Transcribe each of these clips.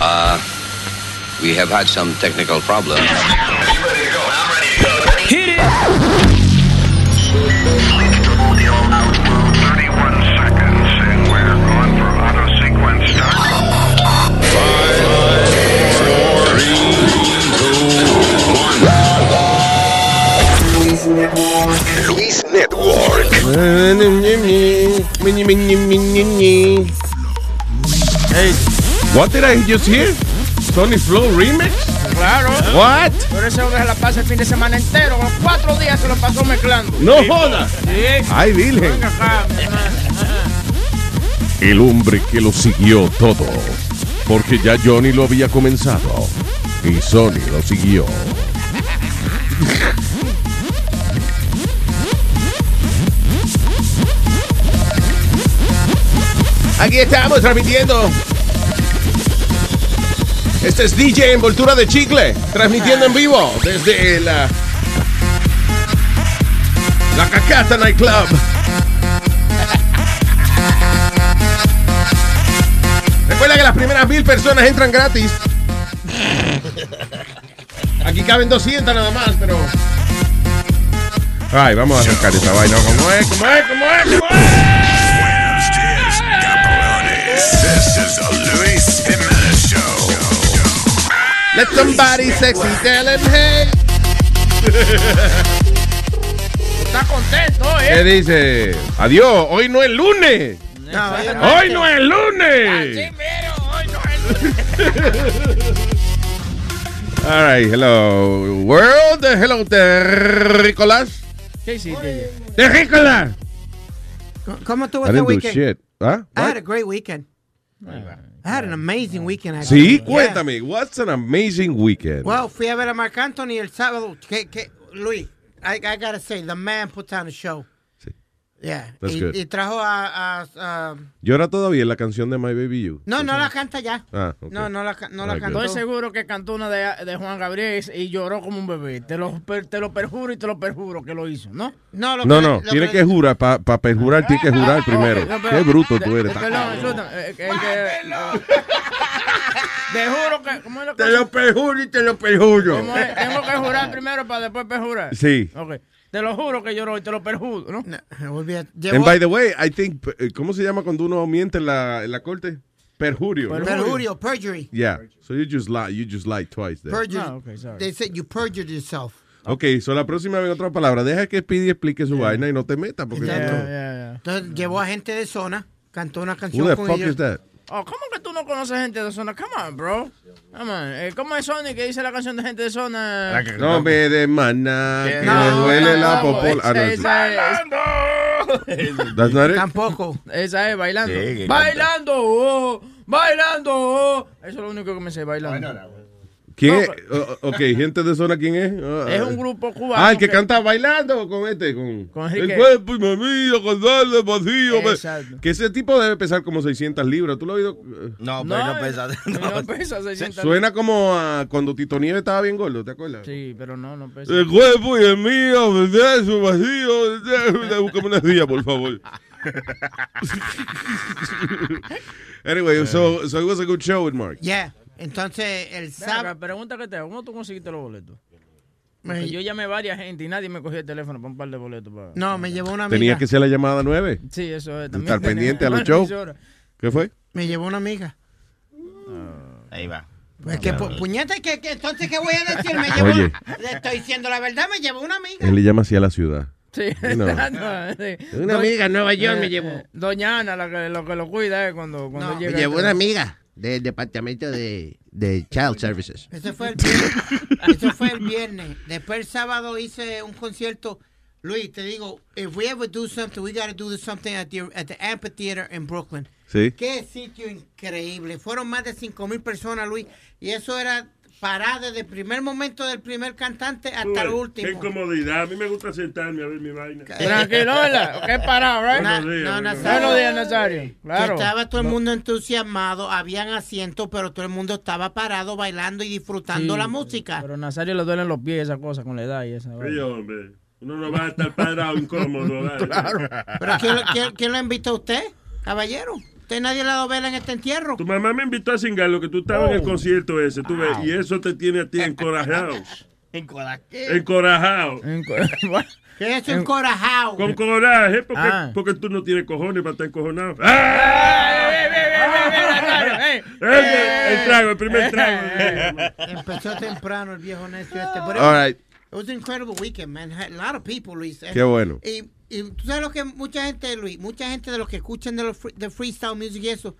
Uh, we have had some technical problems. Hit it! 31 seconds, and we're for auto sequence. Five, four, three, two, one. Luis Network. Hey, what did I just hear? Sony Flow Remix? Claro. What? Pero ese hombre se la pasa el fin de semana entero. Con cuatro días se lo pasó mezclando. No Sí, jodas. Sí. Ay, Virgen. El hombre que lo siguió todo. Porque ya Johnny lo había comenzado. Y Sony lo siguió. Aquí estamos transmitiendo. Este es DJ Envoltura de Chicle, transmitiendo en vivo desde la, la Cacata Night Club. Recuerda que las primeras mil personas entran gratis. Aquí caben 200 nada más, pero. Ay, vamos a arrancar esta vaina. ¿Cómo es? ¿Cómo es? ¿Cómo es? ¿Cómo es? This is Luis. Let somebody sexy tell him hey. Está contento, ¿Qué ¿eh? dice? Adiós, hoy no es lunes. No, Hoy no es lunes. Así mero, hoy no es All right, hello world, hello terrícolas. ¿Qué hiciste? Terrícolas. ¿Cómo estuvo I este weekend? shit. ¿Ah? I had a great weekend. I had an amazing weekend. actually. Sí, cuéntame. What's an amazing weekend? Well, fui a ver a Marc Anthony el sábado. Que, que, Luis, I, I gotta say, the man put on a show. Sí. Yeah. That's y, good. y trajo a, a- a- Llora todavía la canción de My Baby You. No, no la canta ya. Ah. No, no la, no la cantó. Estoy seguro que cantó una de, de Juan Gabriel y lloró como un bebé. Te lo, per- te lo perjuro y te lo perjuro que lo hizo, ¿no? No, lo No, que- no, lo tiene que jurar, para pa perjurar tiene que jurar primero. No, pero- Qué bruto tú eres. de- Perdón, escúchame, eh, que- que- Te juro que. ¿Cómo es la Te cosa? lo perjuro y te lo perjuro. Tengo que jurar primero para después perjurar. Sí. Ok. Te lo juro que lloró y te lo perjuro, ¿no? No, a- And llevó- by the way, I think, eh, ¿cómo se llama cuando uno miente en la, en la corte? Perjurio. ¿no? Perjurio, perjury. Yeah. So you just lie, you just lied twice there. Perjury. Ah, okay, sorry. They said you perjured yourself. Ok, so la próxima vez otra palabra. Deja que Speedy explique su vaina y no te metas porque Exacto. no- Yeah, yeah, yeah. Entonces llevó a gente de zona, cantó una Who canción the con fuck ellos. is that? Oh, ¿cómo que tú no conoces gente de zona? Come on, bro. Come on. Eh, ¿Cómo es Sony que dice la canción de gente de zona? No me de maná, que No, me duele la tampoco. popola. Ah, no, Esa, es, That's not it? Tampoco. esa es bailando. Sí, bailando, oh, bailando. oh. Eso es lo único que me sé, bailando. ¿Quién No, es? Oh, ok, gente de zona, ¿quién es? Ah, Es ah. un grupo cubano. Ah, el que canta bailando con este, con, Con el cuerpo y mamía, con darle vacío. pues. Exacto. Que ese tipo debe pesar como 600 libras. ¿Tú lo has oído? No, pero No, no pesa. no, no. pesa 600 Suena como a cuando Tito Nieves estaba bien gordo, ¿te acuerdas? Sí, pero no, no pesa. El cuerpo y el mío, ¿verdad? Su vacío. Búscame una silla, por favor. anyway, so, so it was a good show with Mark. Yeah. Entonces, el sábado. pregunta que te hago. ¿Cómo tú conseguiste los boletos? Me- yo llamé a varias gente y nadie me cogió el teléfono para un par de boletos. Para... No, me llevó una amiga. Tenía que ser la llamada 9. Sí, eso es. Estar tenía- pendiente a los shows. ¿Qué fue? Me llevó una amiga. Ahí va. Pues que, pu- puñeta, que, que entonces, ¿qué voy a decir? Me llevó, Oye. Le estoy diciendo la verdad, me llevó una amiga. Él le llama así a la ciudad. Sí, No. sí. Una Do- amiga en Nueva York me eh, llevó. eh, Doña Ana, la que lo, que lo cuida eh, cuando, cuando No, llega. Me llevó una amiga del departamento de, de Child Services. Ese fue el viernes. Eso fue el viernes. Después el sábado hice un concierto. Luis, te digo, if we ever do something, we gotta do something at the, at the amphitheater in Brooklyn. Sí. Qué sitio increíble. Fueron más de 5 mil personas, Luis. Y eso era parada desde el primer momento del primer cantante hasta el Qué último. incomodidad. A mí me gusta sentarme a ver mi vaina. Tranquilo, ¿verdad? ¿Qué parado, right? Na- días, no, buenos Nazario. Buenos días, Nazario. Que Claro. estaba todo el mundo entusiasmado, habían asientos, pero todo el mundo estaba parado bailando y disfrutando Sí, la música. Pero a Nazario le duelen los pies, esa cosa con la edad y esa. Sí, hombre. Uno no va a estar parado incómodo. ¿vale? ¿Pero quién, quién- quién lo invitó a usted, caballero? Usted nadie le ha dado vela en este entierro. Tu mamá me invitó a cingar lo que tú estabas en el concierto ese, tú ves, y eso te tiene a ti encorajado. ¿En qué? Encorajado. ¿Qué es un corajao? Con coraje, porque, Ah. porque tú no tienes cojones para estar encojonado. El, trago, el primer trago. Empezó temprano el viejo necio este. Pero All right. It was an incredible weekend, man. A lot of people, Luis. Qué bueno. Y, y tú sabes lo que mucha gente, Luis, mucha gente de los que escuchan de, los free- de freestyle music y eso,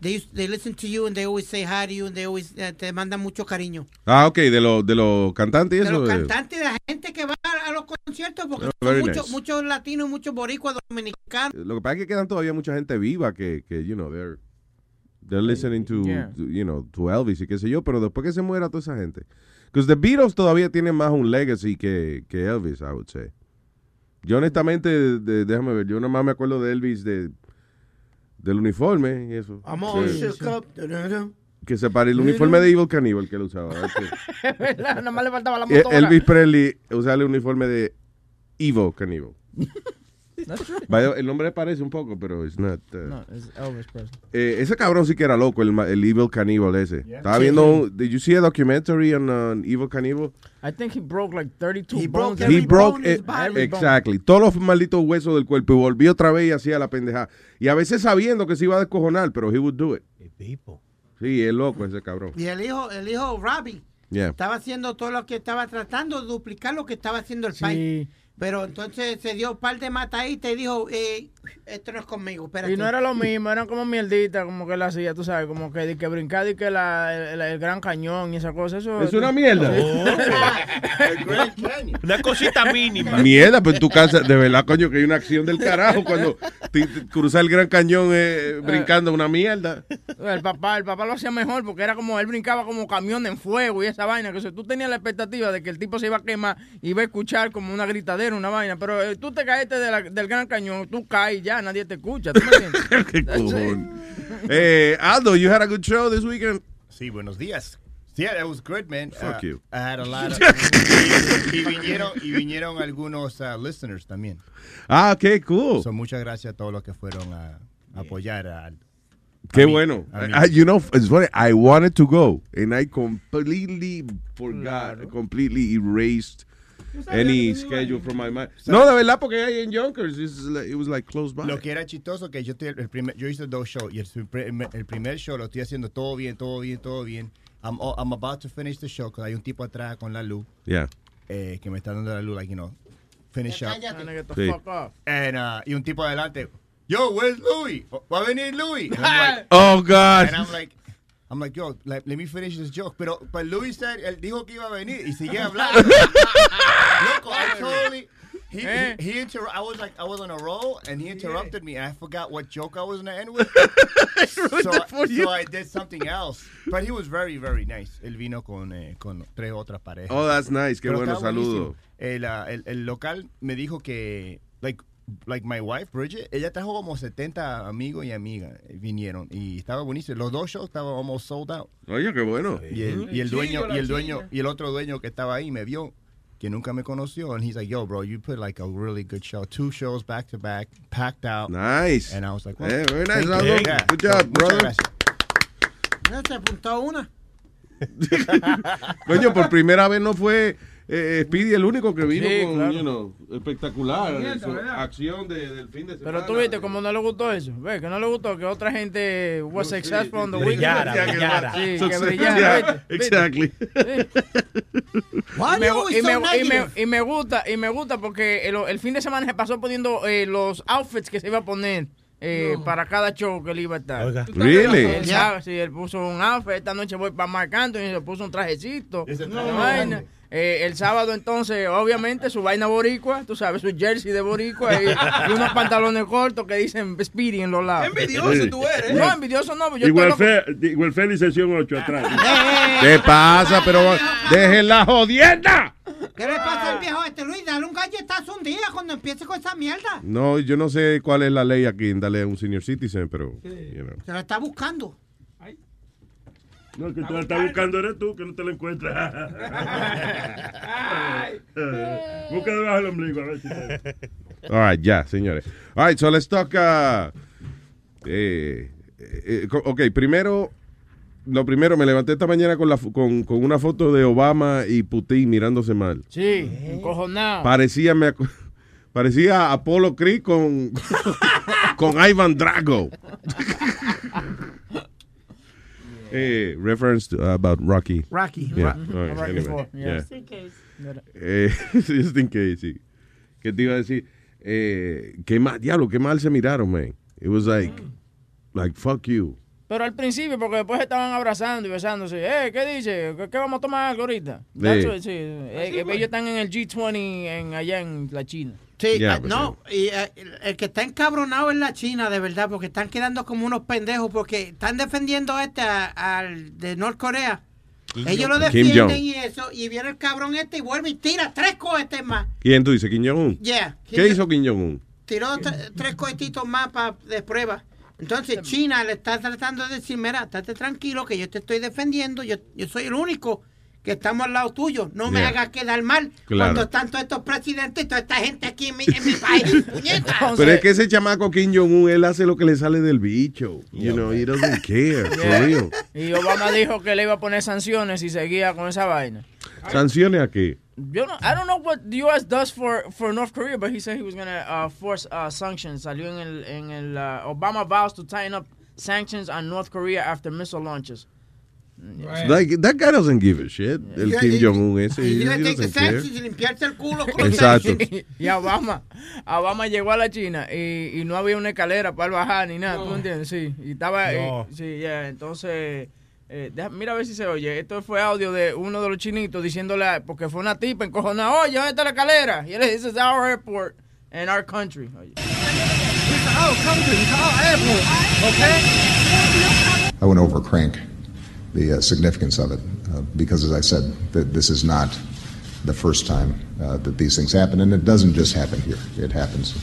they, they listen to you and they always say hi to you and they always eh, te mandan mucho cariño. Ah, ok, de los de los cantantes y De eso. los eh. cantantes y de la gente que va a, a los conciertos, porque Oh, son muchos, nice. muchos latinos, muchos boricuas, dominicanos. Lo que pasa es que quedan todavía mucha gente viva que, que you know, they're, they're listening to, Yeah. to, you know, to Elvis y qué sé yo, pero después que se muera toda esa gente. Because the Beatles todavía tienen más un legacy que, que Elvis, I would say. Yo honestamente, de- déjame ver, yo nada más me acuerdo de Elvis de, del uniforme y eso. Sí. Que se pare el uniforme de Evil Cannibal que él usaba. Nada más le faltaba la Eh, motora. Elvis Presley usaba el uniforme de Evil Cannibal. That's true. The El nombre parece un poco, pero it's not. uh, No, es Elvis Presley. Eh, ese cabrón sí que era loco, el, el Evil Cannibal ese. Estaba viendo, un- did you see a documentary on uh, Evil Cannibal? I think he broke like 32 He bones. broke every He broke, bone in his body. Every bone. exactly, todos los malditos huesos del cuerpo y volvió otra vez y hacía la pendeja. Y a veces sabiendo que se iba a descojonar, pero he would do it. Sí, es loco ese cabrón. Y el hijo, el hijo Robbie Yeah. estaba haciendo todo lo que estaba tratando de duplicar lo que estaba haciendo el país. Pero entonces se dio un par de mataditas y dijo, eh, esto no es conmigo, espérate. Y no era lo mismo, eran como mierdita, como que él hacía, tú sabes, como que, de que brincar y que la, el, el gran cañón y esa cosa. Eso, Es una mierda. Una cosita mínima. Mierda, pues en tu casa, de verdad, coño, que hay una acción del carajo cuando te- te cruzar el Gran Cañón eh, brincando una mierda. El papá, el papá lo hacía mejor porque era como él brincaba como camión en fuego y esa vaina. Que si tú tenías la expectativa de que el tipo se iba a quemar y iba a escuchar como una gritadera, una vaina. Pero eh, tú te caíste de la- del gran cañón, tú caes ya, nadie te escucha. ¿tú me entiendes? Qué cojón. Eh, Aldo, you had a good show this weekend? Sí, buenos días. Yeah, that was good, man. Fuck Uh, you. I had a lot of... y, vinieron, y vinieron algunos uh, listeners también. Ah, ok, cool. So, muchas gracias a todos los que fueron a apoyar al... Qué mí, bueno. a. I- you know, it's funny. I wanted to go, and I completely forgot, completely erased any schedule from my mind. No, de verdad, porque ahí en Yonkers, it was like close by. Lo que era chistoso que yo, estoy- el primer, yo hice dos shows y el, primer- el primer show lo estoy haciendo todo bien, todo bien, todo bien. I'm, I'm about to finish the show because hay un tipo atrás con la luz Yeah. eh, que me está dando la luz, like, you know, finish up. Sí. And, uh, y un tipo adelante, yo, where's Louis? ¿Va a venir Louis? Like, Oh, God. and I'm like, I'm like, yo, like, let me finish this joke. Pero, but Louis said, él dijo que iba a venir y sigue hablando. Loco, I totally. He, Eh. he, he inter- I was like, I was on a roll, and he interrupted me, and I forgot what joke I was gonna end with. so, I, so I did something else. But he was very, very nice. Él vino con, eh, con tres otras parejas. Oh, that's nice. Qué Pero bueno, saludo. El, ah, el, el local me dijo que, like, like my wife, Bridget, ella trajo como 70 amigos y amigas, eh, vinieron, y estaba buenísimo. Los dos shows estaban almost sold out. Oye, qué bueno. Y el, y el dueño, y el dueño, y el otro dueño que estaba ahí me vio, que nunca me conoció, and he's like, yo, bro, you put like a really good show. Two shows back to back, packed out. Nice. And I was like, well, Eh, very nice. Yeah. Good job, Muchas brother. gracias. Ya se apuntó una. Coño, por primera vez no fue eh, Speedy el único que vino Sí, con, claro. you know, espectacular. Acción de- del fin de semana. Pero tú viste como no le gustó eso. Ve que no le gustó que otra gente was Sí, successful on the brillara, weekend. brillara. Sí, que brillara. exactly. Why Y me, y, me, y, me, negative? y me gusta y me gusta porque el, el fin de semana se pasó poniendo eh, los outfits que se iba a poner eh, para cada show que él iba a estar. Oiga. Really? Él sabe, sí, él puso un outfit. Esta noche voy para Marc Anthony y se puso un trajecito. una vaina. Eh, el sábado entonces, obviamente, su vaina boricua, tú sabes, su jersey de boricua y, y unos pantalones cortos que dicen Speedy en los lados. Envidioso tú eres. No, envidioso no, yo Igual, fe, igual Félix sesión 8 atrás. ¿Qué pasa? Pero dejen la jodienda. ¿Qué le pasa al viejo este Luis? Dale un galletazo un día cuando empiece con esa mierda. No, yo no sé cuál es la ley aquí en darle a un senior citizen, pero, you know. Se la está buscando. No, que tú la estás buscando eres tú, que no te la encuentras. Busca debajo del ombligo, a ver si te... All right, ya, señores. All right, so let's talk. uh, eh, eh, co- ok, primero, lo primero, me levanté esta mañana con, la, fo- con, con una foto de Obama y Putin mirándose mal. Sí, encojonado. Parecía, me parecía Apollo Creed con, con Ivan Drago. Eh, reference to, about Rocky. Rocky. Yeah, Ro- all right, Rocky anyway, Four, yeah. yeah. Just in case. Eh, just in case, sí. ¿Qué te iba a decir? Eh, qué mal, diablo, qué mal se miraron, man. It was like, like, fuck you. Pero al principio, porque después estaban abrazando y besándose. Eh, ¿qué dice? ¿Qué, qué vamos a tomar algo ahorita? Sí. That's what- sí. Eh, ellos están en el G20 en, allá en la China. Sí, Yeah, but no, y eh, el, que está encabronado es la China, de verdad, porque están quedando como unos pendejos, porque están defendiendo a este, a- al de Norcorea. Ellos lo defienden y eso, y viene el cabrón este y vuelve y tira tres cohetes más. ¿Quién tú dices? ¿Kim Jong-un? Yeah. ¿Qué hizo Kim Jong-un? Tiró tre- tres cohetitos más pa- de prueba. Entonces China le está tratando de decir, mira, estate tranquilo que yo te estoy defendiendo, yo, yo soy el único que estamos al lado tuyo, no me Yeah. hagas quedar mal Claro. cuando están todos estos presidentes y toda esta gente aquí en mi, en mi país, puñeta. Pero es que ese chamaco Kim Jong-un, él hace lo que le sale del bicho. You know, he doesn't care, for real. Y Obama dijo que le iba a poner sanciones si seguía con esa vaina. ¿Sanciones a qué? Yo no, I don't know what the U.S. does for, for North Korea, but he said he was going to uh, force uh, sanctions. Salió en el, en el uh, Obama vows to tighten up sanctions on North Korea after missile launches. Like, that guy doesn't give a shit. El Yeah, Kim he- Jong-un ese. Y he le doesn't care. y limpiarse el culo con los Exacto. y Obama, Obama llegó a la China y, y no había una escalera para bajar ni nada, ¿tú entiendes? Sí, y estaba, No. y- sí, ya, entonces, eh, deja- mira a ver si se oye, esto fue audio de uno de los chinitos diciéndole, porque fue una tipa encojonada, oye, ¿dónde está la escalera? Y él le dice, this is our airport and our country. Oye. I went over crank the uh, significance of it uh, because, as I said, th- this is not the first time uh, that these things happen, and it doesn't just happen here. It happens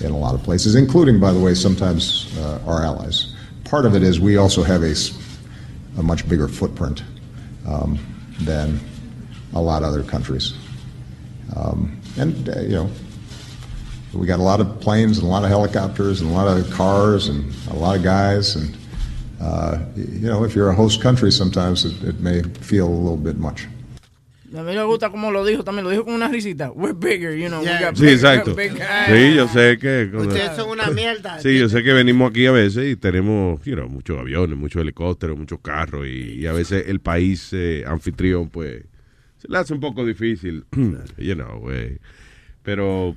in a lot of places, including, by the way, sometimes uh, our allies. Part of it is we also have a, a much bigger footprint um, than a lot of other countries, um, and uh, you know. We got a lot of planes and a lot of helicopters and a lot of cars and a lot of guys and uh, you know, if you're a host country, sometimes it, it may feel a little bit much. A mí me gusta como lo dijo también, lo dijo con una risita. We're bigger, you know. we Yeah. got Sí, big- exacto. Sí, yo sé que... Ustedes son una mierda. Sí, yo sé que venimos aquí a veces y tenemos, you know, muchos aviones, muchos helicópteros, muchos carros y, y a veces el país eh, anfitrión, pues, se le hace un poco difícil, you know, eh, pero,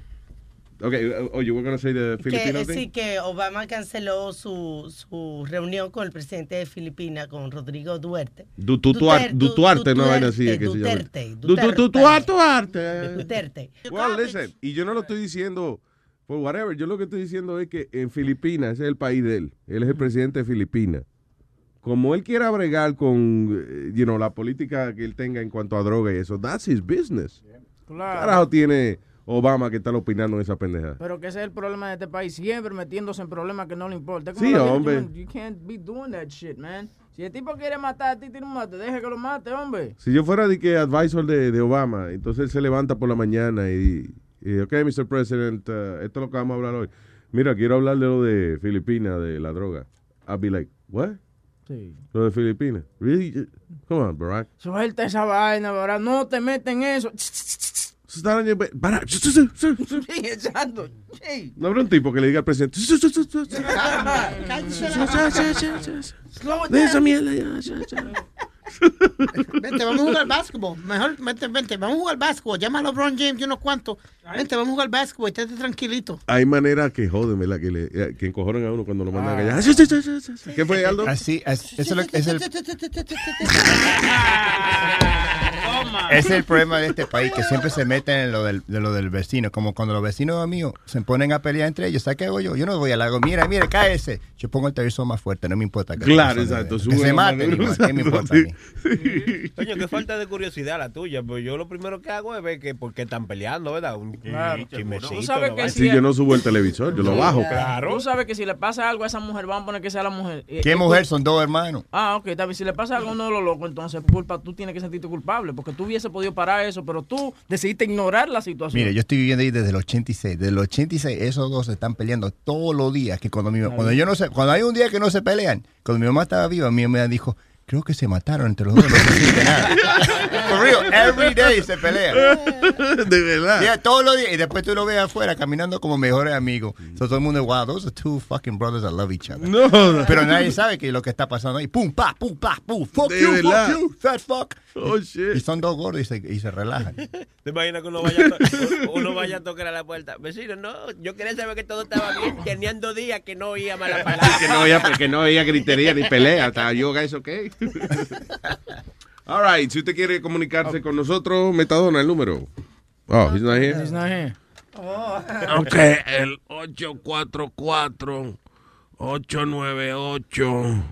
ok, oye, we're gonna say the Que, Filipino eh, thing? sí, que Obama canceló su, su reunión con el presidente de Filipinas, con Rodrigo Duerte. Du- tu- tuar- du- Duarte, no vaina así, que. Duterte, Du- du- du- Duarte, Duarte. Duterte. Well, listen, y yo no lo estoy diciendo por whatever, yo lo que estoy diciendo es que en Filipinas, ese es el país de él, él es el presidente de Filipinas. Como él quiera bregar con, eh, you know, la política que él tenga en cuanto a droga y eso, that's his business. Claro. Carajo tiene Obama que está opinando en esa pendeja. Pero que ese es el problema de este país, siempre metiéndose en problemas que no le importa. Sí, hombre. You, can't be doing that shit, man. Si el tipo quiere matar a ti, tiene un mate, deje que lo mate, hombre. Si yo fuera de que advisor de, de Obama, entonces él se levanta por la mañana y, y ok, Mr. President, uh, esto es lo que vamos a hablar hoy. Mira, quiero hablar de lo de Filipinas, de la droga. I'll be like, what? Sí. Lo de Filipinas. Really? Come on, Barack. Suelta esa vaina, ¿verdad? No te meten en eso. Barack. Sí, exacto. Sí. No habrá un tipo que le diga al presidente. Slow it down. Vente, vamos a jugar básquetbol. Mejor, vente, vente, vamos a jugar básquetbol. Llama a LeBron James y unos cuantos. Vente, vamos a jugar básquetbol. Estate tranquilito. Hay maneras que joden, ¿verdad? Que, le, eh, que encojonan a uno cuando lo mandan Ah. allá. ¿Qué fue, Aldo? Así, as- eso es, el, es el problema de este país, que siempre se meten en lo del, de lo del vecino. Como cuando los vecinos míos se ponen a pelear entre ellos, ¿sabes qué hago yo? Yo no voy al lago, mira, mira, cáese. Yo pongo el televisor más fuerte, no me importa. que Claro, exacto. Que se maten, ¿qué me importa a mí? Coño, qué falta de curiosidad la tuya. Pues yo lo primero que hago es ver que por qué están peleando, ¿verdad? Un Claro. chismecito. Tú sabes ¿no? que Si yo no subo el televisor, yo lo bajo. Tú sabes que si le pasa algo a esa mujer, vamos a poner que sea la mujer. Eh, ¿Qué eh, mujer? tú- Son dos hermanos. Ah, ok, bien. Si le pasa algo a uno de los locos, entonces culpa, tú tienes que sentirte culpable, porque tú hubiese podido parar eso, pero tú decidiste ignorar la situación. Mire, yo estoy viviendo ahí desde el 86. Desde el 86 esos dos se están peleando todos los días. Que cuando, mi, cuando yo no sé, cuando hay un día que no se pelean, cuando mi mamá estaba viva, mi mamá dijo, creo que se mataron entre los dos. No se siente nada. For real, every day se pelean. De verdad. Yeah, todos los días. Y después tú lo ves afuera caminando como mejores amigos. So, todo el mundo, wow, those are two fucking brothers that love each other. No. Pero nadie sabe que lo que está pasando ahí. Pum, pa, pum, pa, pum. Fuck De you, verdad. fuck you, fat fuck. Oh, shit. Y son dos gordos y se, y se relajan. ¿Te imaginas que uno vaya, uno vaya a tocar a la puerta? Vecino, no, yo quería saber que todo estaba bien. Tenían dos días que no oía mala palabra. que no había, que no había gritería ni pelea. Estaba yo, guys, ok. All right, si usted quiere comunicarse con nosotros, Metadona, el número. Oh, he's not here. It's not here. Ok, el 844 898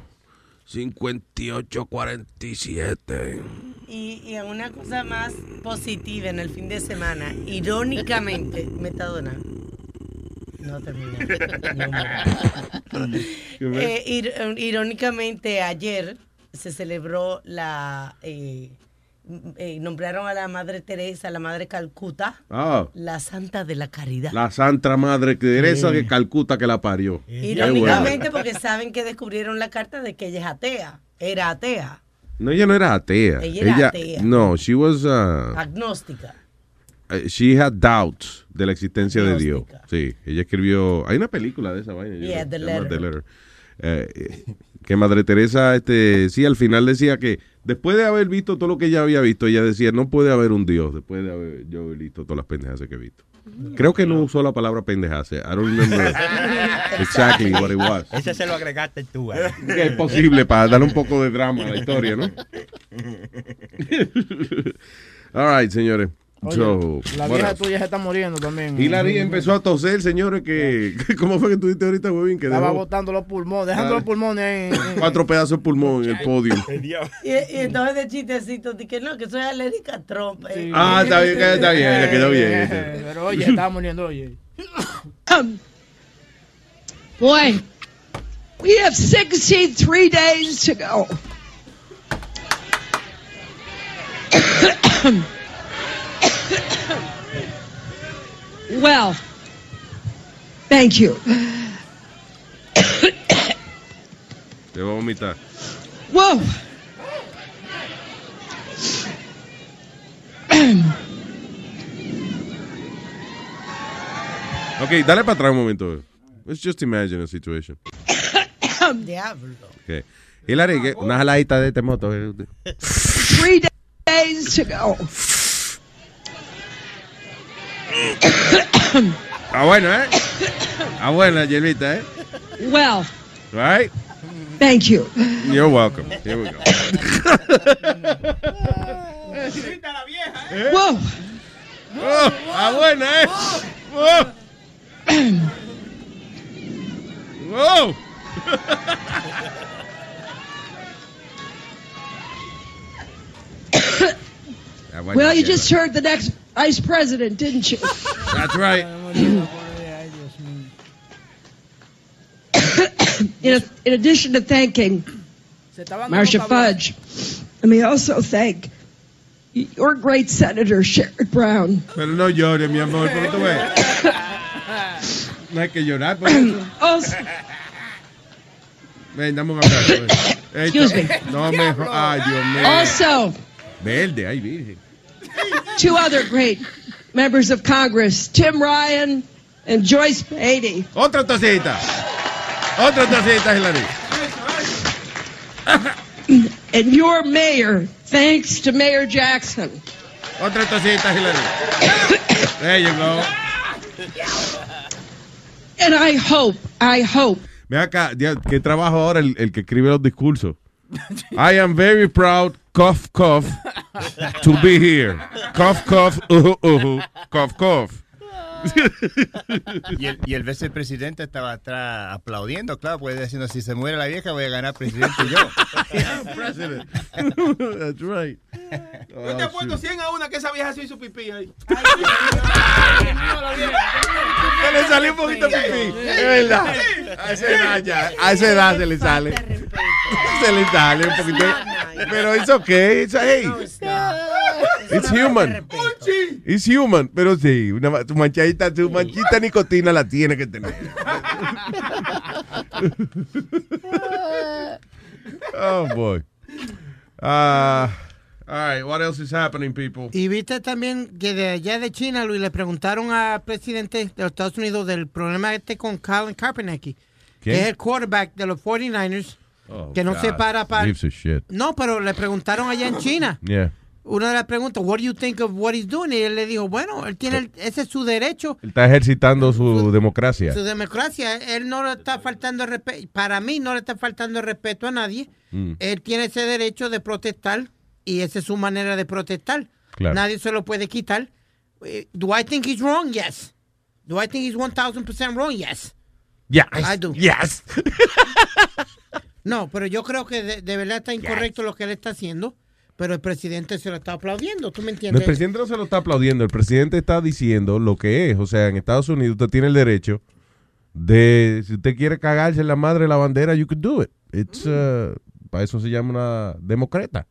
5847. Y, y una cosa más positiva en el fin de semana, irónicamente, Metadona. No termina. Eh, ir- eh, irónicamente, ayer se celebró la. eh, eh, nombraron a la Madre Teresa, la Madre Calcuta, Ah, la Santa de la Caridad. la Santa Madre Teresa de Calcuta que la parió. Irónicamente, bueno. porque saben que descubrieron la carta de que ella es atea. Era atea, No, ella no era atea. Ella era atea. No, she was, uh, agnóstica. uh, she had doubts de la existencia de Dios. Sí, ella escribió, hay una película de esa vaina. Yeah, The Letter. The Letter. Eh, eh, que Madre Teresa, este, sí, al final decía que después de haber visto todo lo que ella había visto, ella decía, no puede haber un Dios después de haber yo visto todas las pendejas que he visto. Creo que no usó la palabra pendejas. I don't remember exactly what it was. Ese se lo agregaste tú. ¿eh? Es posible para dar un poco de drama a la historia, ¿no? All right, señores. Oye, So, la vieja tuya se está muriendo también. Hilary empezó a toser, señores, que... ¿Cómo fue que tú dijiste ahorita, Webin? Que Estaba dejó botando los pulmones, dejando Ah. los pulmones en... en- cuatro pedazos de pulmón en el podio. Y, y entonces de chistecito, dije, no, que soy alérgica a Trump. eh. Ah, está bien, está bien, le quedó bien. Eh, Pero oye, estaba muriendo, oye. Boy, we have 63 days to go. well, thank you. Te va a vomitar. Whoa. Ok, dale para atrás un momento. Let's just imagine a situation. Diablo. Okay. Hilary, una jaladita de este moto. Three days to go. Ah, bueno, ¿eh? Ah, buena, Yelvita, ¿eh? Well, Right? thank you. You're welcome. Here we go. Whoa. Oh, ah, buena, ¿eh? Oh. Whoa. Ah, Well, you just heard the next vice president, didn't you? That's right. in, in addition to thanking Se estaban dando Marcia. Fudge, let me also thank your great Senator Sherrod Brown. Pero no llores, mi amor, porque tú ves. No hay que llorar por eso. Also, Ven, dame un abrazo. Excuse me. No me. Ay, Dios mío. also Verde, ay, virgen. Two other great members of Congress, Tim Ryan and Joyce Beatty. Otra tacita. Otra tacita, Hilary. And your mayor, thanks to Mayor Jackson. Otra tacita, Hilary. There you go. And I hope, I hope Ve acá, ¿qué trabajo ahora el, el que escribe los discursos? I am very proud, cough, cough, to be here. Cough, cough, uh, uh, cough, cough. Y el, y el vicepresidente estaba atrás aplaudiendo, claro, pues diciendo, si se muere la vieja voy a ganar presidente yo. president. That's right. Yo te apuesto 100 a una que esa vieja se hizo pipí ahí. Se le salió un poquito pipí. Es verdad. A esa edad ya. A esa edad se le sale. Se le sale un poquito. Pero it's okay. It's, hey. It's human. It's human. Pero sí, una, ma- tu manchadita, tu manchita nicotina la tiene que tener. oh, boy. Uh, all right, what else is happening, people? Y viste también que de allá de China, Luis, le preguntaron al presidente de los Estados Unidos del problema este con Colin Kaepernick, que es el quarterback de los 49ers, Oh, que no God. se para para... No, pero le preguntaron allá en China. Yeah. Una de las preguntas, what do you think of what he's doing? Y él le dijo, bueno, él tiene el- ese es su derecho, Él está ejercitando su democracia. su democracia. Él no le está faltando respeto, para mí no le está faltando respeto a nadie. Mm. Él tiene ese derecho de protestar y esa es su manera de protestar. Claro. Nadie se lo puede quitar. Eh, Do I think he's wrong? Yes. Do I think he's 1000% wrong? Yes. Yes. I do. Yes. No, pero yo creo que de, de verdad está incorrecto lo que él está haciendo, pero el presidente se lo está aplaudiendo, ¿tú me No, entiendes? el presidente no se lo está aplaudiendo, el presidente está diciendo lo que es. O sea, en Estados Unidos usted tiene el derecho de, si usted quiere cagarse en la madre de la bandera, you could do it. It's, uh, para eso se llama una demócrata.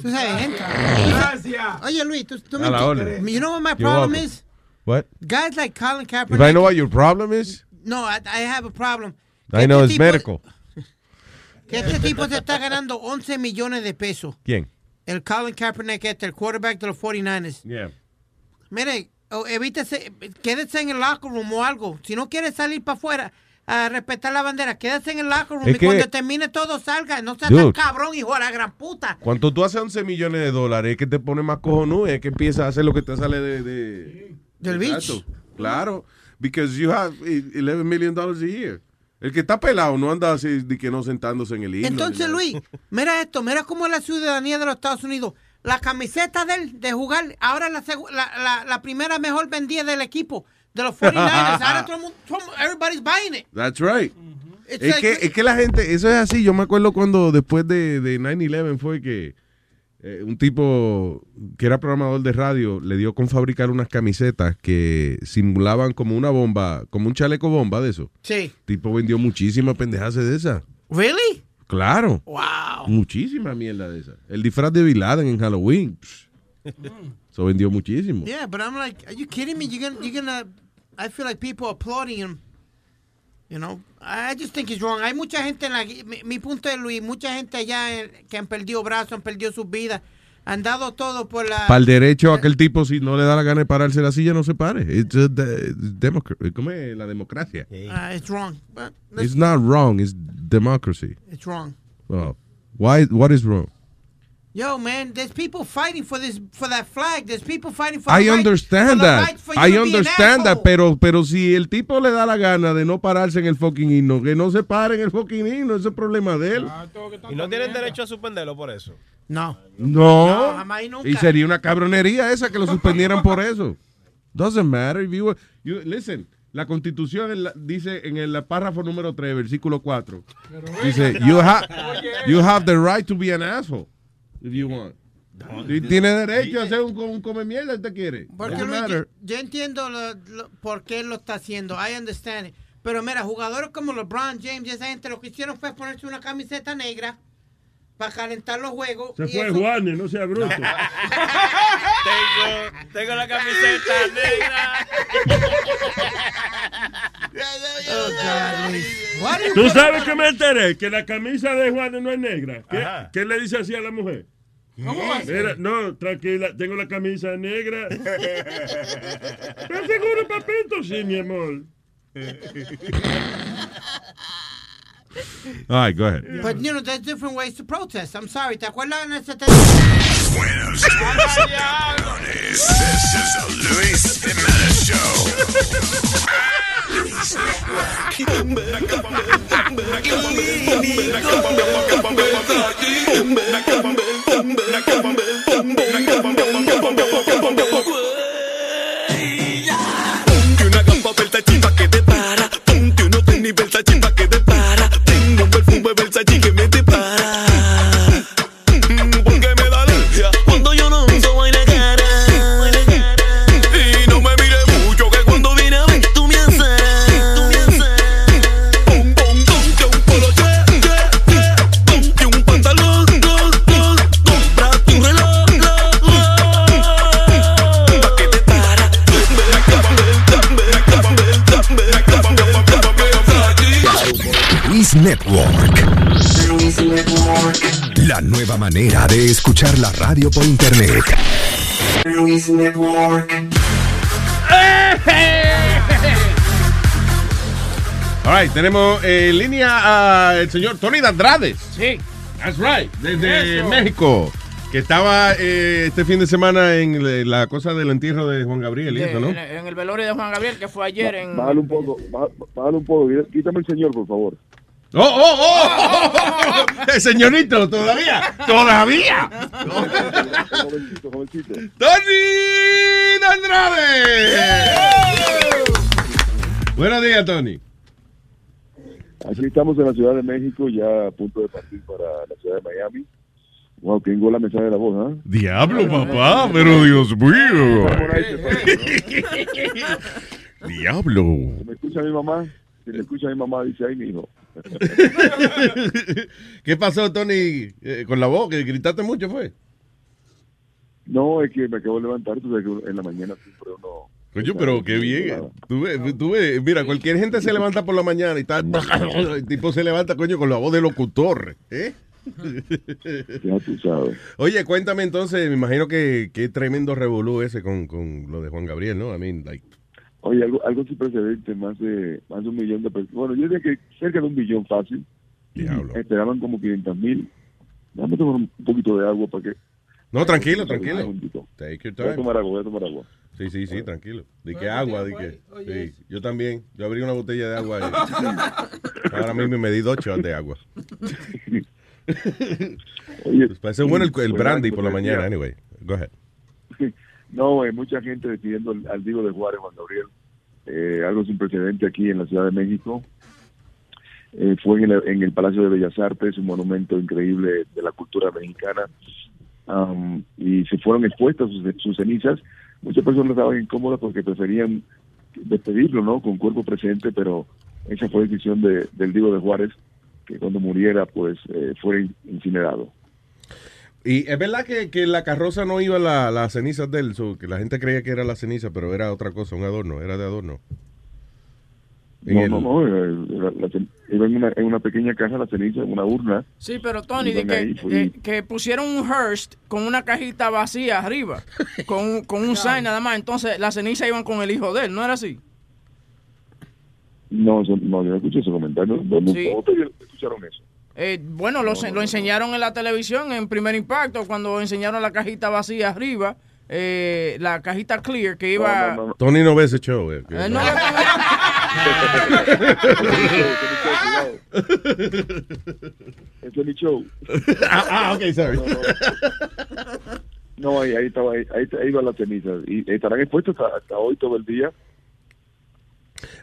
Tú sabes, entra. Gracias. Oye, Luis, tú, la entiendes. You know what my You're problem welcome. is? What? Guys like Colin Kaepernick. If I know what your problem is, No, I, I have a problem. I know este it's medical. Que este tipo se está ganando 11 millones de pesos. ¿Quién? El Colin Kaepernick, este, el quarterback de los 49ers. Yeah. Mire, o evítese, quédese en el locker room o algo. Si no quiere salir para afuera a respetar la bandera, quédese en el locker room Es y que- cuando termine todo salga. No sea Dude. tan cabrón, hijo de la gran puta. Cuando tú haces 11 millones de dólares, es que te pone más cojonudo, es que empiezas a hacer lo que te sale de... de Del Exacto. Claro. Because you have 11 million dollars a year. El que está pelado no anda así de que no sentándose en el himno. Entonces, Luis, mira esto, mira cómo es la ciudadanía de los Estados Unidos. La camiseta de él de jugar, ahora la, la, la, la primera mejor vendida del equipo, de los 49ers. ahora todo el mundo, everybody's buying it. That's right. Es like- que, es que la gente, eso es así. Yo me acuerdo cuando después de, de 9-11 fue que eh, un tipo que era programador de radio le dio con fabricar unas camisetas que simulaban como una bomba, como un chaleco bomba de eso. Sí. El tipo vendió muchísimas pendejas de esas. ¿Really? Claro. Wow. Muchísima mierda de esas. El disfraz de Bin Laden en Halloween. psh, Eso vendió muchísimo. Yeah, but I'm like, are you kidding me? You're gonna, you're gonna, I feel like people applauding him. You know, I just think he's wrong. Hay mucha gente en la, mi, mi punto es, Luis, mucha gente allá en- que han perdido brazos, han perdido sus vidas, han dado todo por la... Para el derecho a que el tipo, si no le da la gana de pararse la silla, no se pare. It's a ¿Cómo es la democracia? Uh, it's wrong. But It's not wrong, it's democracy. it's wrong. Well, why, what is wrong? Yo, man, there's people fighting for this, for that flag. There's people fighting for I the right- understand for the that. right for I understand that, pero, pero si el tipo le da la gana de no pararse en el fucking himno, que no se pare en el fucking himno, ese es problema de él. Y no tienen derecho a suspenderlo por eso. No. No. No, jamás y nunca. Y sería una cabronería esa que lo suspendieran por eso. Doesn't matter. If you, you- listen, la constitución en la- dice en el párrafo número 3, versículo 4. Dice, you, ha- you have the right to be an asshole if you want. Y tiene derecho a ser un, un come mierda si usted quiere. Porque Luis, matter. yo, yo entiendo lo- lo- por qué él lo está haciendo. I understand it. Pero mira, jugadores como LeBron James y esa gente lo que hicieron fue ponerse una camiseta negra para calentar los juegos. Se y fue eso- Juan, no sea bruto. tengo, tengo la camiseta negra. ¿Tú sabes que me enteré? Que la camisa de Juan no es negra. ¿Qué, le dice así a la mujer? ¿Cómo va a ser? Mira, no, tranquila, tengo la camisa negra. ¿Estás seguro, papito? Sí, mi amor. All right, go ahead. Yeah. But you know, there's different ways to protest. I'm sorry. ¿Te acuerdas This is the Luis Jimenez Show. Ponte uno tenis chimba. Network. La nueva manera de escuchar la radio por internet. Luis Network. All right, tenemos en línea al señor Tony Dandrades. Sí. That's right, desde Eso. México. Que estaba eh, este fin de semana en eh, la cosa del entierro de Juan Gabriel, eso, ¿no? En, en, el velorio de Juan Gabriel, que fue ayer. Ba, en... Un poco, bájale un poco, quítame el señor, por favor. ¡Oh, oh, oh! Eh, señorito, todavía, todavía. jovencito, jovencito. ¡Tony Andrade! Buenos días, Tony. Aquí estamos en la Ciudad de México, ya a punto de partir para la Ciudad de Miami. Wow, qué la mensaje de la voz, ¿ah? Diablo, papá, pero Dios mío. Diablo. Me escucha mi mamá, si me escucha mi mamá, dice, ay, mi hijo. ¿Qué pasó, Tony, eh, con la voz? ¿Que gritaste mucho, fue? No, es que me acabo de levantar, tú sabes que en la mañana siempre uno... Coño, pero qué bien. Tú ves, tú ves, mira, cualquier gente se levanta por la mañana y está. El tipo se levanta, coño, con la voz de locutor. ¿eh? Ya tú sabes. Oye, cuéntame entonces, me imagino que qué tremendo revolú ese con, con lo de Juan Gabriel, ¿no? I mean, like. Oye, algo, algo sin precedente, más de, más de un millón de personas. Bueno, yo diría que cerca de un millón fácil. Esperaban como 500 mil. Déjame tomar un poquito de agua para que... No, tranquilo, tranquilo. Take your Voy a time. tomar agua, voy a tomar agua. Sí, sí, sí, tranquilo. ¿De qué agua? ¿De qué? Sí, yo también. Yo abrí una botella de agua. y- ahora mismo me di dos shots de agua. Oye, Pues parece bueno el, el pues, brandy pues, por la pues, mañana, anyway. Go ahead. No, hay mucha gente despidiendo al, Diego de Juárez, Juan Gabriel. Eh, algo sin precedente aquí en la Ciudad de México. Eh, fue en el, Palacio de Bellas Artes, un monumento increíble de la cultura mexicana. Am, y se fueron expuestas sus, cenizas. Muchas personas estaban incómodas porque preferían despedirlo, ¿no? Con cuerpo presente, pero esa fue decisión de, del Diego de Juárez, que cuando muriera, pues, eh, fuera incinerado. Y es verdad que, que la carroza no iba la- las cenizas de él, so, que la gente creía que era la ceniza, pero era otra cosa, un adorno, era de adorno. No, el- no, no, la- la cen- iba en una, en una pequeña caja la ceniza, en una urna. Sí, pero Tony, de que, ahí, pues, eh, que pusieron un Hearst con una cajita vacía arriba, con, un- con un sign nada más. Entonces, la ceniza iban con el hijo de él, ¿no era así? No, no, yo no escuché ese comentario. No, no, Sí. no, escucharon eso. Eh, bueno, lo, lo enseñaron en la televisión en Primer Impacto cuando enseñaron la cajita vacía arriba, eh, la cajita clear que iba... Tony no ve ese show. eh, que- Eh, no, Ese es mi show. ah, ah, ok, sorry. No, no. No, ahí, ahí estaba, ahí, iban las cenizas. Y estarán expuestos hasta, hasta hoy todo el día.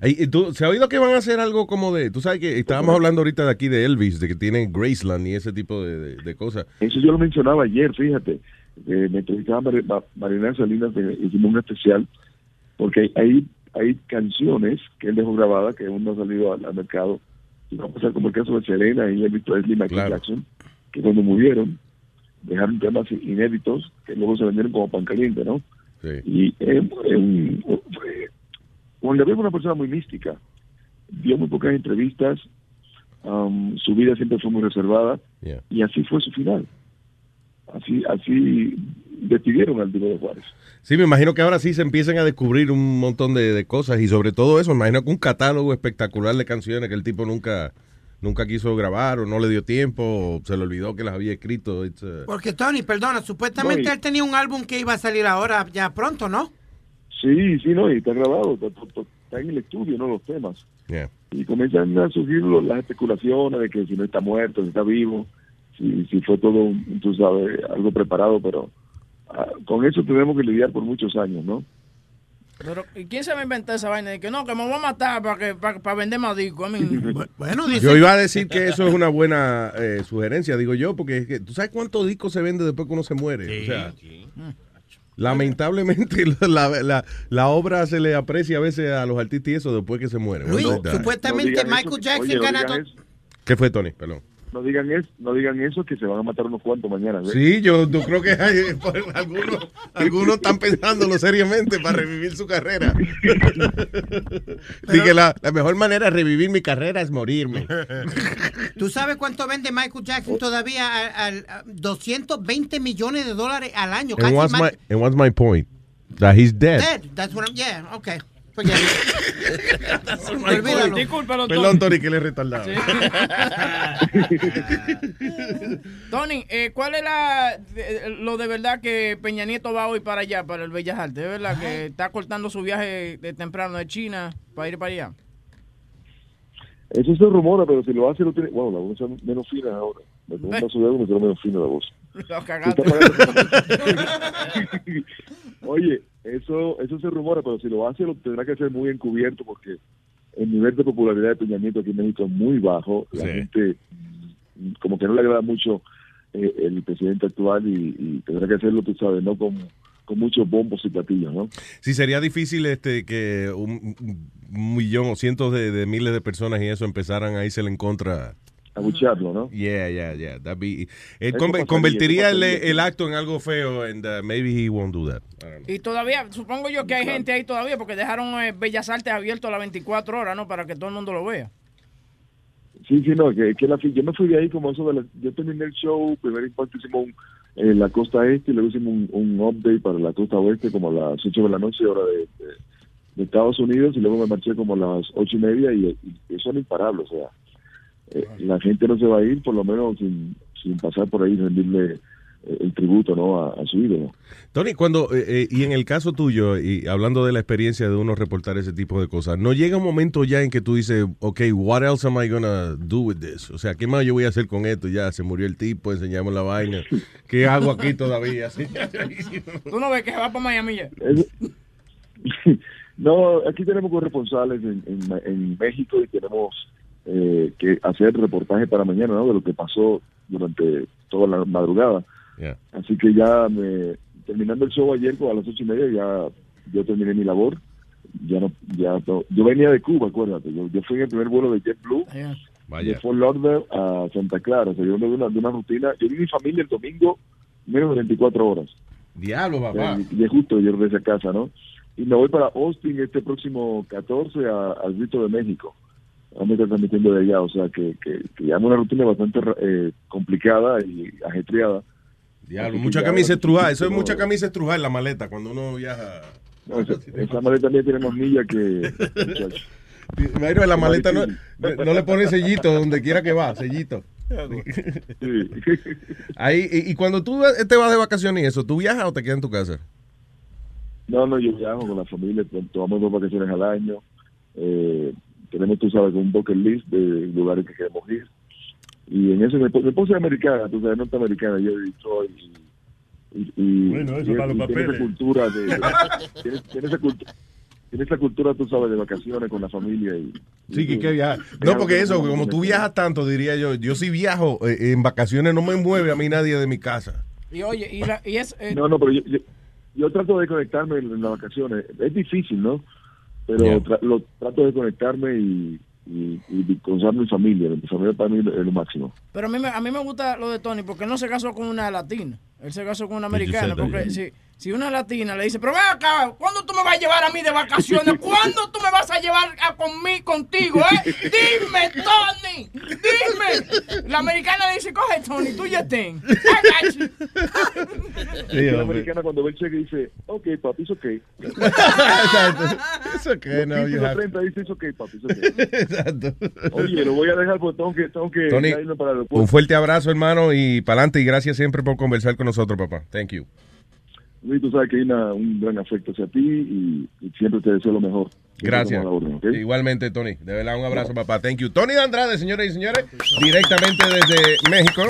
Ey, ¿y tú- ¿Se ha oído que van a hacer algo como de... Tú sabes que estábamos hablando ahorita de aquí de Elvis, de que tienen Graceland y ese tipo de, de- de cosas. Eso yo lo mencionaba ayer, fíjate. Eh, me entrevistaba Mar Ma- Marina Salinas, hicimos un especial, porque hay, hay canciones que él dejó grabadas que aún no han salido al, al mercado. Y va a como el caso de Selena y Elvis Presley y Michael Jackson, que cuando murieron dejaron temas inéditos que luego se vendieron como pan caliente, ¿no? Y eh, eh, Juan Gabriel fue una persona muy mística. Dio muy pocas entrevistas. um, su vida siempre fue muy reservada. Yeah. Y así fue su final. Así, así despidieron al Diego de Juárez. Sí, me imagino que ahora sí se empiezan a descubrir un montón de, de cosas y sobre todo eso, me imagino que un catálogo espectacular de canciones que el tipo nunca nunca quiso grabar o no le dio tiempo o se le olvidó que las había escrito. Uh, Porque Tony, perdona, supuestamente No, y- él tenía un álbum que iba a salir ahora ya pronto, ¿no? Sí, sí, no, y está grabado, está, está- está en el estudio, ¿no? Los temas. yeah. Y comienzan a surgir las especulaciones de que si no está muerto, si está vivo, si, si fue todo, tú sabes, algo preparado, pero ah, con eso tenemos que lidiar por muchos años, ¿no? Pero, ¿y quién se va a inventar esa vaina? De que no, que me voy a matar para que para, para vender más discos. Bueno, Yo iba a decir que eso es una buena eh, sugerencia, digo yo, porque es que, tú sabes cuántos discos se vende después que uno se muere. o sea, lamentablemente la, la- la obra se le aprecia a veces a los artistas y eso después que se mueren. Luis, supuestamente No Michael eso. Jackson Oye, no ganó. ¿Qué fue, Tony? Perdón. No digan eso, no digan eso que se van a matar unos cuantos mañana. ¿ves? Sí, yo, yo creo que hay, algunos, algunos están pensándolo seriamente para revivir su carrera. Dije, la, la mejor manera de revivir mi carrera es morirme. ¿Tú sabes cuánto vende Michael Jackson todavía? Al, al- a 220 millones de dólares al año. And casi what's más- my, and what's my point? That he's dead. Dead. That's what I'm, yeah, okay. Olvídalo. Discúlpalo, Perdón, Tony, que le he retardado. Tony, eh, ¿cuál es la, de- lo de verdad que Peña Nieto va hoy para allá, para el Bellas Artes? ¿Es verdad que está cortando su viaje de temprano de China para ir para allá? Eso se rumora, pero si lo hace, lo tiene. Bueno, la voz es menos fina ahora. Me tomo un vaso de agua y me quedo menos fina la voz. Lo cagaste. Oye, eso eso se rumora, pero si lo hace, lo tendrá que hacer muy encubierto porque el nivel de popularidad de Peña Nieto aquí en México es muy bajo. La Sí. gente, mm, como que no le agrada mucho eh, el presidente actual y, y tendrá que hacerlo, tú sabes, no con, con muchos bombos y platillos, ¿no? Sí, sería difícil este que un, un millón o cientos de, de miles de personas y eso empezaran a irse en contra. Abuchearlo, ¿no? Yeah, yeah, yeah. That'd be, pasaría, convertiría el, el acto en algo feo and uh, maybe he won't do that. Y todavía, supongo yo que hay gente ahí todavía, porque dejaron eh, Bellas Artes abierto a las 24 horas, ¿no? Para que todo el mundo lo vea. Sí, sí, no, que, que la, yo me fui de ahí como eso de la, yo terminé el show, primer impacto hicimos un, en la costa este y luego hicimos un, un update para la costa oeste como a las 8 de la noche hora de, de- de Estados Unidos y luego me marché como a las ocho y media y, y eso es imparable, o sea, eh, la gente no se va a ir por lo menos sin, sin pasar por ahí y rendirle eh, el tributo, ¿no? A, a su ídolo. Tony, cuando, eh, eh, y en el caso tuyo, y hablando de la experiencia de uno reportar ese tipo de cosas, ¿no llega un momento ya en que tú dices, ok, what else am I gonna do with this? O sea, ¿qué más yo voy a hacer con esto? Ya se murió el tipo, enseñamos la vaina. ¿Qué hago aquí todavía? Tú no ves que se va para Miami ya. No, aquí tenemos corresponsales en, en, en México y tenemos eh, que hacer reportaje para mañana, ¿no? De lo que pasó durante toda la madrugada. Yeah. Así que ya me, terminando el show ayer como a las ocho y media, ya yo terminé mi labor. Ya no, ya no- yo venía de Cuba, acuérdate. Yo, yo fui en el primer vuelo de JetBlue de Vaya. Fort Lauderdale a Santa Clara. O sea, yo de una, de una rutina. Yo vi mi familia el domingo menos de 24 horas. Diablo, papá. Eh, Y es justo yo regresé a casa, ¿no? Y me voy para Austin este próximo 14 a- al Grito de México. Vamos a estar transmitiendo de allá, o sea que, que, que ya es una rutina bastante eh, complicada y ajetreada. Diablo, mucha camisa estrujar. Eso es mucha camisa estrujar en la maleta cuando uno viaja. no, esa, esa maleta también tiene más millas que... Imagino, la maleta no, no le pone sellito donde quiera que va, sellito. Sí. Ahí, y, y cuando tú te vas de vacaciones y eso, ¿tú viajas o te quedas en tu casa? No, no, yo viajo con la familia, to- tomamos dos vacaciones al año. Eh, tenemos, tú sabes, un bucket list de lugares que queremos ir. Y en eso mi, esp- mi esposa es americana, tú sabes, norteamericana, yo Detroit. Y, y, y- Bueno, eso y- para los y tiene esa papeles. cultura de, de- tiene, tiene esa cultura tiene esa cultura, tú sabes, de vacaciones con la familia. Y, Sí, que, y- que viaja. y- No, porque eso, como tú viajas tanto, diría yo, yo si viajo eh, en vacaciones no me mueve a mí nadie de mi casa. Y oye, y, la- y es... eh, No, no, pero yo, yo, yo trato de conectarme en, en las vacaciones. Es difícil, ¿no? Pero Yeah. tra- lo, trato de conectarme y, y, y mi familia. Mi familia para mí es lo máximo. Pero a mí, me, a mí me gusta lo de Tony porque él no se casó con una latina. Él se casó con una americana. Porque yeah. Si, una latina le dice, pero ven acá, ¿cuándo tú me vas a llevar a mí de vacaciones? ¿Cuándo tú me vas a llevar a conmigo, contigo, eh? Dime, Tony, dime. La americana le dice, coge, Tony, tú ya ten. Sí, la americana cuando ve el cheque dice, ok, papi, es ok. Eso que no, Los 15 you y los have- 30 dice, es ok, papi, es ok. Exacto. Oye, lo voy a dejar porque tengo que, tengo que Tony, para el un fuerte abrazo, hermano, y para adelante. Y gracias siempre por conversar con nosotros, papá. Thank you. Luis, tú sabes que hay una- un gran afecto hacia ti y, y siempre te deseo lo mejor. Gracias. orden, ¿ok? Igualmente, Tony. De verdad, un abrazo, papá. Thank you. Tony de Andrade, señores y señores, directamente desde México.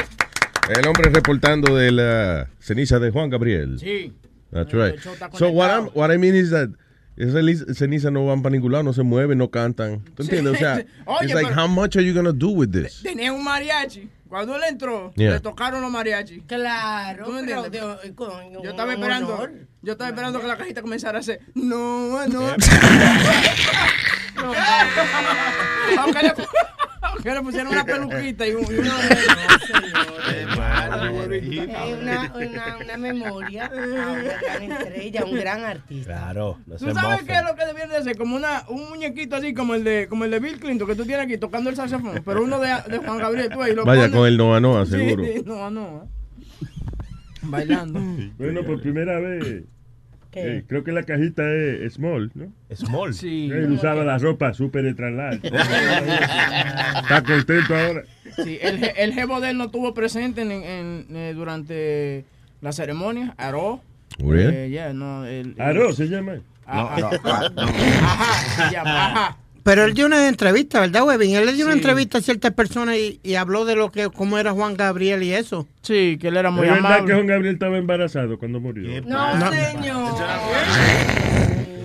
El hombre reportando de la ceniza de Juan Gabriel. Sí. That's right. So what, I'm, what I mean is that esas li- cenizas no van para ningún lado, no se mueven, no cantan. ¿Tú entiendes? O sea, Oye, it's like, how much are you gonna do with this? Tenía un mariachi. Cuando él entró, Yeah. le tocaron los mariachis. Claro, ¿Tú me pero entiendes? de- con- Yo estaba esperando, honor. yo estaba esperando que la cajita comenzara a hacer no, no. aunque, le, Que le pusieron una peluquita y, un, y una... Es una, una, una memoria una gran estrella, un gran artista. Claro, no ¿Tú sabes qué es lo que debían de hacer? Como una, un muñequito así como el de como el de Bill Clinton que tú tienes aquí tocando el saxofón, pero uno de, de Juan Gabriel, tú ahí lo Vaya pones- con el Noa Noa, seguro. Sí, Noa Noa. Bailando. Bueno, por primera vez. ¿Qué? eh, creo que la cajita es small, ¿no? Small. Sí. Él usaba la ropa súper extra large. Está contento ahora. Sí, el, el jevo de él no estuvo presente en, en- eh, durante la ceremonia. Aró. Really? Eh, yeah, no, el, el- Aro se llama. Ah, ah, Ajá, se llama, ajá. Pero él dio una entrevista, ¿verdad, Webin? Él le dio una entrevista a ciertas personas y, y habló de lo que cómo era Juan Gabriel y eso. Sí, que él era ¿Es muy verdad que. Juan Gabriel estaba embarazado cuando murió? No, señor.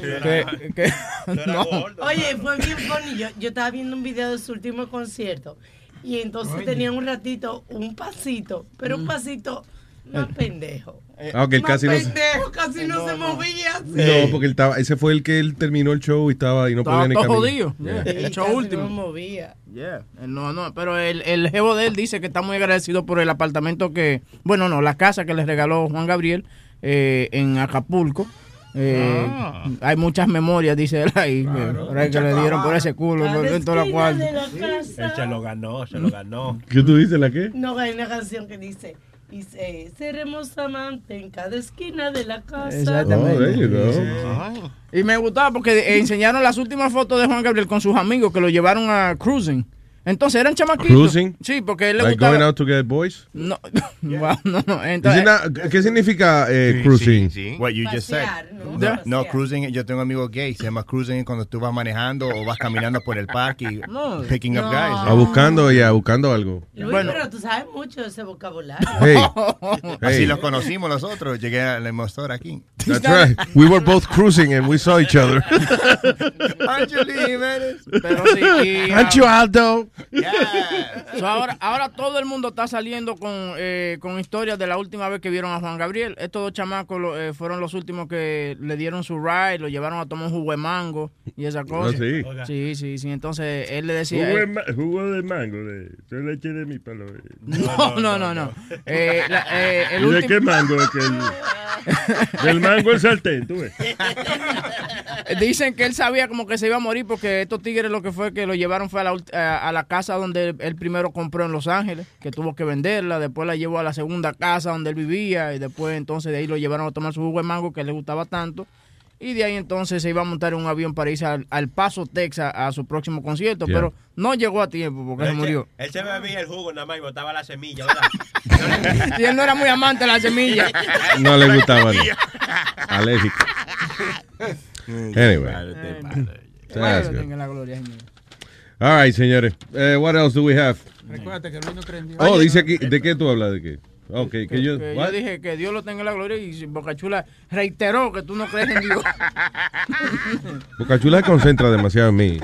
No. Oye, fue bien funny. Yo, yo estaba viendo un video de su último concierto y entonces tenía un ratito un pasito, pero un pasito más pendejo. Ah, ok, él casi no pendejo, casi no, se movía. No, porque él estaba, ese fue el que él terminó el show y estaba y no Estaba podía ni caminar. jodido. Yeah, Sí, El show casi último. No movía. Yeah. No, no, pero el, el jevo de él dice que está muy agradecido por el apartamento que, bueno, no, la casa que le regaló Juan Gabriel eh, en Acapulco. Eh, Ah. Hay muchas memorias, dice él ahí, que, ahí que le dieron por ese culo, dentro de la cuarta. Él se lo ganó, se lo ganó. ¿Qué tú dices, la qué? No, hay una canción que dice, dice, seremos amantes en cada esquina de la casa. Exactamente. Oh. Sí. Y me gustaba porque enseñaron las últimas fotos de Juan Gabriel con sus amigos que lo llevaron a cruising. Entonces eran chamaquitos. Cruising? Sí, porque él le Like gustaba. going out to get boys? No, wow, no, no. Entonces, not- ¿Qué significca eh, cruising? What you just said. Pasear, ¿no? No, Pasear. no, cruising, yo tengo amigos gay, se llama cruising cuando tú vas manejando o vas caminando por el parque y No. picking up No. guys. Ah, buscando, ya, buscando algo. Luis, Bueno. pero tú sabes mucho de ese vocabulario. Hey, Así hey, los conocimos nosotros, llegué al emisor aquí. that's right. We were both cruising and we saw each other. Angelina Jiménez. pero sí. y, Aren't So, ahora, ahora todo el mundo está saliendo con, eh, con historias de la última vez que vieron a Juan Gabriel. Estos dos chamacos lo- eh, fueron los últimos que le dieron su ride, lo llevaron a tomar un jugo de mango y esa cosa. sí. Sí, sí, sí. Entonces él le decía. Jugo de, ma- jugo de mango, de, de leche de mi palo. eh. no, no, no, no. Eh, la- eh, el ¿Y de qué mango? es que el- del mango el sartén, tú ves. Dicen que él sabía como que se iba a morir porque estos tigres lo que fue que lo llevaron fue a la, ult- a, a la casa donde él primero compró en Los Ángeles, que tuvo que venderla, después la llevó a la segunda casa donde él vivía y después entonces de ahí lo llevaron a tomar su jugo de mango que le gustaba tanto y de ahí entonces se iba a montar en un avión para irse al, al Paso, Texas a su próximo concierto, Yeah. pero no llegó a tiempo porque se Él se- murió. Él se bebía el jugo nada más y botaba la semilla, ¿verdad? Y él no era muy amante de la semilla. No le gustaba. no. Alérgico. Anyway. Bueno, That's good. tenga la gloria, señor. All right, señores. Eh, what else do we have? Recuérdate que Luis no cree en Dios. Oh, dice aquí, ¿de qué tú hablas? ¿De qué? Ok, que, Que- yo... que yo dije que Dios lo tenga en la gloria y Bocachula reiteró que tú no crees en Dios. Bocachula se concentra demasiado en mí.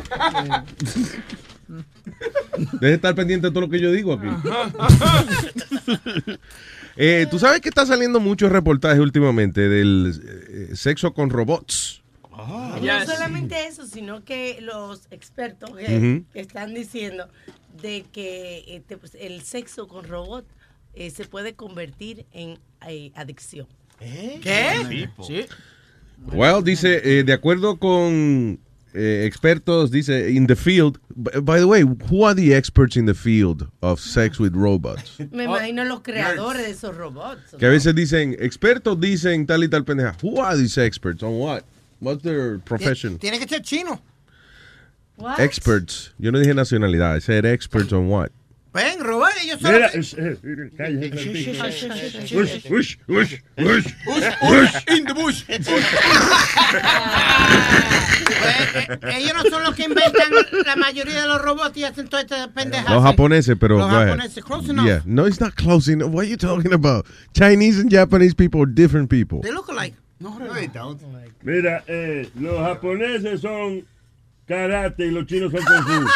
Deje de estar pendiente de todo lo que yo digo aquí. Eh, Tú sabes que está saliendo muchos reportajes últimamente del eh, sexo con robots. No solamente eso, sino que los expertos que, Ujú. que están diciendo de que este, pues, el sexo con robot eh, se puede convertir en eh, adicción. ¿Qué? Sí. Well, dice, eh, de acuerdo con eh, expertos, dice, in the field, by the way, who are the experts in the field of sex with robots? Me imagino los creadores de esos robots. Que a veces dicen, expertos dicen tal y tal pendeja. Who are these experts on what? What's their profession? Tiene que ser chino. What? Experts. Yo no dije nacionalidad, I said experts on what? Ven, robar, ellos son. Mira, es- eh, mira, cállate, Francisco. Ush, ush, ush, ush, in the bush. ellos no son los que inventan la mayoría de los robots y hacen todas estas pendejas. Los japoneses, pero Los japoneses, close enough. Yeah, no, it's not close enough. What are you talking about? Chinese and Japanese people are different people. They look alike. No, don't. Mira, eh, los japoneses son karate y los chinos son kung fu.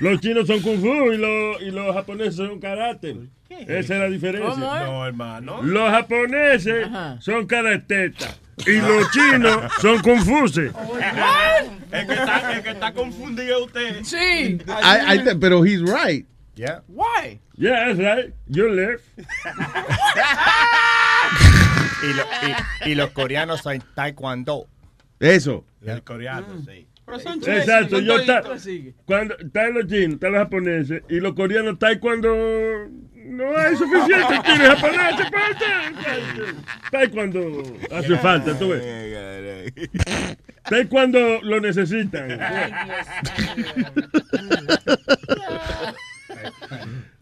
Los chinos son kung fu y los, y los japoneses son karate. Esa es la diferencia. No, hermano. Los japoneses Ajá. son karateta y los chinos son confusos. El que está, el que está confundido es usted. Sí. I- I th- pero he's right. Yeah. Why? Yeah, that's right. You left. Y, lo- y- y los coreanos son taekwondo. Eso. El coreano, sí. Exacto, yo está, cuando están los chinos, están los japoneses y los coreanos cuando no hay suficiente chino y japonés está cuando hace falta, tú ves. Está cuando lo necesitan.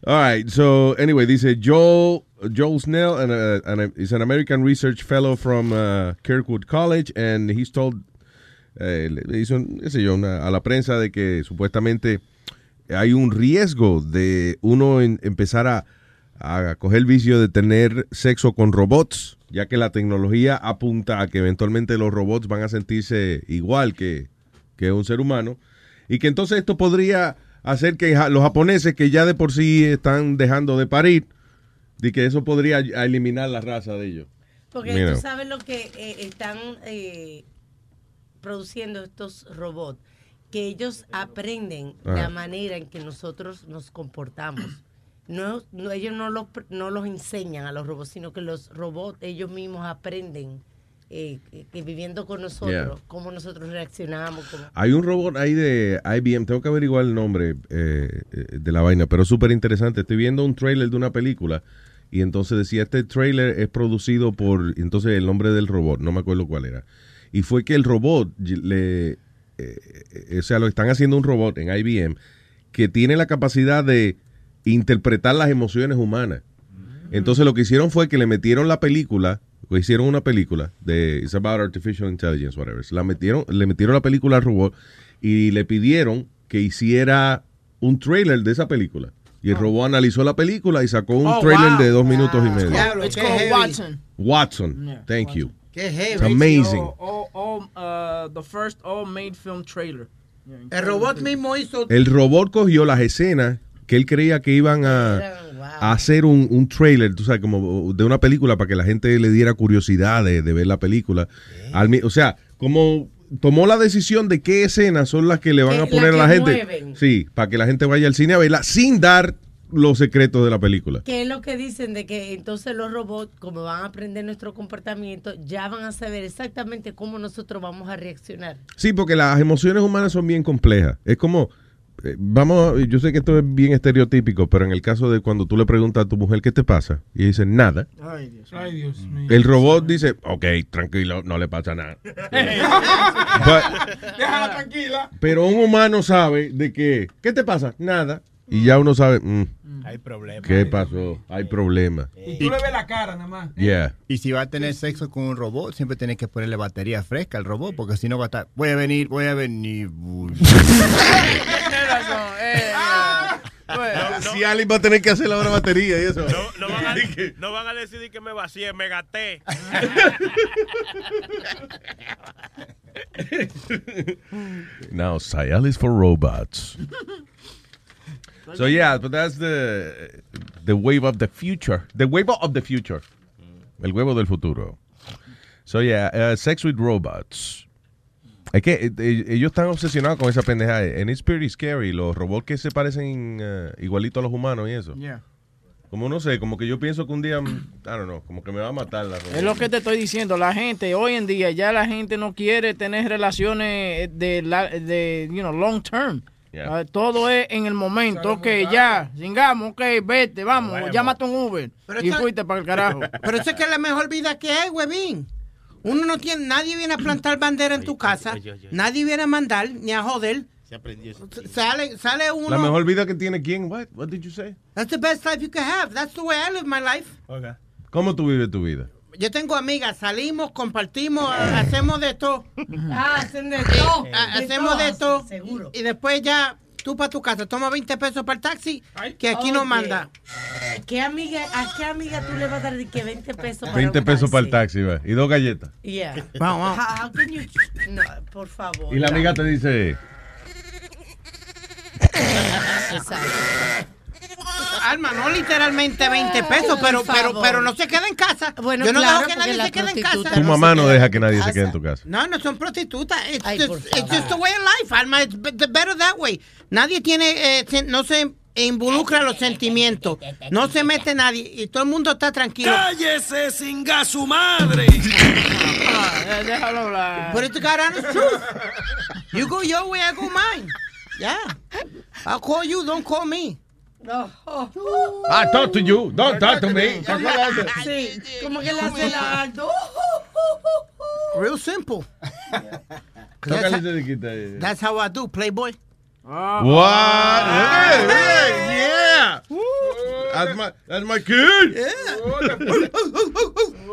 All right. So anyway, dice Joel Joel Snell, and, uh, and American research fellow from uh, Kirkwood College, and he's told eh, le hizo, qué sé yo, a la prensa de que supuestamente hay un riesgo de uno en- empezar a, a coger el vicio de tener sexo con robots, ya que la tecnología apunta a que eventualmente los robots van a sentirse igual que, que un ser humano, y que entonces esto podría hacer que los japoneses que ya de por sí están dejando de parir, de que eso podría a- eliminar la raza de ellos. Porque Mira. tú sabes lo que eh, están eh, produciendo estos robots, que ellos aprenden Ajá. la manera en que nosotros nos comportamos. No, no, ellos no los, no los enseñan a los robots, sino que los robots ellos mismos aprenden eh, que, que viviendo con nosotros, Yeah. cómo nosotros reaccionamos. cómo- Hay un robot ahí de IBM, tengo que averiguar el nombre eh, eh, de la vaina, pero es súper interesante. Estoy viendo un trailer de una película y entonces decía, este trailer es producido por, entonces el nombre del robot, no me acuerdo cuál era. Y fue que el robot, le, eh, eh, o sea, lo están haciendo un robot en IBM que tiene la capacidad de interpretar las emociones humanas. Entonces lo que hicieron fue que le metieron la película, o hicieron una película de It's about artificial intelligence, whatever. La metieron, le metieron la película al robot y le pidieron que hiciera un trailer de esa película. Y el robot analizó la película y sacó un Oh, trailer wow. de dos minutos y medio. Diablo, It's called heavy. Watson. Watson, Yeah, thank you. Qué heavy. It's amazing. All, all, all, uh, the first all-made film trailer. El robot mismo hizo. El robot cogió las escenas que él creía que iban a, a hacer un, un trailer, tú sabes, como de una película para que la gente le diera curiosidad de, de ver la película. Al o sea, como tomó la decisión de qué escenas son las que le van a poner a la gente. mueven. Sí, para que la gente vaya al cine a verla sin dar los secretos de la película. Que es lo que dicen de que entonces los robots, como van a aprender nuestro comportamiento, ya van a saber exactamente cómo nosotros vamos a reaccionar. Sí, porque las emociones humanas son bien complejas. Es como, vamos, a- yo sé que esto es bien estereotípico, pero en el caso de cuando tú le preguntas a tu mujer qué te pasa y dice nada, Ay, Dios, Ay, Dios mío. el robot dice, ok, tranquilo, no le pasa nada. Déjala tranquila. Pero un humano sabe de que, ¿qué te pasa? Nada. Y ya uno sabe, mm, Hay problemas. ¿qué pasó? Hay problema. Y tú le ves la cara nada más. Yeah. Y si va a tener sexo con un robot, siempre tiene que ponerle batería fresca al robot, porque si no va a estar, voy a venir, voy a venir. Tienes. Eh, yeah. Si alguien va a tener que hacer la hora batería y eso. No, no van a, no van a decidir que me vacíe, me gasté. Now, Cialis for robots. So yeah, but that's the the wave of the future. The wave of the future. El huevo del futuro. So yeah, uh, sex with robots. Es que eh, eh, ellos están obsesionados con esa pendeja. And it's pretty scary. Los robots que se parecen uh, igualito a los humanos y eso. Yeah. Como no sé, como que yo pienso que un día, mm, I don't know, como que me va a matar la robot. Es lo que te estoy diciendo. La gente, hoy en día, ya la gente no quiere tener relaciones de, la- de you know, long term. Yeah. Ah, todo es en el momento. Ok, ya, chingamos, ok, vete, vamos, Vamos. llámate un Uber. Pero y esta- fuiste para el carajo. Pero eso es que es la mejor vida que hay, huevín. Uno no tiene, nadie viene a plantar bandera en tu casa, nadie viene a mandar ni a joder. Se aprendió eso. Sale, sale uno. La mejor vida que tiene quién? What? What did you say? That's the best life you can have. That's the way I live my life. ¿Cómo tú vives tu vida? Yo tengo amigas, salimos, compartimos, hacemos de todo. Ah, hacen de todo. Hacemos de todo, todo. Y después ya tú para tu casa, toma 20 pesos para el taxi, que aquí no Oye, manda. ¿Qué amiga, ¿A qué amiga tú le vas a dar de que 20 pesos para 20 un pesos para el taxi? va. Y dos galletas. Yeah. Vamos, vamos. How, how can you- No, por favor. Y la amiga te dice, Exacto. Alma, no literalmente 20 pesos, pero, pero, pero no se queda en casa. Bueno, Yo no claro, dejo que nadie se quede en casa. Tu mamá no deja que nadie se quede en tu casa. No, no son prostitutas. It's, Ay, just, it's just the way of life, Alma. It's be- better that way. Nadie tiene, eh, no se involucra los sentimientos. No se mete nadie y todo el mundo está tranquilo. ¡Cállese, singa su madre! Eh, Déjalo hablar. But it's the God honest truth. You go your way, I go mine. Yeah. I'll call you, don't call me. No. I talk to you, don't talk to me. Sí, como que le hace la alto. Real simple. Tócale That's, ese diquita ahí. that's how I do, Playboy. What? Hey, hey, yeah. That's my, that's my kid.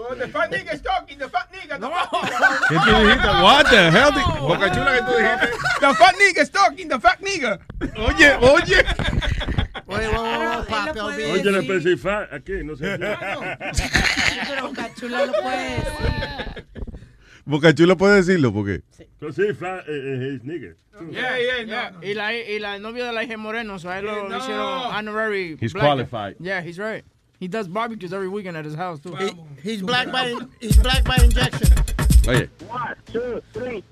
Oh, the fat nigga is talking, the fat nigga. The fat nigga. ¿Qué tú dijiste? What the hell? di- Boca chula que tú dijiste. The fat nigga is talking, the fat nigga. Oye, oye. Oye, whoa, papi, Oye, la especifica aquí, no sé. Pero Cachula lo puede decir. Boca chula puede decirlo porque. Sí, fa, eh, eh, his nigga. Yeah, yeah, yeah. Y la, y la novia de la hija Moreno, so a él lo No. hicieron honorary. He's black. qualified. Yeah, he's right. He does barbecues every weekend at his house, too. He- he's black by he's black by injection. Oye. One, two, three.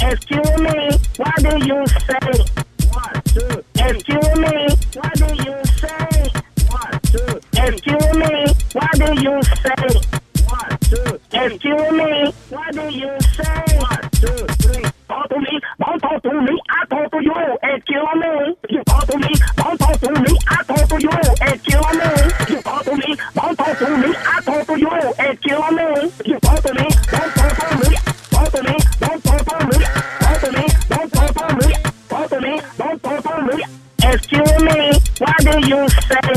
Excuse me, what do you say? One, two. Excuse me, what do you say? One, two. Excuse me, what do you say? One, two. Excuse me, what do you say? One, two, three. Talk to me, don't talk to me, I talk to you. Excuse me, you talk to me, don't talk to me, I talk to you. Excuse me, you talk to me, don't talk to me, I talk to you. Excuse me, you talk to me, don't talk to me, talk to me, don't talk to me, talk to me, don't talk to me, talk to me, don't talk to me. Excuse me, what do you say?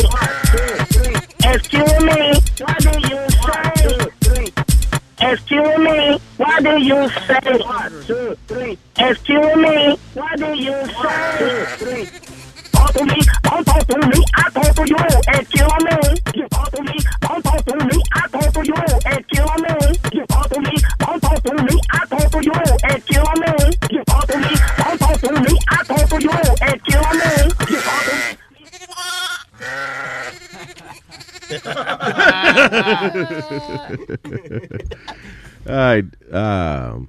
Excuse me, what do you? Excuse me, what do you say? One, two, three. Excuse me, what do you say? Talk to me, don't talk to me, I talk to you. Excuse me, you talk to me, don't talk to me, I talk to you. Excuse me, you talk to me, don't talk to me, I talk to you. Excuse me, you talk to me, don't talk to me, I talk to you. Excuse me, you talk to me. Ay, um,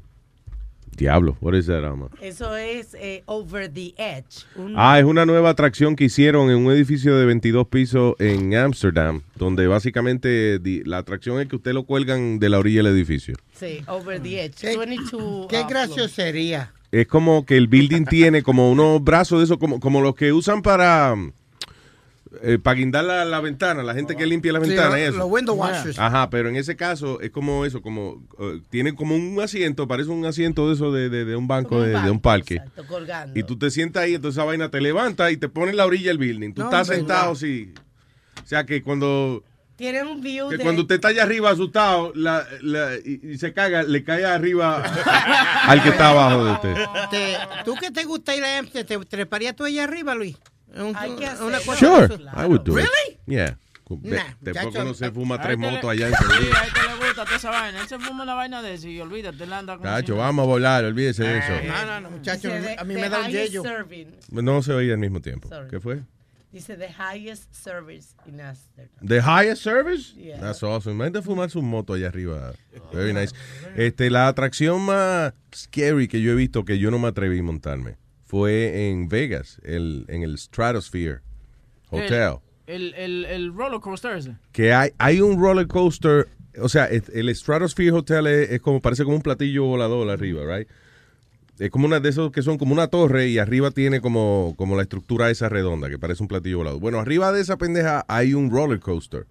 diablo, what is that, Alma? Eso es eh, Over the Edge. Un- Ah, es una nueva atracción que hicieron en un edificio de 22 pisos en Amsterdam, donde básicamente la atracción es que usted lo cuelgan de la orilla del edificio. Sí, Over the Edge. ¿Qué, 22, qué uh, gracioso sería? Es como que el building tiene como unos brazos de esos, como, como los que usan para, eh, para guindar la, la ventana, la gente que limpia la ventana. eso. los window washers. Ajá, pero en ese caso es como eso, como eh, tiene como un asiento, parece un asiento de eso de, de- de un banco, un de, un parque. exacto, colgando. Y tú te sientas ahí, entonces esa vaina te levanta y te pone en la orilla del building. Tú No, estás sentado así. O sea que cuando, Tiene un view que de... cuando usted está allá arriba asustado la- la- y, y se caga, le cae arriba al que está abajo de usted. Te- ¿Tú que te gusta ir a Amsterdam, te treparías tú allá arriba, Luis? Un- Hay que una cosa Sure, de. I would do it. Really? Yeah. Ve- Nah, Después chacho, cuando se fuma A tres le- motos allá en Sí, a este le gusta toda esa vaina. Él se fuma una vaina de eso y olvídate, él anda como Cacho, vamos a volar, olvídese de No, eso. no, no, muchacho, Dice, a mí the me da un highest yello. serving. No se oía al mismo tiempo. Sorry. ¿Qué fue? Dice the highest service in Amsterdam. The highest service? Yeah. That's awesome. Imagínate fumar su moto allá arriba. Very nice. Este, la atracción más scary que yo he visto que yo no me atreví a montarme fue en Vegas, el, en el Stratosphere Hotel. El, el, el roller coaster ese. Que hay, hay un roller coaster, o sea, el Stratosphere Hotel es, es como, parece como un platillo volador arriba, right? Es como una de esos que son como una torre y arriba tiene como, como la estructura esa redonda que parece un platillo volador. Bueno, arriba de esa pendeja hay un roller coaster.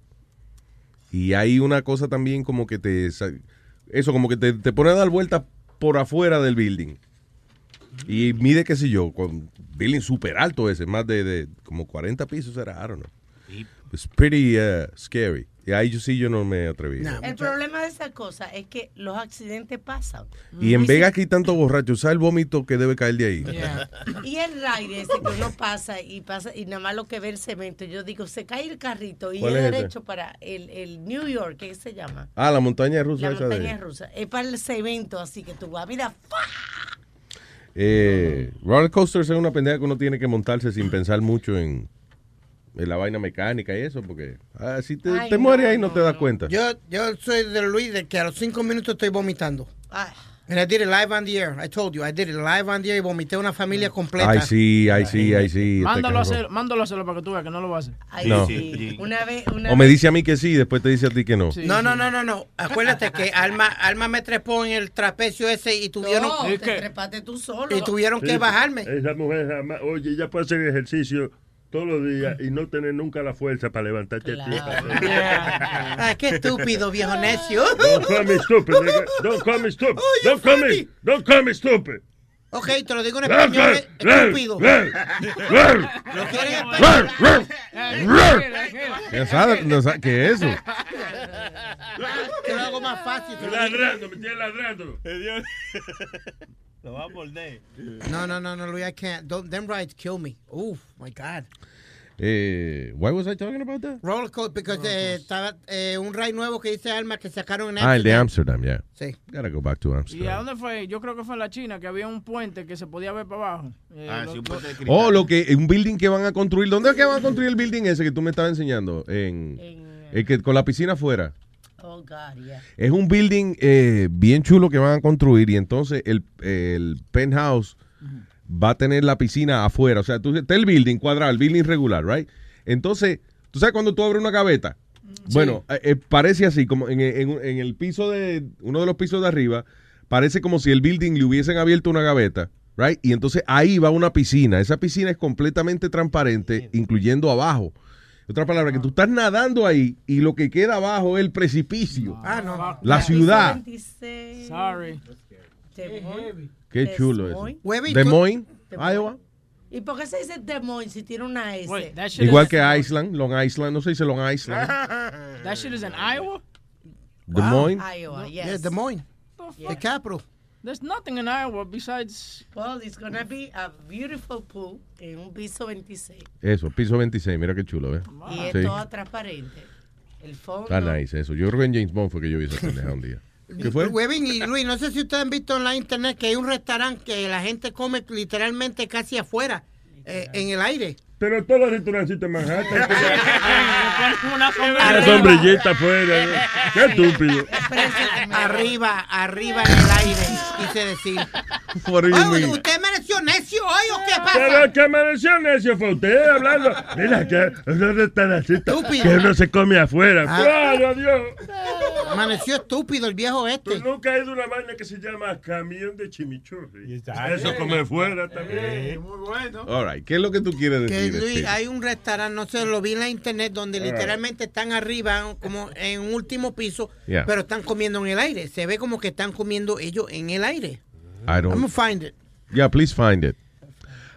Y hay una cosa también como que te... Eso, como que te, te pone a dar vueltas por afuera del building. Y mide, qué sé yo, con building súper alto ese, más de, de como 40 pisos era, I don't know. It's pretty uh, scary. Y ahí yo sí yo no me atreví. El problema de esa cosa es que los accidentes pasan. Y en si- Vegas hay tanto borracho, ¿sabes el vómito que debe caer de ahí? Y el ride ese que uno pasa y pasa y nada más lo que ve el cemento. Yo digo, se cae el carrito y ¿Cuál es derecho para el, el New York, ¿qué se llama? Ah, la montaña rusa La esa montaña de... rusa. Es para el cemento, así que tú vas, mira, ¡fua! Eh, roller coasters es una pendeja que uno tiene que montarse sin pensar mucho en, la vaina mecánica y eso, porque ah, si te, Ay, te no, mueres ahí no, te das cuenta. Yo, yo soy de Luis de que a los cinco minutos estoy vomitando. And I did it live on the air. I told you, I did it live on the air y vomité a una familia completa. Ay, sí, ay, sí, ay, sí. este Mándalo a hacer, mándalo a hacerlo para que tú veas que no lo va a hacer. No. Una vez, una O me dice a mí que sí, después te dice a ti que no. No, no, no, no, no. Acuérdate que Alma, Alma me trepó en el trapecio ese y tuvieron, No, te trepaste tú solo. y tuvieron que Sí, bajarme. Esa mujer oye, ella puede hacer ejercicio todos los días y no tener nunca la fuerza para levantarte a ti. Ay, qué estúpido, viejo necio. Don't call me stupid, nigga. Don't call me stupid. Don't call me, don't call me stupid. Ok, te lo digo en español, estúpido. ¿Lo quieres en español? ¿Qué sabe- no sabe- ¿Qué es eso? Te lo hago más fácil. Ladrando, me tiene ladrando. Lo va a morder. No, no, no, no, Luis, I can't. Don't, them rides kill me. Oh, my God. Eh, why was I talking about that? Roller coaster, because eh, estaba eh, un ride nuevo que dice Alma que sacaron en Ah, el de Amsterdam. Amsterdam, yeah. Sí. Gotta go back to ¿Y a Amsterdam. dónde fue? Yo creo que fue en la China, que había un puente que se podía ver para abajo. Eh, Ah, lo- sí, un puente de cristal. Oh, lo que, un building que van a construir. ¿Dónde es que van a construir el building ese que tú me estabas enseñando? En, el que con la piscina afuera. Oh, God, yeah. Es un building eh, bien chulo que van a construir y entonces el, el penthouse va a tener la piscina afuera. O sea, tú, está el building cuadrado, el building regular, right? Entonces, ¿tú sabes cuando tú abres una gaveta? Bueno, eh, eh, parece así, como en, en- en el piso de, uno de los pisos de arriba, parece como si el building le hubiesen abierto una gaveta, right? Y entonces ahí va una piscina. Esa piscina es completamente transparente, incluyendo abajo. Otra palabra, que tú estás nadando ahí y lo que queda abajo es el precipicio. Ah, no. La ciudad. Sorry. Qué chulo eso. Moines. Des Moines, Des Moines. Iowa. ¿Y por qué se dice Des Moines si tiene una S? Igual que Iceland, Long Island, no se dice Long Island. That shit is in Iowa? Des Moines. Iowa, yes. Yeah, Des Moines. The capital. There's nothing in Iowa besides... Well, it's gonna be a beautiful pool en un piso 26. Eso, piso 26, mira qué chulo, ¿eh? Y es Sí. toda transparente. El fondo. Está nice eso. Yo creo que en James Bond fue que yo vi esa pendeja un día. ¿Qué fue? Webin y Luis, no sé si ustedes han visto en la internet que hay un restaurante que la gente come literalmente casi afuera, eh, en el aire. Pero todos los restaurancitos en Manhattan. Una Una sombrillita afuera. ¿no? Qué estúpido. Arriba, arriba en el aire, quise decir. Ay? ¿Usted mereció necio hoy o qué pasa? Pero que amaneció necio fue usted hablando. Mira que es un restaurancito Estúpido. que uno se come afuera. Ah. ¡Claro, Dios! Amaneció estúpido el viejo Tú este. nunca has ido a una vaina que se llama camión de chimichurri. Eso come fuera también. Muy bueno. All right, ¿qué es lo que tú quieres decir? Luis, hay un restaurante, no sé, lo vi en la internet donde Alright. literalmente están arriba, como en un último piso, Yeah. pero están comiendo en el aire. Se ve como que están comiendo ellos en el aire. I I'm don't. gonna find it. Yeah, please find it.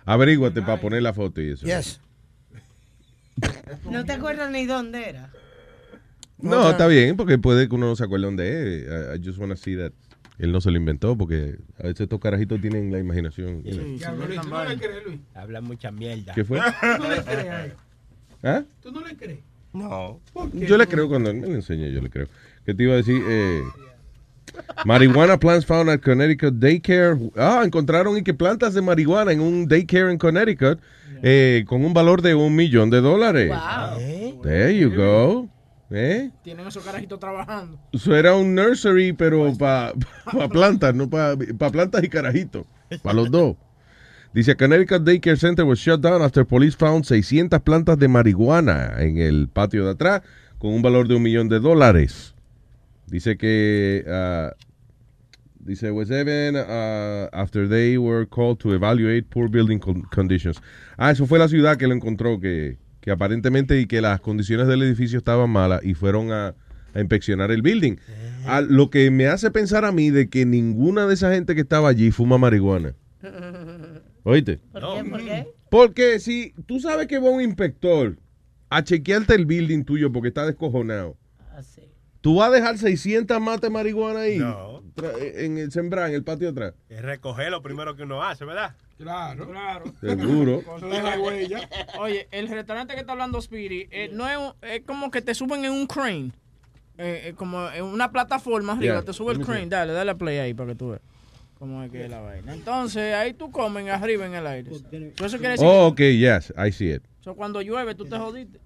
Averíguate para poner la foto y eso. Yes. ¿No te acuerdas ni dónde era? No, está bien, porque puede que uno no se acuerde dónde es. I, I just want to see that él no se lo inventó, porque a veces estos carajitos tienen la imaginación. Diablo, Luis, ¿tú no le crees, Luis? Habla mucha mierda. ¿Qué fue? ¿Tú no le crees a él? ¿Ah? ¿Tú no le crees? No. ¿Por qué? Yo le creo cuando él me lo enseña, yo le creo. ¿Qué te iba a decir? Eh, marihuana plants found at Connecticut daycare. Ah, encontraron y que plantas de marihuana en un daycare en Connecticut eh, con un valor de un millón de dólares. Wow. There you go. ¿Eh? Tienen esos carajitos trabajando. Eso era un nursery, pero para plantas, no para plantas y carajitos. Para los dos. Dice, Connecticut Daycare Center was shut down after police found 600 plantas de marihuana en el patio de atrás con un valor de un millón de dólares. Dice que, ah, dice, was even ah, after they were called to evaluate poor building con- conditions. Ah, eso fue la ciudad que lo encontró, que, que aparentemente y que las condiciones del edificio estaban malas y fueron a, a inspeccionar el building. Ah, lo que me hace pensar a mí de que ninguna de esa gente que estaba allí fuma marihuana. ¿Oíste? ¿Por qué? ¿Por qué? Porque si tú sabes que va un inspector a chequearte el building tuyo porque está descojonado. ¿Tú vas a dejar 600 mates de marihuana ahí? No. Tra- En el sembrar, en el patio de atrás. Es recoger lo primero que uno hace, ¿verdad? Claro, claro. Seguro. Oye, el restaurante que está hablando Speedy, eh, no es, un- es como que te suben en un crane. Eh, eh, como en una plataforma arriba, Yeah, te sube el crane. Dale, dale play ahí para que tú veas cómo es que es la vaina. Entonces, ahí tú comen arriba en el aire. So, Eso quiere decir Oh, ok, yes, I see it. So, cuando llueve, tú te jodiste.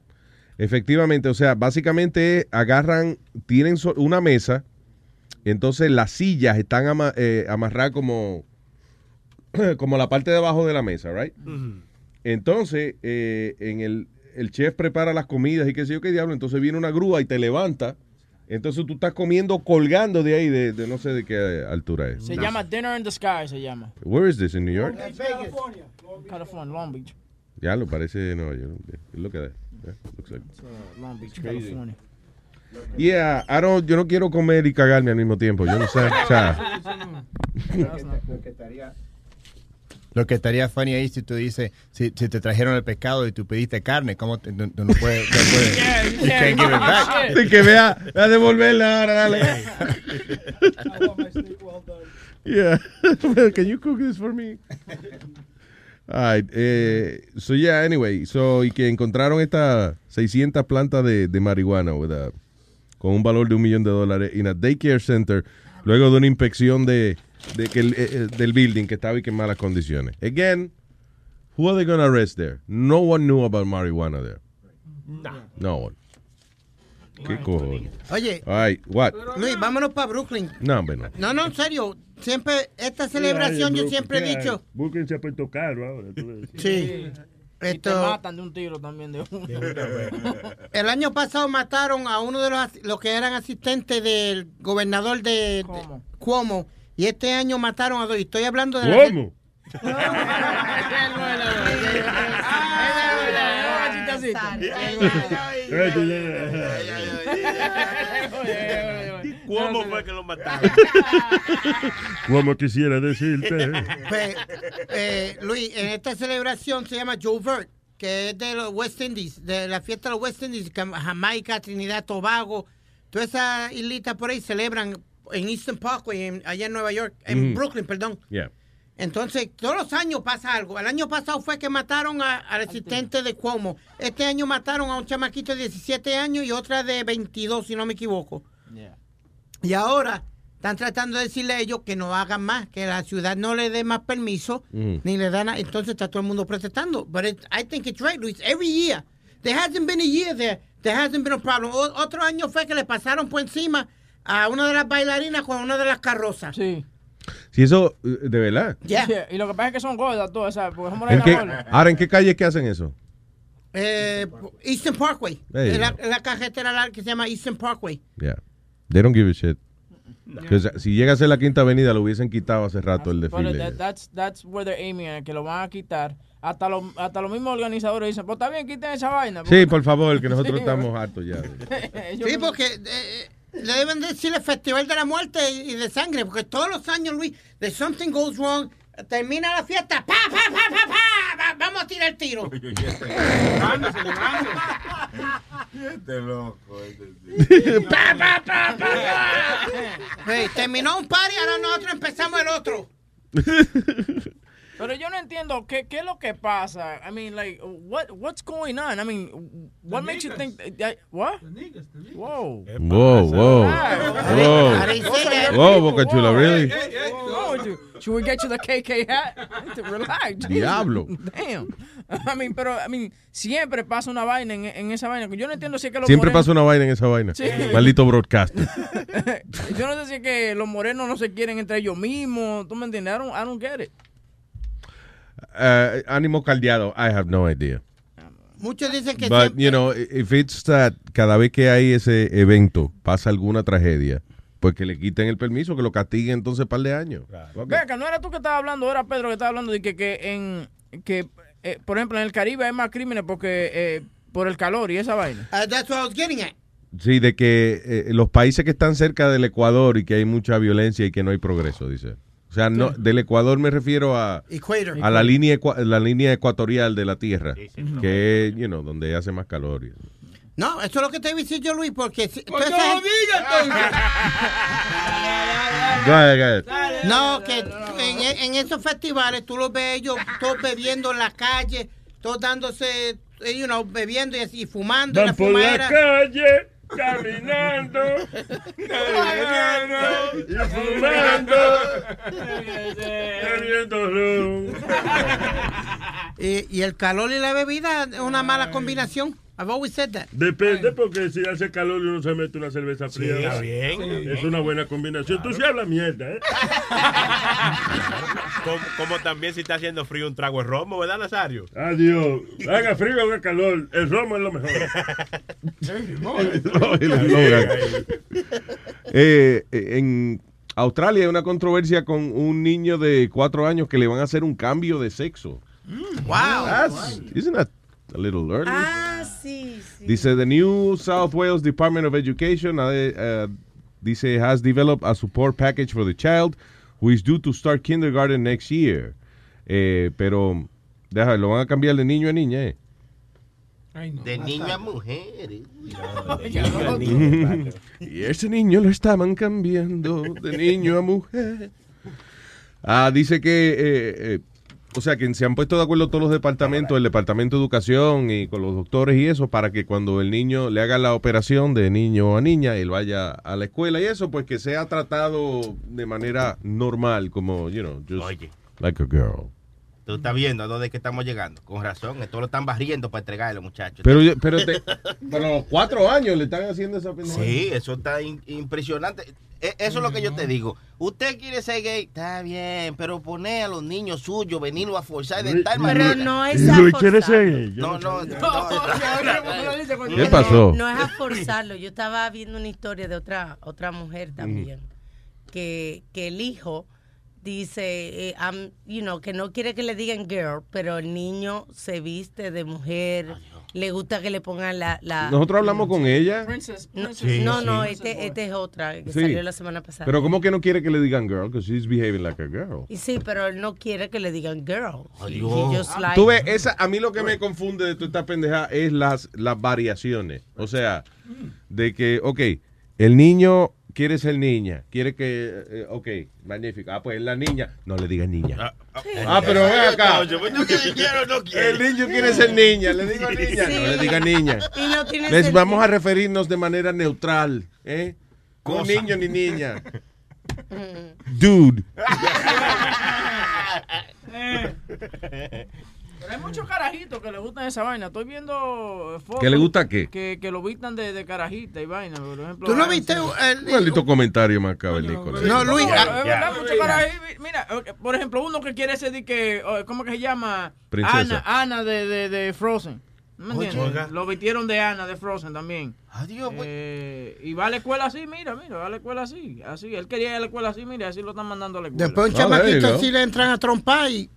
Efectivamente, o sea, básicamente agarran, tienen una mesa, entonces las sillas están ama- eh, amarradas como, como la parte de abajo de la mesa, right? Entonces, eh, en el, el chef prepara las comidas y qué sé yo qué diablo, entonces viene una grúa y te levanta, entonces tú estás comiendo colgando de ahí, de, de no sé de qué altura es. Se llama Dinner in the Sky, se llama. Where is this, in New York? California. California, Long Beach. Ya lo parece Nueva York. Es lo que da. Yeah, looks like- It's, uh, Long Beach, crazy. California. Yeah, I don't- yo no quiero comer y cagarme al mismo tiempo. Yo no sé. O sea, Lo que estaría- Lo que estaría funny ahí si tú dices, si, si te trajeron el pescado y tú pediste carne, ¿cómo te, no puedes, no puedes, you can't give it back. de que vea, a devolverla ahora, dale. Yeah. Can you cook this for me? All right, eh, so yeah, anyway, so y que encontraron estas 600 plantas de, de marihuana with a- con un valor de un millón de dólares en a daycare center luego de una inspección de, de que el- eh, eh, del building que estaba y que en malas condiciones. Again, who are they going to arrest there? No one knew about marijuana there. No one. ¿Qué cojones? Oye, All right, what? Luis, vámonos para Brooklyn. No, hombre, no. No, no, en serio. Siempre, esta celebración yo siempre he dicho. Búsquense a Puerto Caro ahora. Sí. Y te Esto, matan de un tiro también de uno. el año pasado mataron a uno de los, los que eran asistentes del gobernador de, de Cuomo. Y este año mataron a dos. Y estoy hablando de la- ¿Cómo? ¿Cómo fue que lo mataron? Como quisiera decirte. Pues, eh, Luis, en esta celebración se llama Joe Vert, que es de los West Indies, de la fiesta de los West Indies, Jamaica, Trinidad, Tobago, todas esas islitas por ahí celebran en Eastern Parkway, en- allá en Nueva York, en Ujú. Brooklyn, perdón. Yeah. Entonces, todos los años pasa algo. El año pasado fue que mataron a- al asistente de Cuomo. Este año mataron a un chamaquito de 17 años y otra de 22, si no me equivoco. Y ahora están tratando de decirle a ellos que no hagan más, que la ciudad no le dé más permiso, Mm. ni le dan. a- Entonces está todo el mundo protestando. But it- I think it's right, Luis. Every year. There hasn't been a year there. There hasn't been a problem. O- otro año fue que le pasaron por encima a una de las bailarinas con una de las carrozas. Sí. Si eso, eh, de verdad. Yeah. Sí, Y lo que pasa es que son gordas todas, ¿sabes? Porque somos ¿En qué, gordas. ahora, ¿en qué calle es que hacen eso? Eh, Eastern Parkway. You Es la, la carretera larga que se llama Eastern Parkway. Yeah. They don't give a shit. si llega a ser la quinta avenida, lo hubiesen quitado hace rato el desfile. that- that's, that's where they're aiming at, que lo van a quitar. Hasta, los hasta los mismos organizadores dicen, pues está bien, quiten esa vaina. Sí, por favor, que nosotros Sí, estamos hartos ya. Sí, porque eh, eh, le deben decir el Festival de la Muerte y de Sangre, porque todos los años, Luis, de something goes wrong, termina la fiesta, pa, pa, pa, pa, pa, va- vamos a tirar el tiro. Este loco. Pa, pa, pa, pa, pa. Hey, terminó un party, ahora nosotros empezamos el otro. Pero yo no entiendo qué, qué es lo que pasa. I mean, like, what what's going on? I mean, what makes you think that, what? Whoa. Whoa, whoa. Whoa. I didn't say that. Whoa, Boca Chula, really? With you? Should we get you the KK hat? Relax. Jesus. Diablo. Damn. I mean, pero, I mean, siempre pasa una vaina en, en esa vaina. Yo no entiendo si es que los Siempre morenos- pasa una vaina en esa vaina. Sí. Maldito broadcast. Yo no sé si es que los morenos no se quieren entre ellos mismos. ¿Tú me entiendes? I don't, I don't get it. Uh, ánimo caldeado, I have no idea. Muchos dicen que But, siempre- you know, if it's that cada vez que hay ese evento pasa alguna tragedia, pues que le quiten el permiso, que lo castiguen entonces un par de años. Ok. Ve acá, no era tú que estabas hablando, era Pedro que estaba hablando de que, que en que eh, por ejemplo en el Caribe hay más crímenes porque eh, por el calor y esa vaina. Uh, that's what I was getting at. Sí, de que eh, los países que están cerca del Ecuador y que hay mucha violencia y que no hay progreso, dice. O sea, no, del Ecuador me refiero a, Equator. a la línea la línea ecuatorial de la Tierra, que es, you know, donde hace más calor. y- No, eso es lo que te decir yo, Luis, porque... si- Pues esa no. No, que en, en esos festivales tú los ves ellos todos bebiendo en la calle, todos dándose, eh, you know, bebiendo y, así, y fumando en la Van por la calle, caminando, caminando y fumando, bebiendo ron. Y, y el calor y la bebida es una mala combinación. I've always said that. Depende, porque si hace calor y uno se mete una cerveza fría. está bien. Es una buena combinación. Tú sí hablas mierda, ¿eh? Como, como también si está haciendo frío un trago de romo, ¿verdad, Nazario? Adiós. Haga frío o haga calor. El romo es lo mejor. Eh, en Australia hay una controversia con un niño de cuatro años que le van a hacer un cambio de sexo. Wow. That's- isn't that a little early? Ah, sí, sí. Dice the New South Wales Department of Education uh, uh, dice has developed a support package for the child who is due to start kindergarten next year. Eh, pero déjame, lo van a cambiar de niño a niña, eh. De niño a mujer. y ese niño lo estaban cambiando de niño a mujer. Ah, dice que, eh, eh, o sea, que se han puesto de acuerdo todos los departamentos, el departamento de educación y con los doctores y eso, para que cuando el niño le haga la operación de niño a niña, él vaya a la escuela y eso, pues que sea tratado de manera normal, como, you know, just Oye. like a girl. Tú estás viendo a dónde es que estamos llegando. Con razón, esto lo están barriendo para entregarle, muchachos. Pero, pero, te- pero los cuatro años le están haciendo esa pendeja. Sí, eso está in- impresionante. E- Eso es lo que yo te digo. Usted quiere ser gay, está bien, pero poner a los niños suyos, venirlo a forzar de tal Pero manera. no es a forzarlo. Yo No, no, ¿Qué pasó? No es a forzarlo. Yo estaba viendo una historia de otra otra mujer también que, que el hijo dice, eh, I'm- you know, que no quiere que le digan girl, pero el niño se viste de mujer, le gusta que le pongan la... la Nosotros hablamos con ella. no, Sí, no, este, este es otra que Sí. salió la semana pasada. Pero ¿cómo que no quiere que le digan girl? Because she's behaving like a girl. Y sí, pero él no quiere que le digan girl. Just like- Tú ves, esa, a mí lo que me confunde de toda esta pendeja es las, las variaciones. O sea, de que, ok, el niño quiere ser niña, quiere que, eh, ok, magnífico. Ah, pues la niña, no le digas niña. Ah, pero ven acá. El niño quiere ser niña, le digo niña, Sí. no le diga niña. Y no tiene Les sentido. vamos a referirnos de manera neutral, ¿eh? No Cosa. niño ni niña. Dude. Pero hay muchos carajitos que le gustan esa vaina. Estoy viendo fotos. ¿Que le gusta qué? Que, que lo vistan de, de carajita y vaina. Por ejemplo, ¿Tú no ah, viste el, Maldito comentario más cavernícola. No, Luis, No, ah, es verdad, muchos carajitos. Mira, eh, por ejemplo, uno que quiere ser de que, oh, ¿cómo que se llama? Princesa. Ana, Ana de, de, de Frozen. ¿No me entiendes? Lo vistieron de Ana de Frozen también. Adiós. Eh, y va a la escuela así, mira, mira, va a la escuela así. Así, él quería ir a la escuela así, mira, así lo están mandando a la escuela. Después un you chamaquito así le entran a trompar y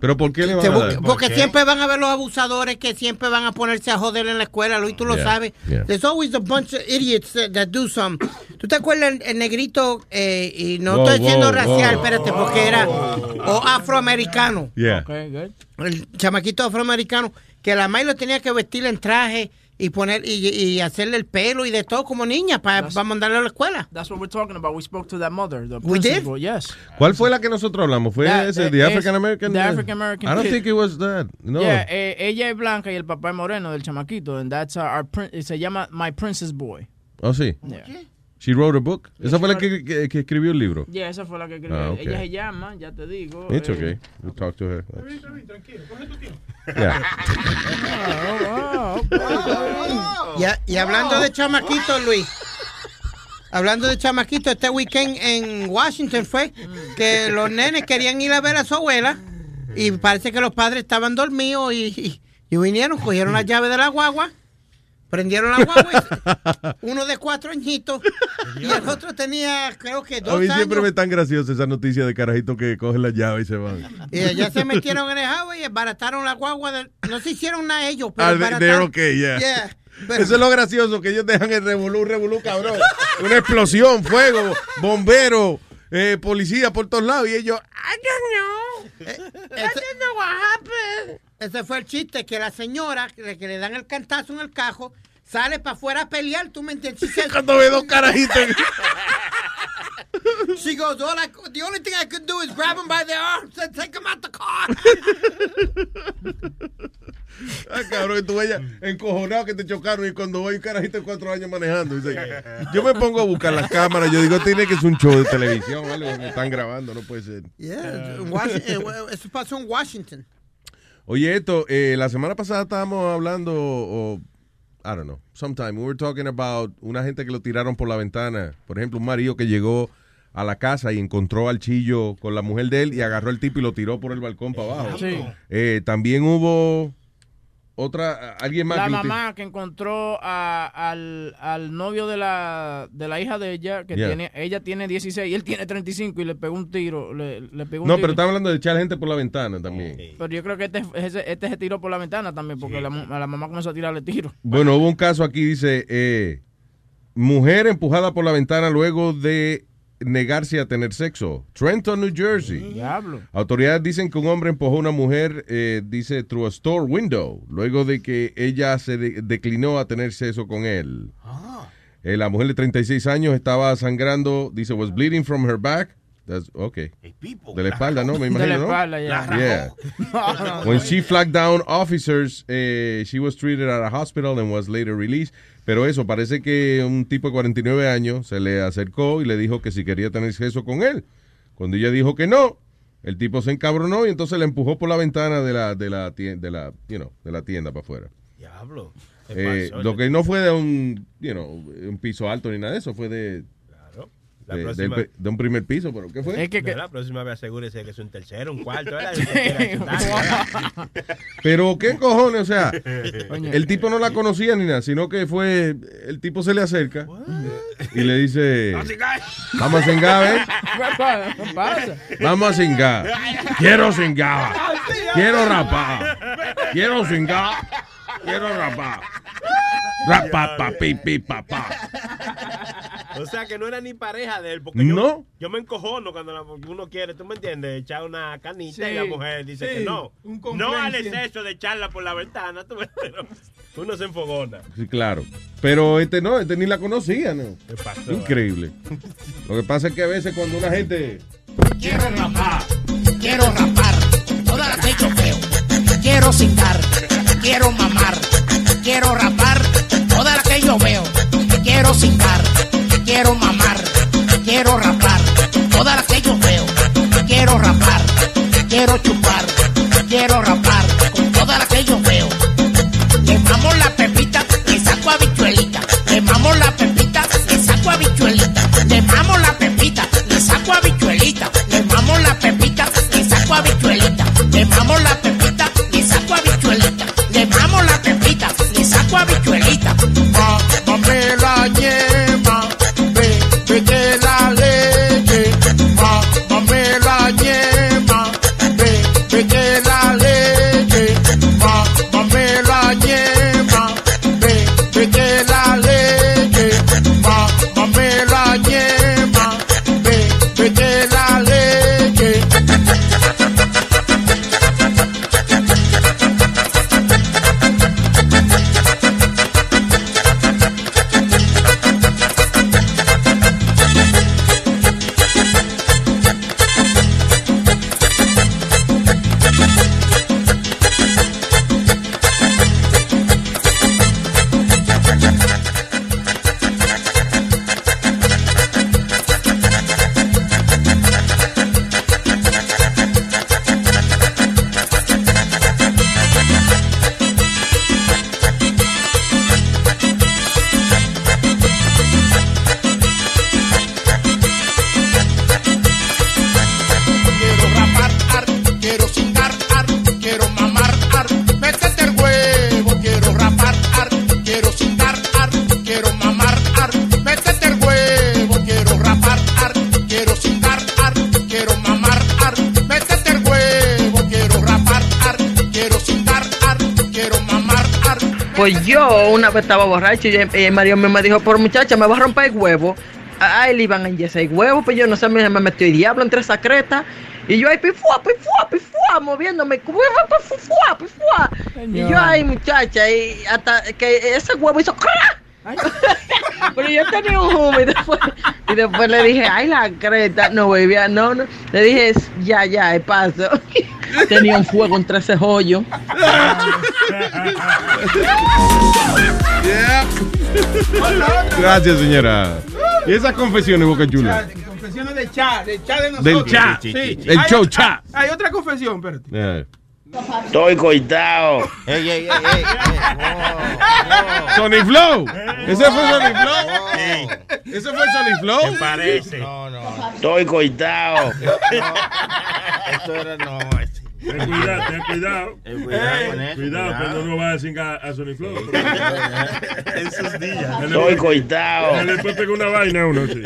¿Pero por qué le van a dar? porque siempre van a ver los abusadores que siempre van a ponerse a joder en la escuela, Luis, tú lo Yeah, sabes. yeah. There's always a bunch of idiots that, that do some. ¿Tú te acuerdas el, el negrito, eh, y no estoy diciendo racial, wow. espérate, porque era o afroamericano, Yeah. Okay, good. el chamaquito afroamericano, que la madre lo tenía que vestir en traje y poner y, y hacerle el pelo y de todo como niña para mandarle a la escuela. That's what we're talking about. We spoke to that mother, the We did? Yes. ¿Cuál fue la que nosotros hablamos? ¿Fue That- ese, eh, The African American? the African American I don't kid. think it was that. No. Yeah, eh, ella es blanca y el papá es moreno del chamaquito. And that's uh, our prin- se llama My Princess Boy. Oh, sí. Yeah. She wrote a book. Yeah, Esa fue la que, que, que escribió el libro. Yeah, esa fue la que escribió. Ah, okay. Ella se llama, ya te digo. It's eh, okay. We'll talk to her. Tranquilo, coge tu tiempo. Yeah. Y hablando de chamaquitos, Luis. Hablando de chamaquitos, este weekend en Washington fue que los nenes querían ir a ver a su abuela y parece que los padres estaban dormidos y, y- y vinieron, cogieron la llave de la guagua, prendieron la guagua, uno de cuatro añitos y el otro tenía creo que A dos mí siempre años. me tan graciosa esa noticia de carajitos que cogen la llave y se van. Y allá se metieron en el agua y embarataron la guagua. del- no se hicieron nada ellos, pero Ah, embarataron- okay, yeah. Yeah, pero- Eso es lo gracioso, que ellos dejan el revolú, revolú, cabrón. Una explosión, fuego, bombero, eh, policía por todos lados y ellos... I don't know. I don't know what happened. Ese fue el chiste, que la señora, que, que le dan el cantazo en el cajo, sale para afuera a pelear, ¿tú me entiendes? Cuando ve dos carajitos. She goes, All I, the only thing I could do is grab them by their arms and take them out the car. Ah, cabrón, y tú vayas encojonado que te chocaron y cuando voy un carajito de cuatro años manejando. dice, yo me pongo a buscar las cámaras, yo digo, tiene que ser un show de televisión algo, me están grabando, no puede ser. Yeah, eh, eso pasó en Washington. Oye, esto, eh, la semana pasada estábamos hablando, o, I don't know, sometime, we were talking about una gente que lo tiraron por la ventana. Por ejemplo, un marido que llegó a la casa y encontró al chillo con la mujer de él y agarró el tipo y lo tiró por el balcón para abajo. Sí. Eh, también hubo otra, alguien más La que mamá que encontró a- al, al novio de la, de la hija de ella, que Yeah. tiene, ella tiene 16 y él tiene 35 y le pegó un tiro. Le, le pegó un No, tiro. pero estamos hablando de echar gente por la ventana también. Pero yo creo que este, ese- este se tiró por la ventana también, porque la, mu- la mamá comenzó a tirarle tiro. Bueno, hubo un caso aquí, dice, eh, mujer empujada por la ventana luego de negarse a tener sexo. Trenton, New Jersey. Diablo. Autoridades dicen que un hombre empujó a una mujer, eh, dice, through a store window, luego de que ella se de- declinó a tener sexo con él. Eh, la mujer de 36 años estaba sangrando, dice, was bleeding from her back. That's, okay. De la espalda, ¿no? Me De la ¿no? espalda, ya. Yeah. When she flagged down officers, eh, she was treated at a hospital and was later released. Pero eso, parece que un tipo de 49 años se le acercó y le dijo que si quería tener sexo con él. Cuando ella dijo que no, el tipo se encabronó y entonces le empujó por la ventana de la, de la, tienda, de la, you know, de la tienda para afuera. Diablo. ¿Qué Eh, lo que no fue de un, you know, un piso alto ni nada de eso, fue de, La de, un primer piso, pero ¿qué fue? No, la próxima vez asegúrese que es un tercero, un cuarto. Que Pero qué cojones, o sea, el tipo no la conocía ni nada, sino que fue, el tipo se le acerca y le dice, vamos a cingar, ¿eh? Vamos a cingar. Quiero cingar. Quiero rapar. Quiero cingar. Quiero rapar. Rapa, pa, pi, pi, pa, pa. O sea, que no era ni pareja de él. Porque yo, No. yo me encojono cuando la- uno quiere, ¿tú me entiendes? Echar una canita y Sí, la mujer dice sí, que no. un No al exceso de echarla por la ventana. tú pero uno se enfogona. Sí, claro. Pero este no, este ni la conocía, ¿no? ¿Qué pasó? Increíble. Lo que pasa es que a veces cuando una gente... Quiero rapar, quiero rapar toda la que yo veo. Quiero cingar, quiero mamar, quiero rapar toda la que yo veo. Quiero cingar, quiero mamar, quiero rapar toda la que yo veo. Quiero rapar, quiero chupar, quiero rapar con toda la que yo veo. Le mamo la pepita, le saco habichuelita. Le mamo la pepita, le saco habichuelita. Le mamo la pepita, le saco habichuelita. Le mamo la pepita, le saco habichuelita. Le mamo la pepita, le saco habichuelita. Le mamo la pepita, le saco habichuelita. Estaba borracho y, y Mario me dijo, por muchacha, me va a romper el huevo. A él iban a enyesar el huevo, pues yo no sé, me, me metió el diablo entre esa creta. Y yo ahí, pifua, pifua, pifua, moviéndome, pifua, pifua. Y yo ahí, muchacha, y hasta que ese huevo hizo ¡cra! Pero yo tenía un humo y después, y después le dije, ay, la creta, no, bebía, no, no. Le dije, ya, ya, el paso. tenía un fuego entre ese joyo. Gracias, señora. Y esas confesiones, Boca Chula. Confesiones del chat, del chat de nosotros. Del chat. Sí. El Hay show otra- chat. Hay otra confesión, espérate. Eh, Estoy coitado. Ey, ey, ey, ey. Sony Flow. ¿Ese fue Sony Flow? ¿Ese fue Sony Flow? parece? No, no. Estoy coitado. Esto era no. Ten cuidado, ten cuidado. Ten cuidado con eso, Cuidado, cuidado. cuando uno va a cingar a Sony Flow. En sus días. Estoy puede- coitado. Puede pegar una vaina a uno, sí.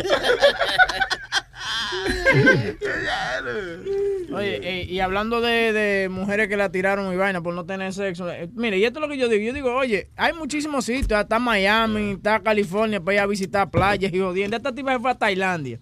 Oye, eh, y hablando de, de mujeres que la tiraron y vaina por no tener sexo, eh, mire, y esto es lo que yo digo. Yo digo, oye, hay muchísimos sitios, está Miami, está California para ir a visitar playas y jodiendo. Esta tipa se fue a Tailandia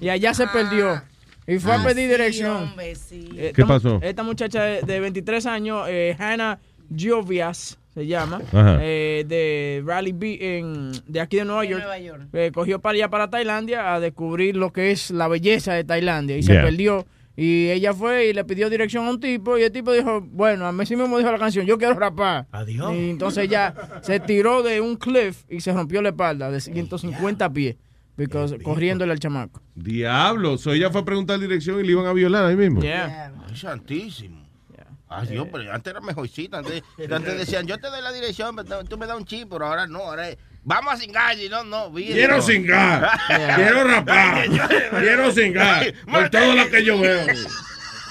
y allá se perdió. Y fue a Ah, pedir sí, dirección. hombre, sí. Eh, ¿Qué pasó? Esta muchacha de, de 23 años, eh, Hannah Giovias, se llama, eh, de Raleigh Beach, en, de aquí de Nueva De York. Nueva York. Eh, cogió para allá, para Tailandia, a descubrir lo que es la belleza de Tailandia. Y se perdió. Y ella fue y le pidió dirección a un tipo. Y el tipo dijo, bueno, a mí sí mismo dijo la canción, yo quiero rapar. Adiós. Y entonces ella se tiró de un cliff y se rompió la espalda de 150 pies. Because, corriéndole al chamaco. Diablo. So ella fue a preguntar dirección y le iban a violar ahí mismo. Yeah. Ay, santísimo. Ay, Dios, pero antes era mejorcita. Antes, antes decían, yo te doy la dirección, pero tú me das un chip, pero ahora no. Ahora es, vamos a cingar. Y no, no. Quiero cingar. Quiero rapar. Quiero cingar. Por todo lo que yo veo.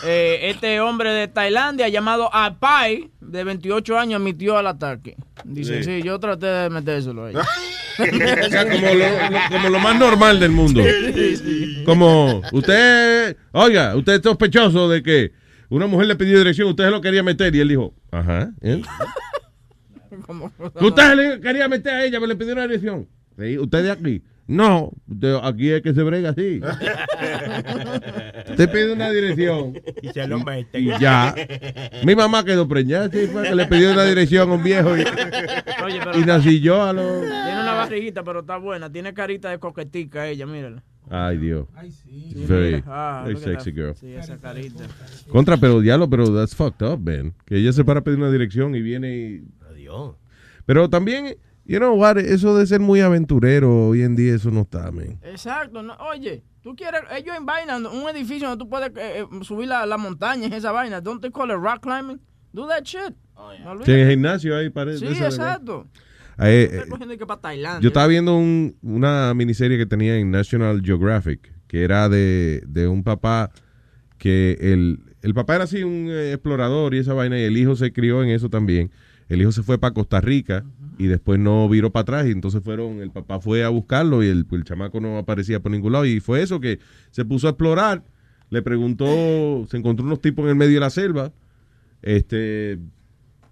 Eh, este hombre de Tailandia llamado Apai, de 28 años, admitió al ataque. Dice, Sí. sí, yo traté de metérselo ahí. Como lo, lo- como lo más normal del mundo. Sí, sí. Como usted, oiga, usted es sospechoso de que una mujer le pidió dirección, usted se lo quería meter y él dijo, ajá. ¿eh? Usted le quería meter a ella, pero le pidió una dirección. Sí, ¿Usted de aquí? No, de aquí es que se brega así. Usted pide una dirección. Y se lo mete. Y ya. Mi mamá quedó preñada, sí, fue que le pidió una dirección a un viejo y, Oye, pero y nací yo a los... tiene una barriguita, pero está buena. Tiene carita de coquetica ella, mírala. Ay, Dios. Sí, Very, mira. Ah, very look at sexy that. girl. Sí, esa carita. Contra, pero diablo, pero that's fucked up, man. Que ella se para a pedir una dirección y viene y... Adiós. Pero también, you know what, eso de ser muy aventurero, hoy en día eso no está, man. Exacto. no, oye, tú quieres, ellos en vaina, un edificio donde tú puedes eh, eh, subir la, la montaña, esa vaina. Don't they call it rock climbing? Do that shit. No Sí, en el gimnasio ahí parece. Sí, exacto. Ahí, eh, Estoy cogiendo que para Tailandia. yo estaba viendo un- una miniserie que tenía en National Geographic, que era de, de un papá que el, el papá era así un eh, explorador y esa vaina, y el hijo se crió en eso también. El hijo se fue para Costa Rica y después no viró para atrás y entonces fueron, el papá fue a buscarlo y el, el chamaco no aparecía por ningún lado y fue eso que se puso a explorar, le preguntó, se encontró unos tipos en el medio de la selva, este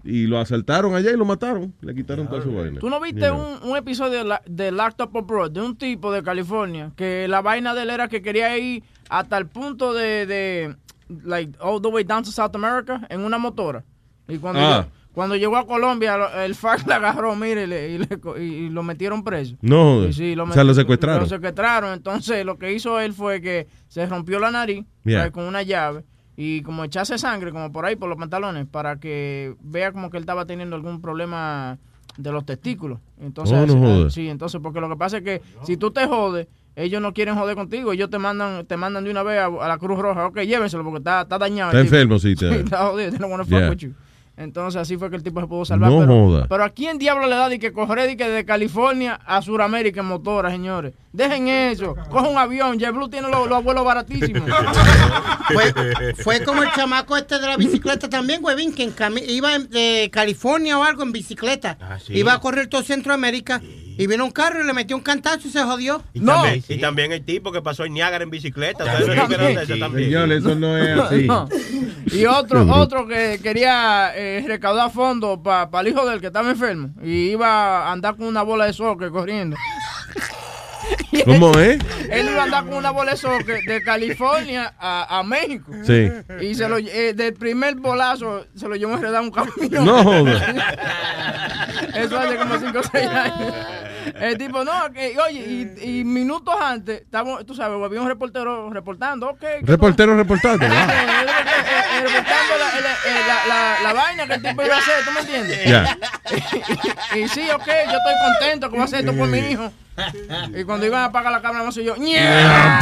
y lo asaltaron allá y lo mataron, le quitaron toda su vaina. ¿Tú no viste un, un episodio de, la- de Up Abroad de un tipo de California que la vaina de él era que quería ir hasta el punto de, de like, all the way down to South America en una motora? Y cuando, Ah. Cuando llegó a Colombia, lo- el FARC le agarró, mire, y, le- y lo metieron preso. No, sí, O sea, lo secuestraron. Lo secuestraron. Entonces, lo que hizo él fue que se rompió la nariz Yeah. con una llave y como echarse sangre, como por ahí, por los pantalones, para que vea como que él estaba teniendo algún problema de los testículos. Entonces, Oh, no jodas. sí, entonces, porque lo que pasa es que si tú te jodes, ellos no quieren joder contigo, ellos te mandan te mandan de una vez a, a la Cruz Roja, ok, llévenselo porque está, está dañado. Está enfermo, sí, está- está jodido, they don't wanna fuck Yeah. with you. Entonces así fue que el tipo se pudo salvar. No pero, joda. pero ¿a quién diablo le da de que correr de, que de California a Sudamérica en motora, señores? Dejen eso. Coge un avión. JetBlue tiene los, los abuelos baratísimos. Fue, fue como el chamaco este de la bicicleta también, huevín, que en iba de California o algo en bicicleta. sí. Iba a correr todo Centroamérica y vino un carro y le metió un cantazo y se jodió. Y, también, y también el tipo que pasó en Niágara en bicicleta. ¿Ustedes no eso también? Señor, eso no es así. No. Y otro, otro que quería eh, recaudar fondos para el hijo del que estaba enfermo. Y iba a andar con una bola de soccer corriendo. ¿Cómo es? Él iba a andar con una bola de California a, a México. Sí. Y se lo, eh, del primer bolazo se lo llevó enredado un camión. No joda. Eso hace como 5 o 6 años. El tipo, no, que, oye, y, y minutos antes, estamos, tú sabes, había un reportero reportando, ok. ¿qué Reportero reportando. eh, wow. eh, reportando la, la- eh, la- la- la vaina que el tipo iba a hacer, ¿tú me entiendes? Ya. y, sí, ok, yo estoy contento que voy a hacer esto por mi hijo. Y cuando iban a apagar la cámara, no sé yo, ¡ña!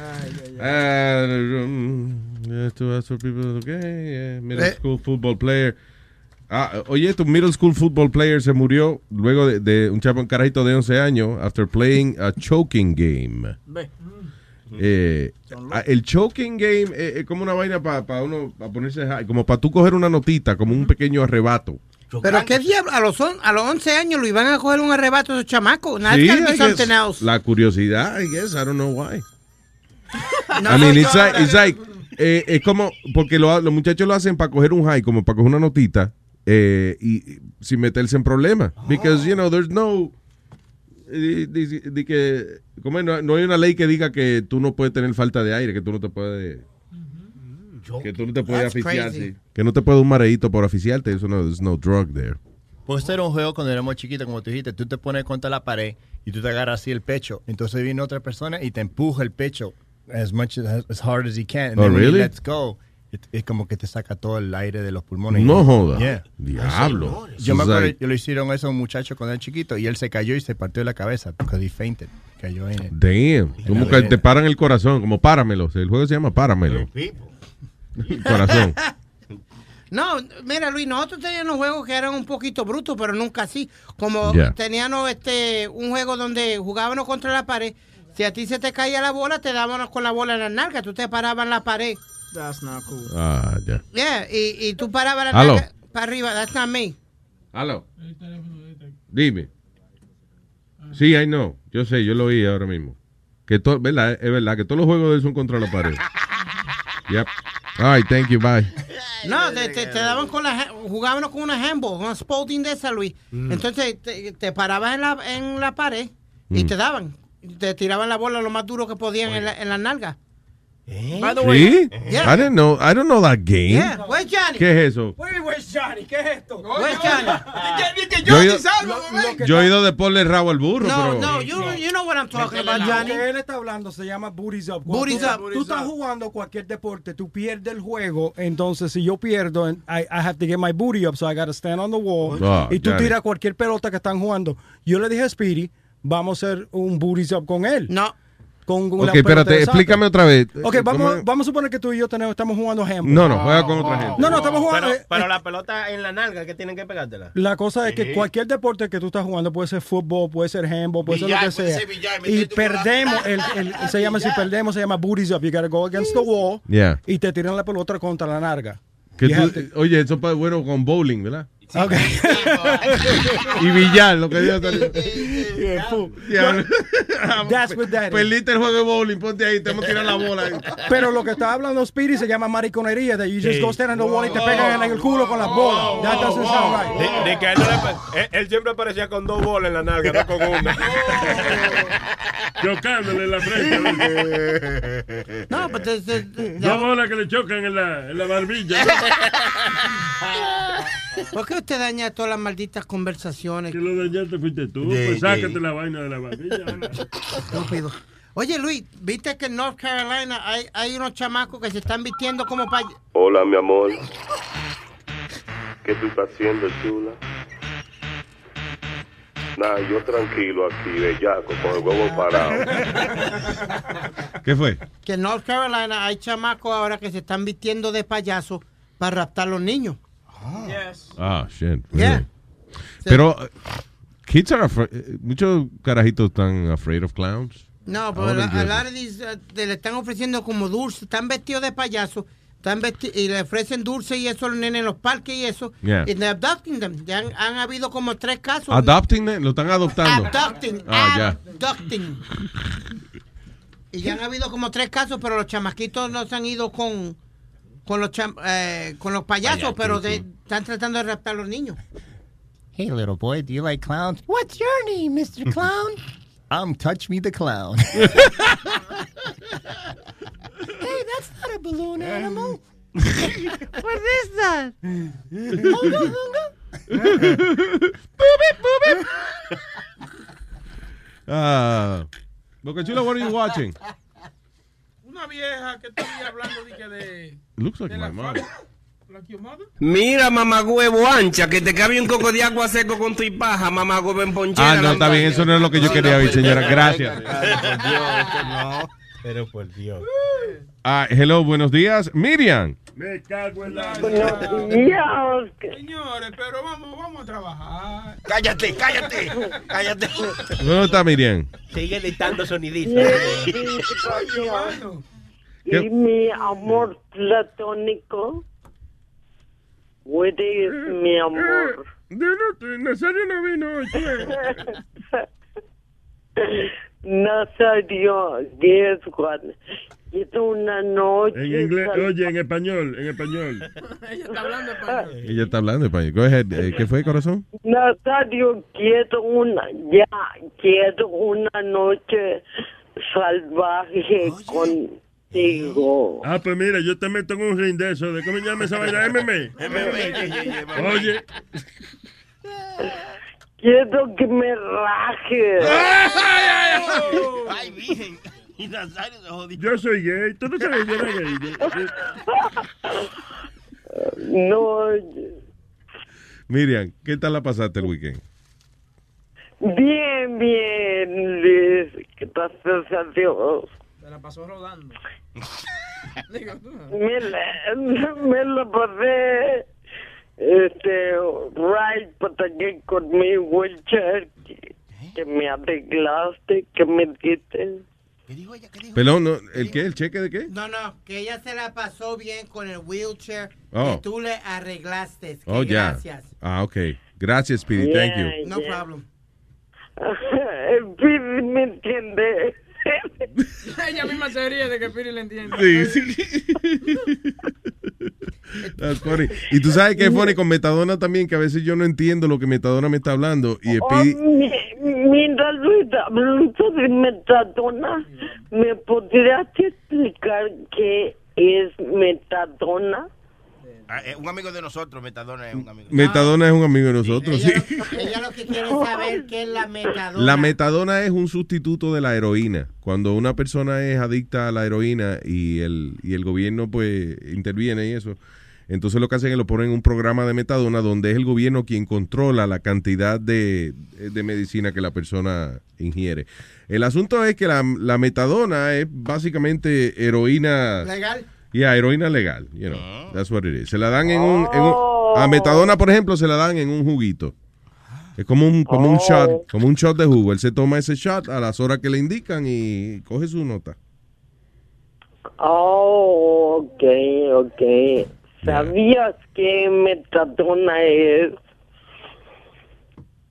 Ay, ay, Uh, um, esto es for people, okay, yeah, middle Eh. school football player. Ah, oye, tu middle school football player se murió luego de, de un chavo, un carajito de 11 años after playing a choking game. Ve. Eh, ah, el choking game eh, es como una vaina para uno pa ponerse high, como para tú coger una notita, como un pequeño arrebato. Pero qué diablo, a los, on- a los 11 años lo iban a coger un arrebato esos chamacos. Nada Sí, something else. la curiosidad, I guess, I don't know why. No, I mean, no, it's yo- like, it's like, eh, es como, porque lo- los muchachos lo hacen para coger un high, como para coger una notita, eh, y, y sin meterse en problemas. Because, you know, there's no, eh, di- di que, como no, no hay una ley que diga que tú no puedes tener falta de aire, que tú no te puedes, que tú no te puedes sí. que no te puede un mareíto por aficiarte, eso no, there's no drug there. Pues este era un juego cuando éramos chiquitos, como tú dijiste, tú te pones contra la pared y tú te agarras así el pecho. Entonces viene otra persona y te empuja el pecho as much as, as hard as he can. And Oh, then really? lets go, es como que te saca todo el aire de los pulmones. No joda. Yeah. Diablo. Yo me acuerdo, yo lo hicieron eso a un muchacho cuando era chiquito y él se cayó y se partió la cabeza porque he fainted. Cayó en el... Damn. Como que te paran el corazón, como páramelo. El juego se llama páramelo. Corazón. No, mira Luis, nosotros teníamos juegos que eran un poquito brutos, pero nunca así. Como teníamos este un juego donde jugábamos contra la pared. Si a ti se te caía la bola, te dábamos con la bola en la nalga. Tú te parabas en la pared. That's not cool. Ah, ya. Yeah, y, y tú parabas la Aló. nalga para arriba. That's not me. Aló. Dime. Sí, I know. Yo sé, yo lo oí ahora mismo. Que to- ¿verdad? Es verdad que todos los juegos de él son contra la pared. Yep. All right, thank you, bye. No, te, te- te daban con la jugábamos con una handball, una Spalding de esa, Luis. Mm. Entonces te, te parabas en la, en la pared y Mm. te daban. Te tiraban la bola lo más duro que podían en la, en la nalga. By the way, ¿Sí? Yeah. I didn't know, I don't know that game. Yeah, where's Johnny? ¿Qué es eso? Wait, where's Johnny? ¿Qué es esto? Where's Johnny? Que Yo he Johnny ido-. Yo he ido de ponerle el rabo al burro, No, pero... no, you, you know what I'm talking about, Lo Johnny. que él está hablando se llama booties up. Booties up. Tú estás jugando cualquier deporte, tú pierdes el juego, entonces si yo pierdo, I, I have to get my booty up, so I gotta stand on the wall. Ah, y tú Johnny. tiras cualquier pelota que están jugando. Yo le dije a Speedy, vamos a hacer un booties up con él. No. Con, con Ok, espérate, explícame otra vez. Ok, ¿Cómo vamos, vamos a suponer que tú y yo tenemos, estamos jugando handball. No, no, juega con otra gente. No, no, estamos jugando. Pero, eh, pero eh, la pelota en la nalga, que tienen que pegártela. La cosa es que Sí. cualquier deporte que tú estás jugando puede ser fútbol, puede ser handball, puede ser lo que sea. billar, y perdemos, el, el- se llama, si perdemos, se llama booties up. You gotta go against the wall Yeah. y te tiran la pelota contra la. Que tú- to- oye, eso es bueno con bowling, ¿verdad? Ok. y billar, lo que. That's what that is. Perdiste el juego de bowling, ponte ahí, te hemos tirado la bola. ahí. Pero lo que está hablando Speedy se llama mariconería, that you just Sí. go stand on the wall y te pegan en el culo con las bolas. That doesn't sound right. De, de que él, no le él, él siempre aparecía con dos bolas en la nalga, no con una. Chocándole en la frente. No, pero te- te- te- Dos bolas que le chocan en la, en la barbilla. ¿Por qué usted daña todas las malditas conversaciones? Que lo dañaste fuiste tú. Pues sácate la vaina de la barbilla. Estúpido. Oye, Luis, ¿viste que en North Carolina hay, hay unos chamacos que se están vistiendo como pay... Hola, mi amor. ¿Qué tú estás haciendo, chula? Nada, yo tranquilo aquí, bellaco, con el huevo parado. ¿Qué fue? Que en North Carolina hay chamacos ahora que se están vistiendo de payaso para raptar a los niños. Ah, shit. Yeah. really. Pero, uh, kids are afraid, muchos carajitos están afraid of clowns. No, pero a, lot of these, uh, te le están ofreciendo como dulce, están vestidos de payaso, están vesti- y le ofrecen dulce y eso a los nenes en los parques y eso. Yeah. Y they're adopting them. Ya han, han habido como tres casos. Adopting, eh, lo están adoptando. Adopting. Ah, ya. Adopting. Y ya han habido como tres casos, pero los chamaquitos no se han ido con con los cham- eh, con los payasos, pero de- están tratando de raptar a los niños. Hey, little boy, do you like clowns? What's your name, Mr. Clown? I'm Touch Me the Clown. hey, that's not a balloon animal. what is that? Hunga, hunga? Ah, Boca Chula, what are you watching? Una vieja que estoy hablando de que de... Looks like de my mom. Mira, mamagüevo ancha, que te cabe un coco de agua seco con tu y paja, mamagüevo en ponchera. Ah, no, está bien, eso no es lo que yo quería oír, señora. Gracias. Pero por Dios. Ah, hello, buenos días. Miriam. Me cago en la... Dios. Señores, pero vamos, vamos a trabajar. Cállate, cállate, cállate. ¿Dónde está Miriam? Sigue dictando sonidito. Y mi amor platónico. Woody es mi amor. Nazario no vino hoy. Nazario, guess what? Es una noche. En inglés, oye, en español, en español. Ella está hablando español. Ella está hablando español. Go ahead. Eh, ¿Qué fue, corazón? Nazario, quiero una, ya, quiero una noche salvaje contigo. Ah, pues mira, yo te meto en un ring de eso. ¿De cómo llama esa vaina? MM. Oye, Quiero que me rajes. Ay, virgen. Y Nazario se jodió. yo soy gay. Tú no sabes que era gay. No, Miriam, ¿qué tal la pasaste el weekend? bien, bien, Luis. Gracias a Dios. Se la pasó rodando. Me la, me la pasé este, right para aquí con mi wheelchair que, que me arreglaste, que me diste. Pelón, no, ¿el qué? ¿El cheque de qué? No, no, que ella se la pasó bien con el wheelchair Oh. que tú le arreglaste. que Oh, ya. Gracias. Ah, ok. Gracias, Speedy. Thank you. No problem. Pidi me entiende. Ella misma se ríe de que Piri le entiende. Sí, sí. That's funny. Y tú sabes que es funny con Metadona también, que a veces yo no entiendo lo que Metadona me está hablando. Y Oh, Speedy, mi- mira, Luis, hablando de metadona, ¿me podrías explicar qué es metadona? Ah, eh, un amigo de nosotros, Metadona, es un amigo. Metadona es un amigo de nosotros, sí. Ella lo que quiere saber qué es la metadona. La metadona es un sustituto de la heroína. Cuando una persona es adicta a la heroína y el, y el gobierno pues interviene y eso, entonces lo que hacen es lo ponen en un programa de metadona donde es el gobierno quien controla la cantidad de, de medicina que la persona ingiere. El asunto es que la, la metadona es básicamente heroína... Legal. Yeah, heroína legal, you know, that's what it is. Se la dan en un, en un- a metadona, por ejemplo, se la dan en un juguito. Es como un, como un shot, como un shot de jugo. Él se toma ese shot a las horas que le indican y coge su nota. Oh, ok, ok. ¿Sabías que metadona es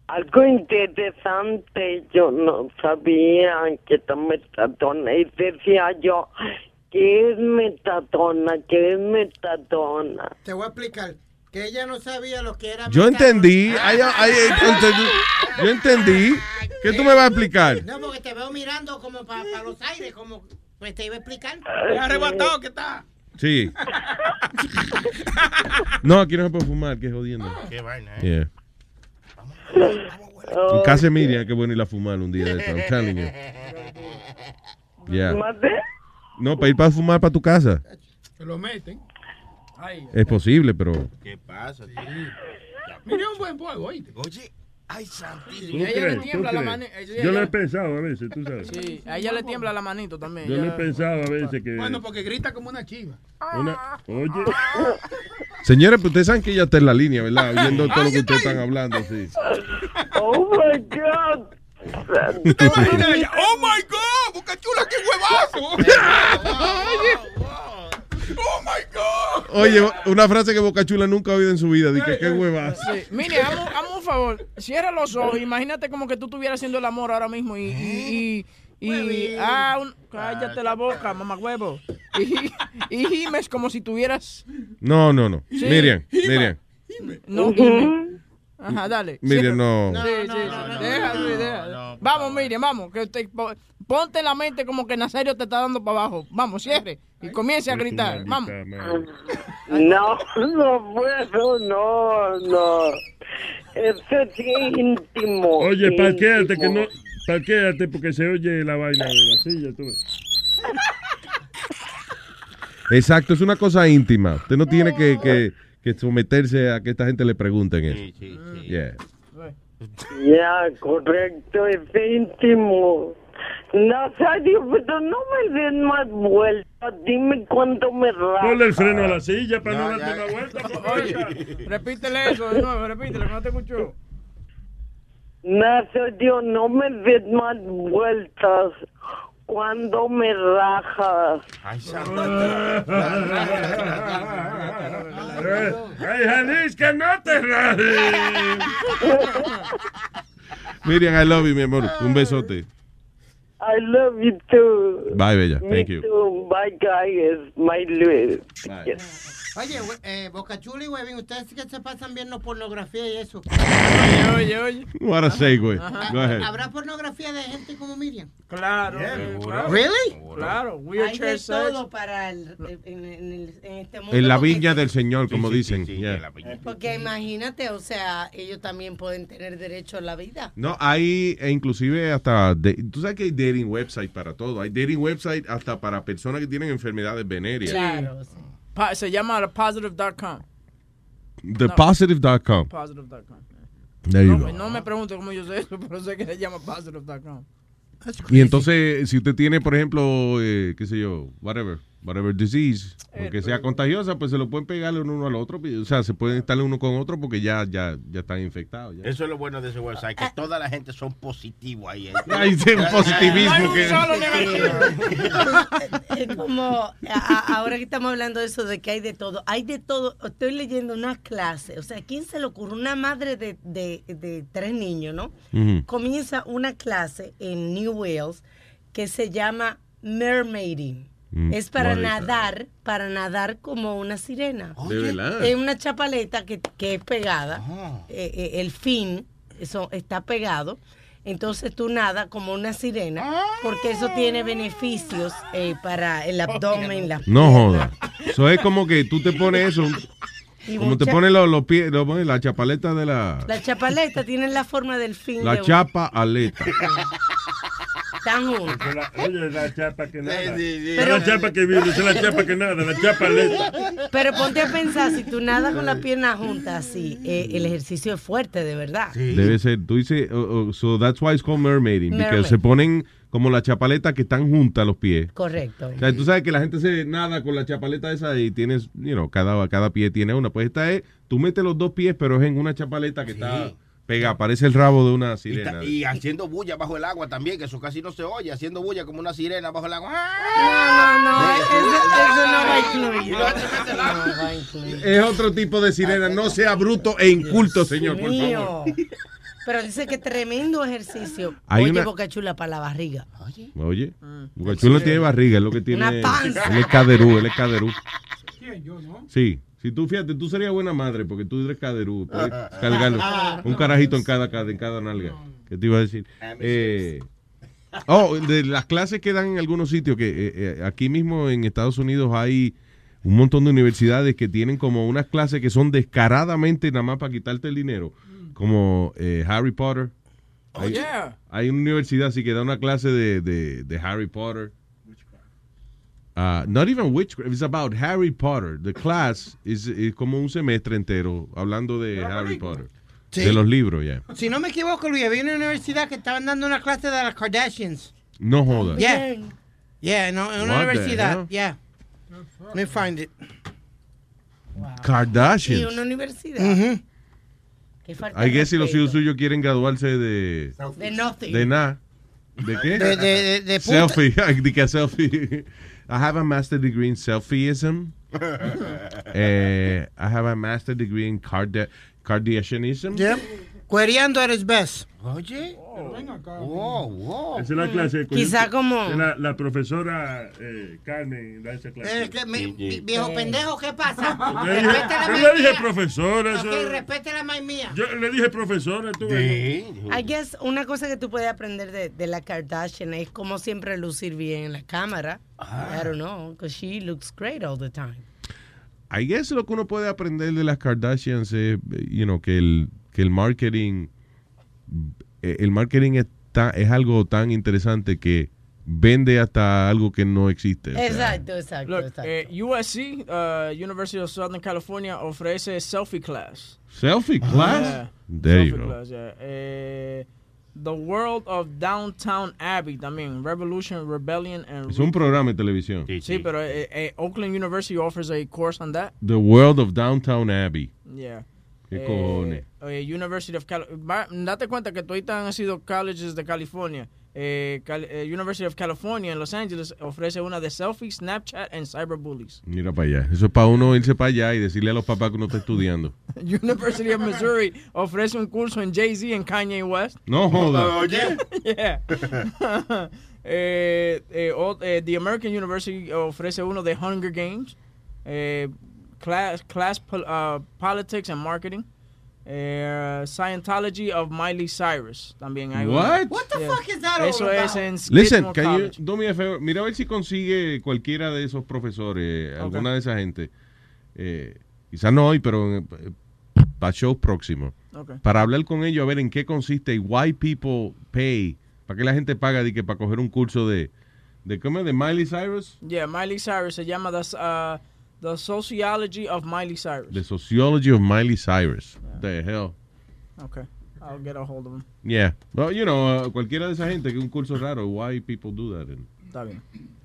algo interesante? Yo no sabía que metadona. Y decía yo, ¿qué es metadona? ¿Qué es metadona? Te voy a explicar. Que ella no sabía lo que era Yo entendí, ay, ay, ay, entendí. yo entendí. ¿Qué tú me vas a explicar? No, porque te veo mirando como para los aires, como pues te iba a explicar. arrebatado que está. Sí. No, aquí no se puede fumar, que jodiendo. Qué vaina, Yeah. En casa de Miriam, que bueno ir a fumar un día de esto. I'm telling you. Yeah. No, para ir para fumar para tu casa. Se lo meten. Ay, Es posible, pero. ¿Qué pasa, tío? mira un buen polvo, oíste. Oye, ay, ¿Tú santísimo. ella le tiembla la ella- Yo lo he pensado a veces, tú sabes. Sí, a ella le tiembla la manito también. Yo lo he pensado a veces que... Bueno, porque grita como una chiva. Una, oye, Señores, pues ustedes saben que ella está en la línea, ¿verdad? Oyendo todo lo que ustedes están hablando, sí. Oh my God. ¡Oh my God! ¡Boca chula, qué huevazo! ¡Oh my God! Oye, una frase que Boca Chula nunca ha oído en su vida. Dije, qué huevas. Sí. Mire, hazme hazme un favor. Cierra los ojos. Imagínate como que tú estuvieras haciendo el amor ahora mismo y. y, y, y- ah, un- cállate la boca, mamá huevo. Y, y gimes como si tuvieras. No, no, no. Sí. Miriam, Miriam. No, gime. Ajá, dale. Miriam, no. Sí, sí. Deja, Luis, deja. Vamos, Miriam, vamos. Que te- po- ponte en la mente como que Nazario te está dando para abajo. Vamos, cierre. Y comience a gritar. Vamos. No, no puedo, no, no. Eso es íntimo. oye, parquéate, que no... Parquéate porque se oye la vaina de la silla, tú ves. Exacto, es una cosa íntima. Usted no tiene que, que, que someterse a que esta gente le pregunten eso. Yeah. Ya, correcto, es íntimo. Nazario, pero no me den más vueltas. Dime cuánto me raja. Ponle el freno a la silla para no, darte una vuelta. Oye, repítele eso de nuevo, repítele, que no te escuchó. Nazario, no me den más vueltas. Cuando me rajas. Ay, Jalisca, no te rajes. Miriam, I love you, mi amor. Un besote. I love you too. Bye, bella. Me Thank you. too. Bye, guys. My Luis. Bye. Oye, eh, Boca Chula y Huevín, ustedes que se pasan viendo pornografía y eso. Oye, oye, oye. What a segue. Go ahead. ¿Habrá pornografía de gente como Miriam? Claro. eh, claro. Really? Claro. Hay de sex. todo para el, en, en el- en este mundo. En la viña del Señor, como dicen. Yeah. Porque imagínate, o sea, ellos también pueden tener derecho a la vida. No, hay e inclusive hasta, de- tú sabes que hay dating website para todo. Hay dating website hasta para personas que tienen enfermedades venéreas. Claro. Pa- se llama positive.com. Thepositive.com. Positive.com. There you No, go. no me pregunte cómo yo sé eso, pero sé que se llama positive.com. Y entonces, si usted tiene, por ejemplo, eh, qué sé yo, whatever, whatever disease, aunque sea contagiosa, pues se lo pueden pegarle uno al otro. O sea, se pueden estarle uno con otro porque ya, ya, ya están infectados. ya. Eso es lo bueno de ese website, que toda la gente son positivos ahí. Hay un positivismo que... Es como, a- ahora que estamos hablando de eso, de que hay de todo, hay de todo. Estoy leyendo una clase, o sea, ¿quién se le ocurre? Una madre de, de, de tres niños, ¿no? Comienza una clase en New Wales que se llama mermaiding. Mm, Es para nadar, para nadar como una sirena. ¿De verdad? Es una chapaleta que, que es pegada. eh, eh, el fin eso está pegado. Entonces tú nadas como una sirena, porque eso tiene beneficios eh, para el abdomen, la No joda. Eso es como que tú te pones eso, Y como te pones los, los pies, los- la chapaleta de la... La chapaleta tiene la forma del fin La de un- chapa aleta. Tan juntos. La- Oye, la chapa que nada. Pero- la chapa que vive, es la chapa que nada, la chapa lenta. Pero ponte a pensar, si tú nadas con las piernas juntas así, eh, el ejercicio es fuerte, de verdad. Debe ser, tú dices, oh, oh, so that's why it's called mermaiding, porque Mermaid. se ponen como la chapaleta que están juntas los pies. Correcto. O sea, tú sabes que la gente se nada con la chapaleta esa y tienes, you know, cada, cada pie tiene una. Pues esta es, tú metes los dos pies, pero es en una chapaleta que está pegada, parece el rabo de una sirena. y haciendo bulla bajo el agua también, que eso casi no se oye, haciendo bulla como una sirena bajo el agua. No, no, no, eso, eso no va a incluir. No va a incluir. Es otro tipo de sirena, no sea bruto e inculto, señor, por favor. Pero dice que tremendo ejercicio. Hay Oye, una- boca chula para la barriga. Oye, Bucachul no tiene barriga, es lo que tiene. Una panza. Él es caderú, él es caderú. Sí, si tú fíjate, tú serías buena madre porque tú eres caderú. Puedes cargarlo. Un carajito en cada, en cada nalga. ¿Qué te iba a decir? Eh, oh, de las clases que dan en algunos sitios, que eh, eh, aquí mismo en Estados Unidos hay un montón de universidades que tienen como unas clases que son descaradamente nada más para quitarte el dinero. Como eh, Harry Potter. Oh, Hay- yeah. hay una universidad así que da una clase de, de, de Harry Potter. Uh, not even witchcraft, it's about Harry Potter. The class is, is como un semestre entero hablando de Harry Potter. Sí. De los libros, ya. Si no me equivoco, Luis, había una universidad que estaban dando una clase de las Kardashians. No jodas. Yeah. Yeah, no, en una What universidad. Yeah. Let me find it. Y Kardashians. una universidad. Qué falta I de guess si los hijos suyos quieren graduarse de... De nothing. De nada. ¿De qué? De- de- de- de selfie. ¿De qué selfie? I have a master degree in selfieism. Eh, I have a master degree in Karda Kardashianism. Yep. Cuereando at his best. Oye. Wow, wow. Esa es la clase. de Quizá como- La, la profesora eh, Carmen da esa clase. Eh, que viejo pendejo, ¿qué pasa? Yo le dije, Respete la yo maíz le dije mía. profesora. eso- respete la maíz mía. yo le dije profesora. Tú ves. I guess una cosa que tú puedes aprender de, de la Kardashian es como siempre lucir bien en la cámara. I don't know, because she looks great all the time. I guess lo que uno puede aprender de las Kardashians es, you know, que el, que el marketing, eh, el marketing es, ta- es algo tan interesante que vende hasta algo que no existe. o sea, Exacto, exacto, Look, exacto. eh, USC, uh, University of Southern California, ofrece selfie class. Selfie class? Yeah. There you Selfie go. class, yeah. Eh, The World of Downtown Abbey también. Revolution, Rebellion, and... Es un programa de televisión. Sí, pero eh, eh, Oakland University offers a course on that. The World of Downtown Abbey. Yeah. ¿Qué Eh, cojones? eh, University of Cal va- Date cuenta que todos han sido colleges de California. Eh, Cal- eh, University of California en Los Ángeles ofrece una de selfie, Snapchat and cyberbullies. Mira para allá. Eso es para uno irse para allá y decirle a los papás que uno está estudiando. University of Missouri ofrece un curso en Jay-Z and Kanye West. No joda. Oye. yeah. eh, eh, eh, the American University ofrece uno de Hunger Games, eh, class, class pol- uh, Politics and Marketing, eh, Scientology of Miley Cyrus. También hay. What? What the Yeah. fuck is that all Eso es about? en Listen, can you do me a favor? Mira a ver si consigue cualquiera de esos profesores, alguna de esa gente. Eh, quizás no hoy, pero para shows próximos. Ok. Para hablar con ellos, a ver en qué consiste y why people pay. ¿Para qué la gente paga de que para coger un curso de, de ¿cómo es? ¿De Miley Cyrus? Yeah, Miley Cyrus se llama the, uh, the Sociology of Miley Cyrus. The Sociology of Miley Cyrus. The hell. Okay, I'll get a hold of him. Yeah. Well, you know, uh, cualquiera de esa gente que un curso raro, why people do that. and- Está bien.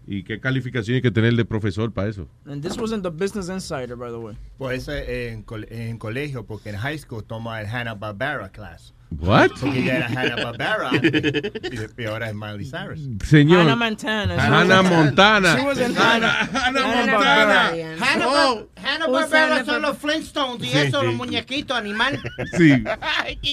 y qué calificación hay que tener de profesor para eso. And this was in the Business Insider, by the way. Pues eh, en, col- en colegio, porque en high school toma el Hanna-Barbera class. What? Porque ella era Hanna-Barbera y, y ahora es Miley Cyrus. Señor. Hannah Montana. Hannah Montana. She was in Hannah, Hannah Montana. Hanna Oh. Hanna Who's Barbera son los Flintstones y Sí, eso, sí. los muñequitos animal. Sí.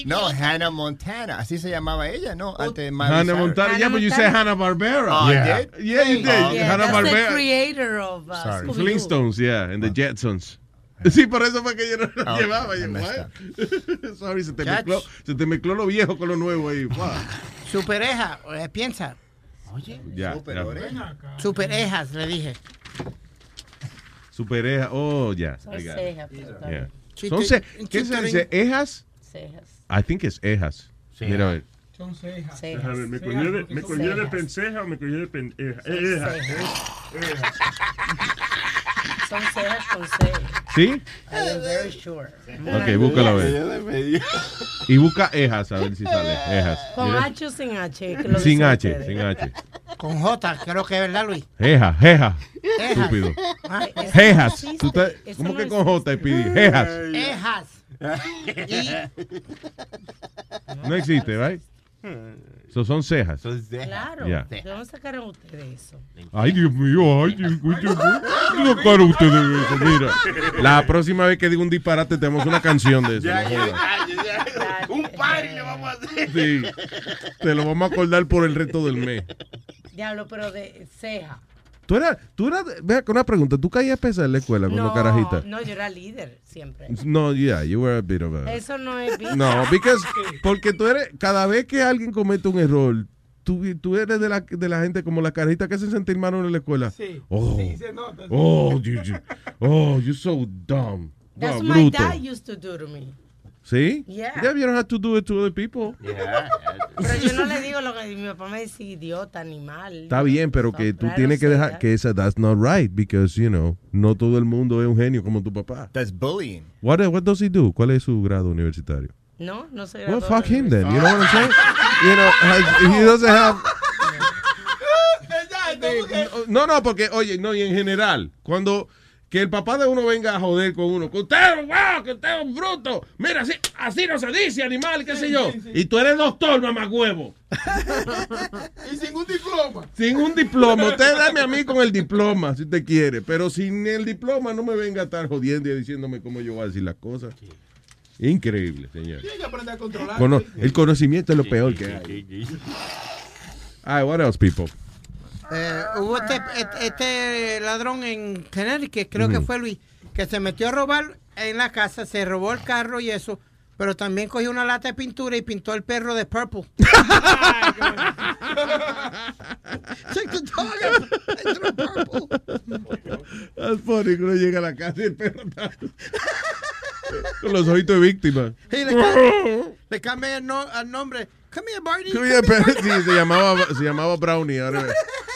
No, Hannah Montana. Así se llamaba ella, ¿no? Antes de Miley Hannah Cyrus. Montana. Yeah, but you said Hanna Barbera. Oh, I yeah. did? Yeah, you did. Oh, Yeah, Hanna that's Barbera. the creator of uh. Flintstones, yeah, and the Jetsons. Sí, por eso fue que yo no lo Oh, llevaba. Yo? Sorry, se te, mezcló, se te mezcló lo viejo con lo nuevo ahí. Wow. Supereja, eh, piensa. Ya, ya. Superejas, le dije. Supereja. Oh, ya. It. cejas, Yeah. Son ¿Qué se dice? ¿Ejas? Cejas. I think it's ejas. Mira, a ver. Son cejas. Déjame ver, ¿Me cogió de, me cogió de penseja o me cogió de pendeja? Eh, eja. Son cejas con C. ¿Sí? Very sure. Ok, búscalo a ver. Y busca ejas, a ver si sale. Ejas. Con Mira. H o sin H. que lo Sin H, ustedes. sin H. Con J, creo que es verdad, Luis. Eja, jeja. Estúpido. Ah, Jejas. Tú estás- Eso ¿Cómo no que con J? Eh, Jejas. Ejas. No existe, ¿right? So son cejas. Claro. Ya. ¿De dónde sacaron ustedes eso? Ay, Dios mío, ay, Dios mío. ¿Qué sacaron ustedes de eso? Mira, la próxima vez que diga un disparate tenemos una canción de eso. no jodas. Un party le vamos a hacer. Sí, te lo vamos a acordar por el resto del mes. Diablo, pero de ceja. Tú eras, tú eras, vea, con una pregunta, ¿tú caías pesar en la escuela cuando No, carajita? no, yo era líder siempre. No, yeah, you were a bit of a... Eso no es vida. No, because, porque tú eres, cada vez que alguien comete un error, tú, tú eres de la, de la gente como la carajita que hacen sentir mal en la escuela. Sí, Oh, sí, se nota. oh, you, you- oh, you're so dumb. That's what my bruto. dad used to do to me. ¿Sí? Yeah. Yeah, you don't have to do it to other people. Pero yo no le digo lo que mi papá me dice, idiota, animal. Está bien, pero que tú tienes que dejar que esa that's not right because you know no todo el mundo es un genio como tu papá. That's bullying. What what does he do? ¿Cuál es su grado universitario? No, no soy Well, fuck him then. You know what I'm saying? You know, has- he doesn't have. No, no, porque oye, no y en general cuando que el papá de uno venga a joder con uno, que usted es un guau, que usted es un bruto. Mira, así, así no se dice, animal, qué sé yo. Y tú eres doctor, mamagüevo. Y sin un diploma. Sin un diploma. Usted dame a mí con el diploma, si te quiere. Pero sin el diploma no me venga a estar jodiendo y diciéndome cómo yo voy a decir las cosas. Increíble, señor. Tiene que aprender a controlar. Cono- el conocimiento es lo peor que hay. Ay, what else, people? Eh, hubo este, este, este ladrón en Connecticut, creo que Ujú. fue Luis, que se metió a robar en la casa, se robó el carro y eso, pero también cogió una lata de pintura y pintó el perro de purple. Check the dog out. Purple. That's funny que uno llega a la casa y el perro está con los ojitos de víctima. Y le, cam- le cambié el, no- el nombre. Come here, Barney. Come come here. Barney. Sí, se llamaba, se llamaba Brownie. Ahora,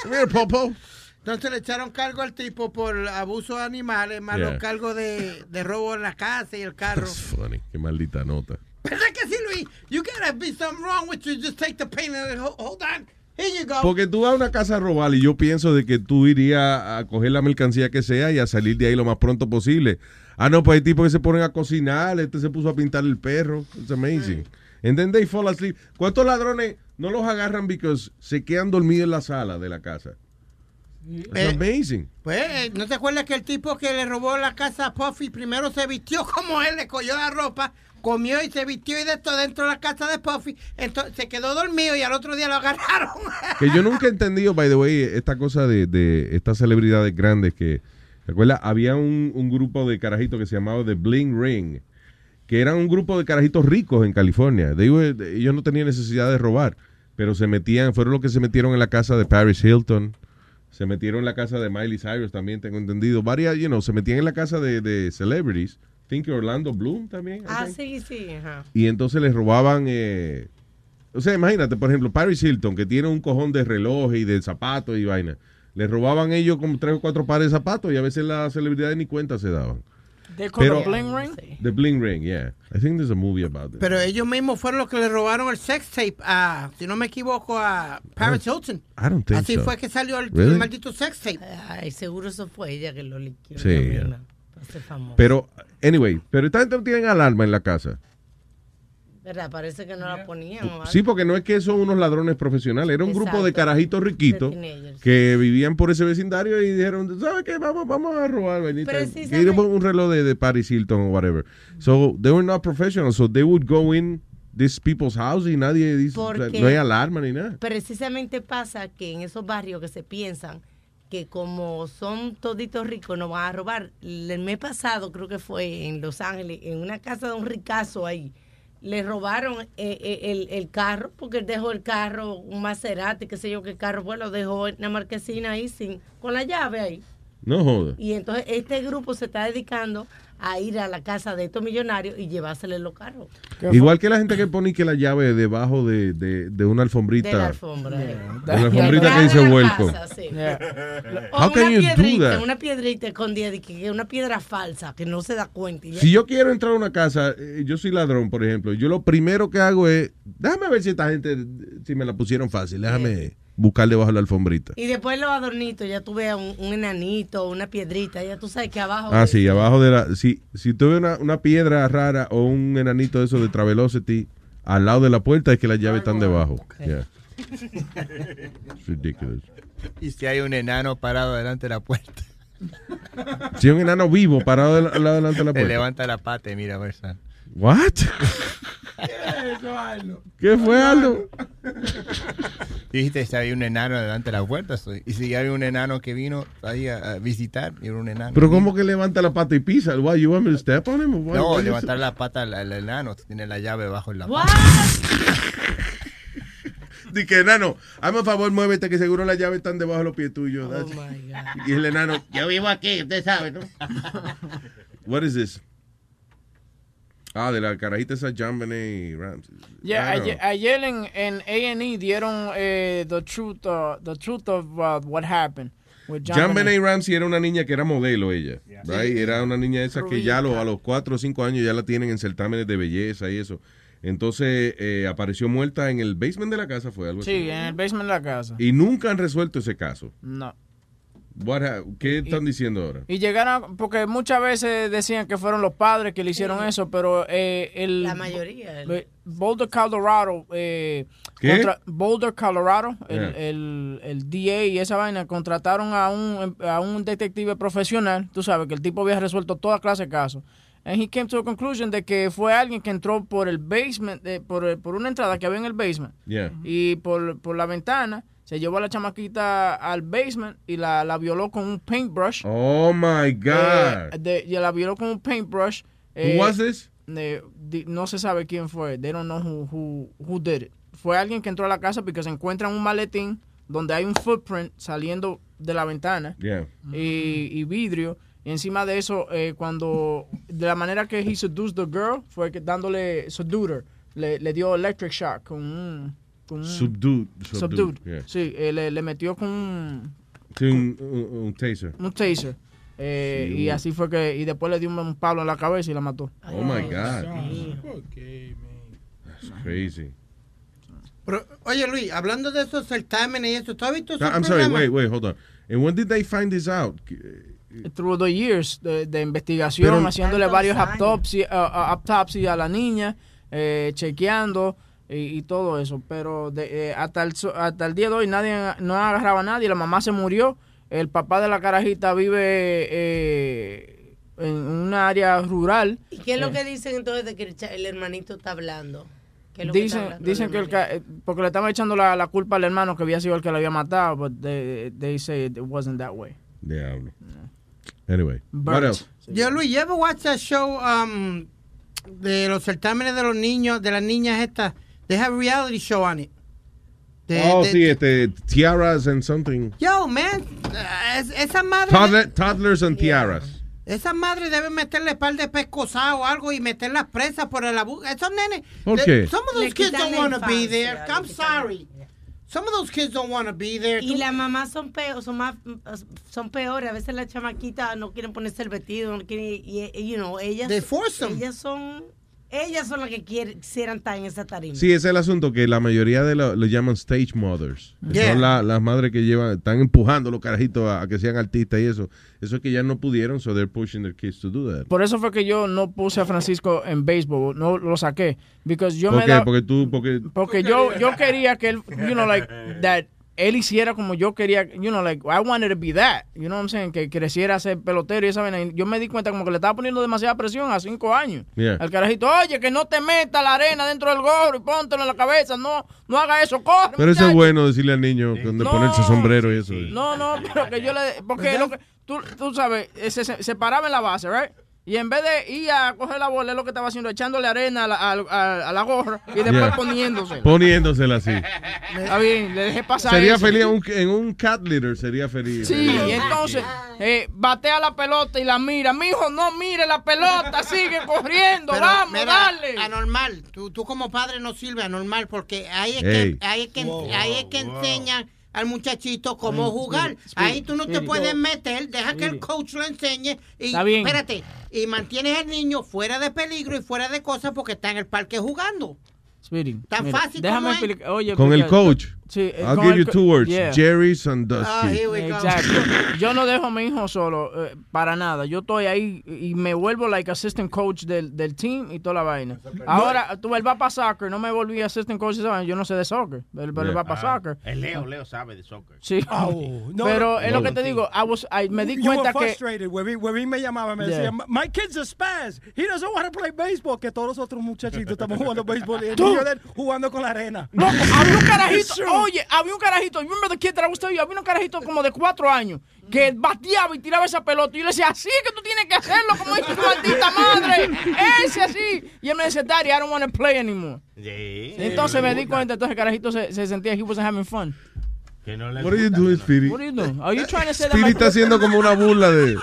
Come here, Popo. Entonces le echaron cargo al tipo por abuso de animales, más Yeah. los cargos de, de robo en la casa y el carro. That's funny. Qué maldita nota. Pero es que sí, Luis, you gotta be something wrong with you. Just take the pain and hold, hold on. Here you go. Porque tú vas a una casa a robar y yo pienso de que tú irías a coger la mercancía que sea y a salir de ahí lo más pronto posible. Ah, no, pues hay tipos que se ponen a cocinar, este se puso a pintar el perro. It's amazing. And then they fall asleep. ¿Cuántos ladrones no los agarran because se quedan dormidos en la sala de la casa? It's Eh, amazing. Pues, ¿no te acuerdas que el tipo que le robó la casa a Puffy primero se vistió como él, le cogió la ropa, comió y se vistió y de esto dentro de la casa de Puffy? Entonces se quedó dormido y al otro día lo agarraron. Que yo nunca he entendido, by the way, esta cosa de, de estas celebridades grandes que, ¿te acuerdas? Había un, un grupo de carajitos que se llamaba The Bling Ring, que eran un grupo de carajitos ricos en California. They were- ellos no tenían necesidad de robar, pero se metían, fueron los que se metieron en la casa de Paris Hilton, se metieron en la casa de Miley Cyrus también, tengo entendido. Varias, you know, se metían en la casa de, de celebrities. Think Orlando Bloom también. Ah, sí, sí. Ajá. Y entonces les robaban, eh, o sea, imagínate, por ejemplo, Paris Hilton, que tiene un cojón de relojes y de zapatos y vaina. Les robaban ellos como tres o cuatro pares de zapatos y a veces las celebridades ni cuenta se daban. They call Pero- it bling ring. The Bling Ring, yeah. I think there's a movie about it. Pero ellos mismos fueron los que le robaron el sex tape a, si no me equivoco, a Paris Hilton. I don't think Así so. fue que salió el, Really? el maldito sex tape. Ay, seguro eso fue ella que lo liquidó. Sí, yeah. Pero, anyway, pero esta gente no tienen alarma en la casa. ¿Verdad? Parece que no la ponían. o algo. Sí, porque no es que son unos ladrones profesionales, era un grupo de carajitos riquitos De que vivían por ese vecindario y dijeron, ¿sabes qué? Vamos, vamos a robar. Queremos un reloj de, de Paris Hilton o whatever. So, they were not professionals, so they would go in these people's house y nadie dice, no hay alarma ni nada. Precisamente pasa que en esos barrios que se piensan que como son toditos ricos no van a robar. El mes pasado creo que fue en Los Ángeles, en una casa de un ricazo ahí, le robaron eh, eh, el, el carro porque él dejó el carro, un Maserati, qué sé yo qué carro fue, lo dejó en la marquesina ahí sin, con la llave ahí. No joda. Y entonces este grupo se está dedicando a ir a la casa de estos millonarios y llevársele los carros. Igual que la gente que pone que la llave debajo de, de, de una alfombrita. De la alfombra. De la alfombrita que dice casa, sí. O How una can you do piedrita, that? una piedrita escondida, de que que es una piedra falsa, que no se da cuenta. Si yo quiero entrar a una casa, eh, yo soy ladrón, por ejemplo, yo lo primero que hago es, déjame ver si esta gente, si me la pusieron fácil, déjame buscar debajo de la alfombrita. Y después los adornitos, ya tú veas un, un enanito, una piedrita, ya tú sabes que abajo... Ah, de- sí, abajo de la, si, si tuve una, una piedra rara o un enanito de eso de Travelocity al lado de la puerta es que las llaves están debajo. Yeah. It's ridiculous. Y si hay un enano parado delante de la puerta, Si hay un enano vivo parado del- al lado delante de la puerta. levanta la pata y mira, a ver. What? ¿Qué fue, Aldo? Dijiste si había un enano delante de la puerta. soy- Y si había un enano que vino ahí a, a visitar, y era un enano. Pero ¿cómo que levanta la pata y pisa? Why, you want me to step on him? what? No, levantar la pata al, al enano. Tiene la llave bajo la What? pata. Dice que enano, hazme un favor, muévete que seguro las llaves están debajo de los pies tuyos. Oh, y el enano, yo vivo aquí, usted sabe, ¿no? What is this? Ah, de la carajita esa John Benet Ramsey. Yeah, ayer, ayer en, en A&E dieron eh, the truth, uh, the truth of uh, what happened with John, John Benet. Benet Ramsey era una niña que era modelo ella, right? Era una niña esa que ya a los, a los 4 o 5 años ya la tienen en certámenes de belleza y eso. Entonces eh, apareció muerta en el basement de la casa, fue algo Sí, así. en el basement de la casa. Y nunca han resuelto ese caso. No. What ha- ¿Qué están diciendo ahora? Y llegaron, porque muchas veces decían que fueron los padres que le hicieron eso, pero eh, el... La mayoría. el- Boulder, Colorado, eh, ¿Qué? contra- Boulder, Colorado, el, Yeah. el, el DA y esa vaina contrataron a un, a un detective profesional, tú sabes que el tipo había resuelto toda clase de casos. And he came to a conclusion de que fue alguien que entró por el basement, eh, por, por una entrada que había en el basement Yeah. y por, por la ventana se llevó a la chamaquita al basement y la, la violó con un paintbrush. Oh my God. Eh, de- y la violó con un paintbrush. Who was this? eh, di- no se sabe quién fue. They don't know who, who, who did it. Fue alguien que entró a la casa porque se encuentra un maletín donde hay un footprint saliendo de la ventana Yeah. y, y vidrio. Y encima de eso, eh, cuando de la manera que he seduced the girl fue que dándole seducer, le, le dio electric shock con un, con un Subdued. subdued. Subdued, yeah. Sí, eh, le, le metió con un, Sí, un, un- un taser. un taser. Eh, Sí, y un- así fue que, y después le dio un, un palo en la cabeza y la mató. Oh my God. Crazy. Pero, oye, Luis, hablando de esos certámenes y eso, ¿tú has visto esos I'm sorry, wait, wait, hold on. And when did they find this out? Through the years de, de investigación, Pero- haciéndole varios autopsies autopsy a la niña, eh, chequeando y, y todo eso. Pero de- eh, hasta, el, so- hasta el día de hoy nadie no agarraba a nadie. La mamá se murió. El papá de la carajita vive eh, en una área rural. ¿Y qué es lo Eh, que dicen entonces de que el, hermanito está hablando? ¿Qué es lo que Dicen, hablando dicen que el ca- eh, porque le estaban echando la, la culpa al hermano que había sido el que lo había matado, but they, they say it wasn't that way. Diablo. Anyway, Bert. what else? Yo, Luis, you ever watch that show um, de los certámenes de los niños, de las niñas estas? They have a reality show on it. De- oh, de- sí, este, tiaras and something. Yo, man, uh, es- esa madre... Toddler- toddlers and tiaras. Esa madre debe meterle par de pescosas o algo y meterlas presas por el abuso. Esos nenes. ¿Por qué? Some of Le those kids don't want to be there. I'm sorry. Some of those kids don't want to be there. Y las mamás son peores, son más, son peores. A veces las chamaquitas no quieren ponerse el vestido, no quieren, y, y, you know, ellas, They force them. ellas son, ellas son las que quieren, quisieran estar en esa tarima. Sí, ese es el asunto, que la mayoría de lo, lo llaman stage mothers. Yeah. Son la- las madres que llevan, están empujando los carajitos a, a que sean artistas y eso. Eso es que ya no pudieron, so they're pushing their kids to do that. Por eso fue que yo no puse a Francisco en béisbol, no lo saqué. Because yo ¿Por me qué? da, Porque tú, porque... porque yo, yo quería que él, you know, like, that él hiciera como yo quería, you know, like, I wanted to be that, you know what I'm saying, que creciera a ser pelotero y esa vaina. Y Yo me di cuenta como que le estaba poniendo demasiada presión a cinco años. Yeah. Al carajito, oye, que no te meta la arena dentro del gorro y póntelo en la cabeza, no, no haga eso, corre. Pero eso es muchacho". bueno decirle al niño donde No. ponerse sombrero y eso. No, no, pero que yo le. Porque lo que, tú, tú sabes, eh, se, se, se paraba en la base, ¿right? Y en vez de ir a coger la bola, es lo que estaba haciendo, echándole arena a la, a, a- a la gorra y después Yeah. poniéndose. Poniéndosela así. Está bien, le dejé pasar. Sería eso. feliz en un, en un cat litter, sería feliz. Sí, y entonces eh, batea la pelota y la mira. Mijo, no mire la pelota, sigue corriendo, Pero, vamos, mira, dale. Anormal. Tú, tú como padre no sirve anormal porque ahí es que, ahí es que, Wow, ahí es que enseñan al muchachito cómo jugar. Spirit, ahí tú no te Spirit. puedes meter, deja que el Spirit. coach lo enseñe y Está bien. espérate, y mantienes al niño fuera de peligro y fuera de cosas porque está en el parque jugando. Speedy, Tan mira, fácil déjame como es. explicar. Oye, Con el coach. Sí, eh, I'll give you two words. Yeah. Jerry Sandusky. Ah, here we go. Exacto. Yo no dejo a mi hijo solo, eh, para nada. Yo estoy ahí y me vuelvo like assistant coach del, del team y toda la vaina. Ahora, tú él va para soccer, no me volví assistant coach, yo no sé de soccer, él, pero él va para Ah, soccer. El Leo, Leo sabe de soccer. Sí. Oh, no, pero no, es lo no. que te digo, I was- I- me di You cuenta were que... frustrated. Webby, Webby me llamaba, me Yeah. decía, my kid's a spaz. He doesn't want to play baseball. Que todos los otros muchachitos estamos jugando béisbol y el Tú. niño de él jugando con la arena. Loco, había un carajito. Oye, había un carajito, that I was telling you? había un carajito como de cuatro años que bateaba y tiraba esa pelota y yo le decía, así que tú tienes que hacerlo como dice tu maldita madre, ese así. Y él me decía, daddy, I don't want to play anymore. Entonces me di cuenta, entonces el carajito se, se sentía, he wasn't having fun. Que no le What are you doing, Speedy? What are you doing? Are you trying to say that my- está haciendo como una burla de...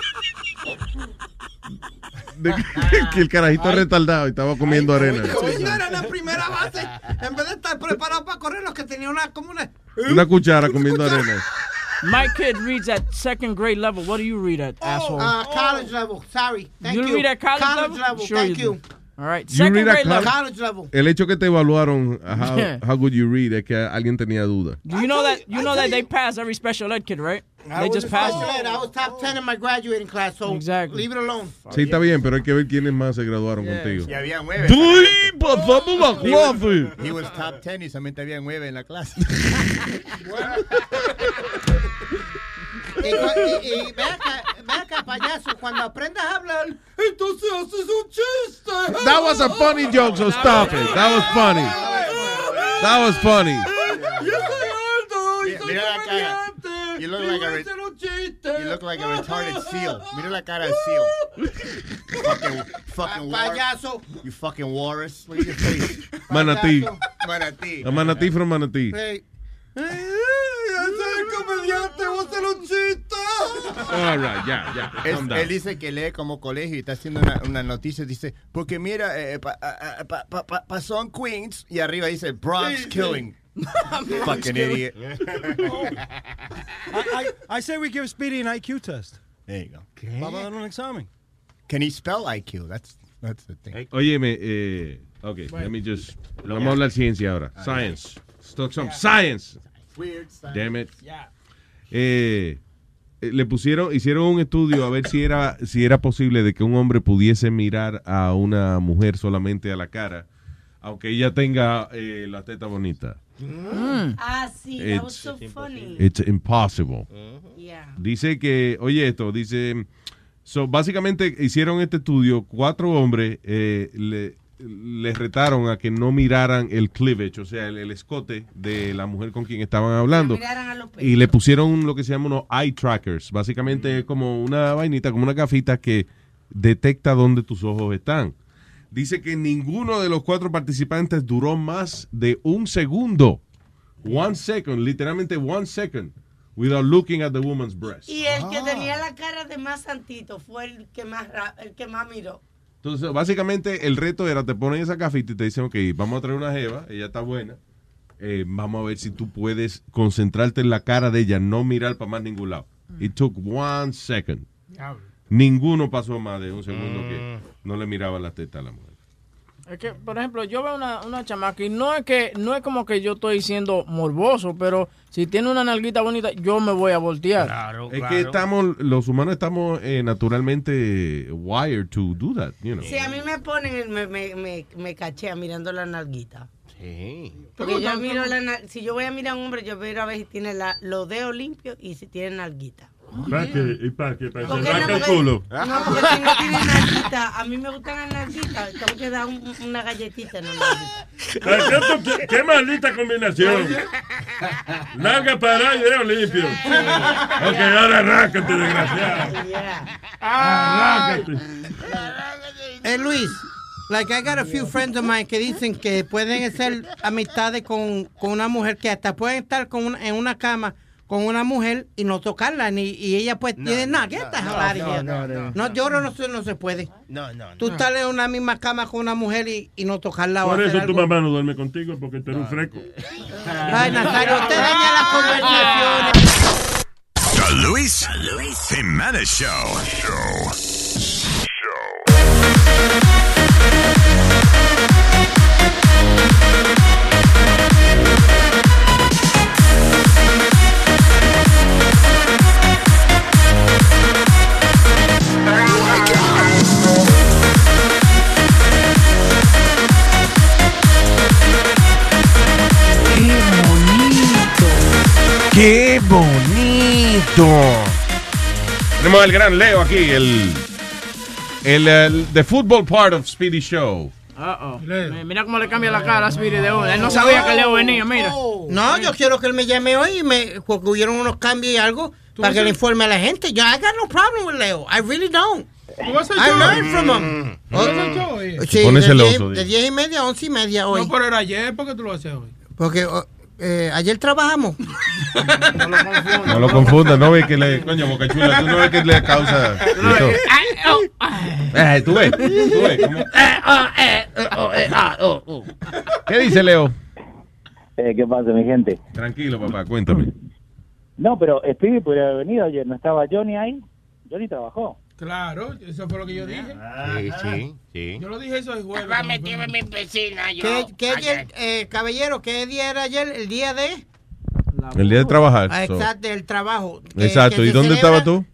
de que, que el carajito es retardado y estaba comiendo arena. Hoy no era la primera base. En vez de estar preparado para correr, los que tenían una como una. Una cuchara comiendo arena. My kid reads at second grade level. What do you read at, asshole? Uh, college level. Sorry. Thank you you. read at college, level. Sure Thank you. you. All right. You Second read at grade level. College level. El hecho que te evaluaron how, Yeah. how good you read es que alguien tenía duda. Do you know that you know that they pass every special ed kid, right? I They just pass. special ed. I was top 10 in my graduating class, so Exactly. leave it alone. Sí, está bien, pero hay que ver quiénes más se graduaron contigo. Y había nueve. ¡Uy, pasamos la He was- clase! He was top 10 y solamente había nueve en la clase. Y, y, y ve acá, ve acá, payaso, cuando aprendas a hablar, entonces haces un chiste. That was a funny joke, so stop it. That was funny. That was funny. Yo soy alto y Mira, soy mira la cara. comediante. You look like a a re- hacer un chiste. You look like a retarded seal. Mira la cara del seal. fucking, fucking war. Payaso. You fucking walrus. Look at your face. Manatí. Manatí. A manatí from manatí. Hey. Soy comediante, voy a hacer un chiste. All right, ya, ya. Es- él dice que lee como colegio y está haciendo una, una noticia. Dice, porque mira, eh, pa- a- a- pa- pa- pa- pasó en Queens y arriba dice Bronx Sí, sí. killing. Fucking idiot. I, I, I say we give Speedy an IQ test. There you go. Vamos a dar un examen. Can he spell IQ? That's that's the thing. Óyeme, eh, Ok, let me just. Vamos a hablar ciencia ahora. Science. Let's talk some science. Weird science. Damn it. Eh, eh, le pusieron, hicieron un estudio a ver si era, si era posible de que un hombre pudiese mirar a una mujer solamente a la cara, aunque ella tenga eh, la teta bonita. Ah, sí, that was It's- so funny. It's impossible. Yeah. Dice que, oye esto, dice, so, básicamente hicieron este estudio, cuatro hombres eh, le, les retaron a que no miraran el cleavage, o sea, el, el escote de la mujer con quien estaban hablando. Y le pusieron lo que se llama unos eye trackers, básicamente es como una vainita, como una gafita que detecta dónde tus ojos están. Dice que ninguno de los cuatro participantes duró más de un segundo. One second, literalmente one second, without looking at the woman's breast. Y el que tenía la cara de más santito fue el que más ra- el que más miró. Entonces, básicamente, el reto era, te ponen esa gafita y te dicen, ok, vamos a traer una jeva, ella está buena, eh, vamos a ver si tú puedes concentrarte en la cara de ella, no mirar para más ningún lado. It took one second. Ninguno pasó más de un segundo que no le miraba la teta a la mujer. Es que, por ejemplo, yo veo una, una chamaca y no es que no es como que yo estoy siendo morboso, pero si tiene una nalguita bonita, yo me voy a voltear. Es que estamos, los humanos estamos eh, naturalmente wired to do that, you know. Si a mí me ponen, me, me, me, me cachea mirando la nalguita. Sí. Porque yo miro la nal- si yo voy a mirar a un hombre, yo miro a ver si tiene la, los dedos limpios y si tiene nalguita. ¿Para qué? ¿Y para qué? ¿Para que ¿Por se qué no? rasca el culo? No, porque si no tiene nalguita, a mí me gustan las nalguitas, tengo que dar un- una galletita en la nalguita. ¿Para qué, qué maldita combinación? Nalga para y dedo limpio. Ok, ahora arráncate, desgraciado. Arráncate. Eh, Luis, like I got a few friends of mine que dicen que pueden ser amistades con, con una mujer que hasta pueden estar con una- en una cama con una mujer y no tocarla ni y ella pues tiene nada, no, of no, here. no, no. No, yo creo no se, no se puede. No, no, Tú estar en una misma cama con una mujer y, y no tocarla Por eso tu algo. mamá no duerme contigo, porque tú eres un freco. Ay, Nazario, usted daña las conversaciones. The Luis, Jimenez Show. ¡Qué bonito! Tenemos al gran Leo aquí, el, el, el the football part of Speedy Show. Uh-oh. Mi- Mira cómo le cambia la cara a Speedy de una. Él no sabía que Leo venía, mira. No, yo quiero que él me llame hoy y me, porque hubieron unos cambios y algo para que le informe a la gente. Yo, I got no problem with Leo. I really don't. vas a I learned from him. ¿Tú vas a show hoy? Sí, de celoso, 10 de 10 y media a 11 y media hoy. No, pero era ayer, ¿por qué tú lo haces hoy? Porque oh, eh, ayer trabajamos. No lo confundas, no ve que le. Coño, Boca Chula, tú no ves que le causa. esto. Eh, tú ves, tú ves. cómo- ¿Qué dice Leo? Eh, ¿Qué pasa, mi gente? Tranquilo, papá, cuéntame. No, pero Speedy podría haber venido ayer. ¿No estaba Johnny ahí? Johnny trabajó. Claro, eso fue lo que yo dije. Sí, sí, sí. Yo lo dije eso el jueves. Va metido en mi piscina, yo. ¿Qué, qué día, eh, caballero, qué día era ayer? El día de... El día de trabajar. Ah, so- exacto, el trabajo. Que- Exacto, que ¿y dónde celebra- estabas tú?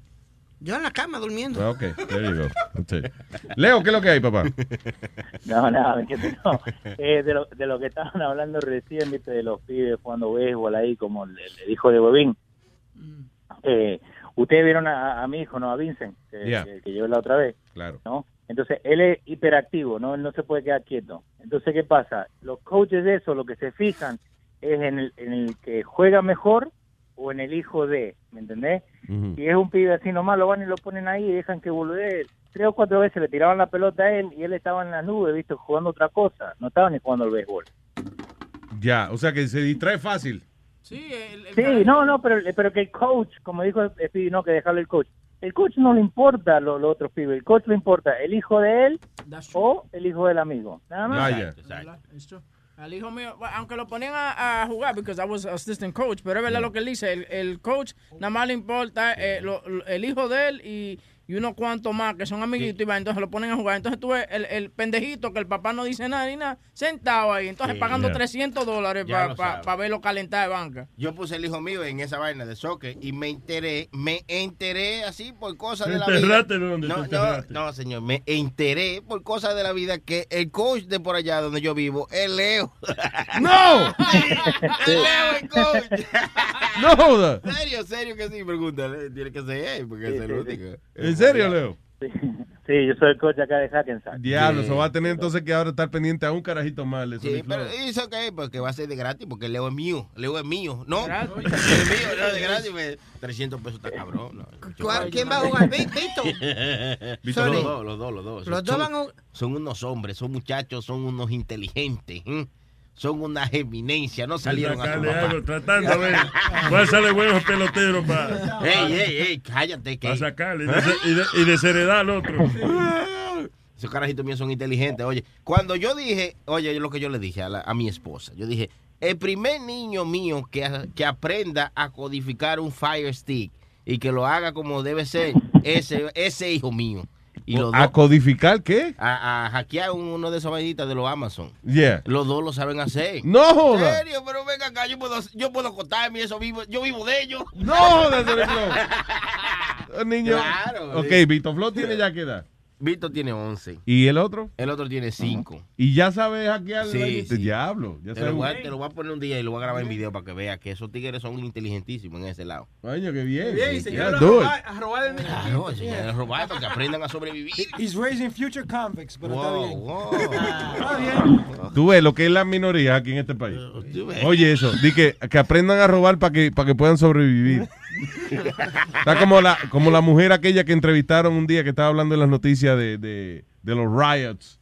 Yo en la cama durmiendo. Ah, Ok, there you go. Okay. Leo, ¿qué es lo que hay, papá? No, nada, entiendes, no. Eh, de, lo, de lo que estaban hablando recién, viste, de los pibes jugando béisbol ahí, como el, el hijo de Bobín. Eh, Ustedes vieron a, a mi hijo, ¿no? A Vincent, que, Yeah. que, que llevé la otra vez. Claro. ¿no? Entonces, él es hiperactivo, ¿no? Él no se puede quedar quieto. Entonces, ¿qué pasa? Los coaches de eso, lo que se fijan es en el, en el que juega mejor o en el hijo de, ¿me entendés? Si es un pibe así nomás, lo van y lo ponen ahí y dejan que volver. Tres o cuatro veces le tiraban la pelota a él y él estaba en las nubes, ¿viste? Jugando otra cosa. No estaba ni jugando al béisbol. Ya, o sea que se distrae fácil. Sí, el, el- Sí, no, no, pero, pero que el coach, como dijo Speedy, no, que dejarle el coach. El coach no le importa los lo otros pibes, el coach le importa el hijo de él o el hijo del amigo. Nada más. ¿Verdad? Es true. Al hijo mío, aunque lo ponían a, a jugar, because I was assistant coach, pero es verdad lo que él dice, el, el coach nada más le importa eh, lo- lo- el hijo de él y, y unos cuantos más que son amiguitos y van, entonces lo ponen a jugar. Entonces tú ves el, el pendejito que el papá no dice nada ni nada, sentado ahí, entonces Sí. pagando Ya. 300 dólares para lo sabe. verlo calentar de banca. Yo puse el hijo mío en esa vaina de soccer y me enteré, me enteré así por cosas ¿Te de la vida. dónde? No, ¿Te no, no, señor, me enteré por cosas de la vida que el coach de por allá donde yo vivo es Leo. ¡No! es Leo el coach. No joda. Serio, serio que sí, pregúntale. Tiene que ser él, porque es el único. ¿En serio, Leo? Sí, yo soy el coach acá de Hackensack. Diablo, eso va a tener entonces que ahora estar pendiente a un carajito más. de Sí, pero Flow. es ok, porque va a ser de gratis, porque Leo es mío. Leo es mío. No, es mío, no, de gratis. pues, 300 pesos está cabrón. no. ¿Cuál- ¿Quién va a jugar? Vi- Vito. Vito, los dos, los dos, los dos. Los Son- dos van a- Son unos hombres, son muchachos, son unos inteligentes. ¿eh? Son una eminencia, no salieron a sacarle papá. algo, tratando a ver cuál sale buenos peloteros para Ey, ey, ey, cállate. Que... sacarle y, des- y, de- y desheredar al otro. Esos carajitos míos son inteligentes. Oye, cuando yo dije, oye, lo que yo le dije a, la- a mi esposa, yo dije, el primer niño mío que, que aprenda a codificar un Fire Stick y que lo haga como debe ser, ese, ese hijo mío. Y los ¿A dos, codificar qué? a, a hackear uno de esos vainitas de los Amazon. Yeah. Los dos lo saben hacer. No joda. ¿En serio? Pero venga acá, yo puedo, yo puedo contarme eso vivo, yo vivo de ellos. No joda, Niño. Claro. Ok, Vito Flow tiene ya que edad. Víctor tiene 11. ¿Y el otro? El otro tiene 5. ¿Y ya sabes Sí, la- sí. Diablo. Ya Te lo, voy a, sabes. te lo voy a poner un día y lo voy a grabar en video para que vea que esos tigres son inteligentísimos en ese lado. Coño, qué bien. Bien, Yeah, señor, a robar, a robar el niño. Claro, a robar para que aprendan a sobrevivir. He's raising future convicts, pero está Wow, bien. wow. Está bien. Tú ves lo que es la minoría aquí en este país. Oye, eso. Di que, que aprendan a robar para que, para que puedan sobrevivir. Está como la, como la mujer aquella que entrevistaron un día que estaba hablando en las noticias de, de, de los riots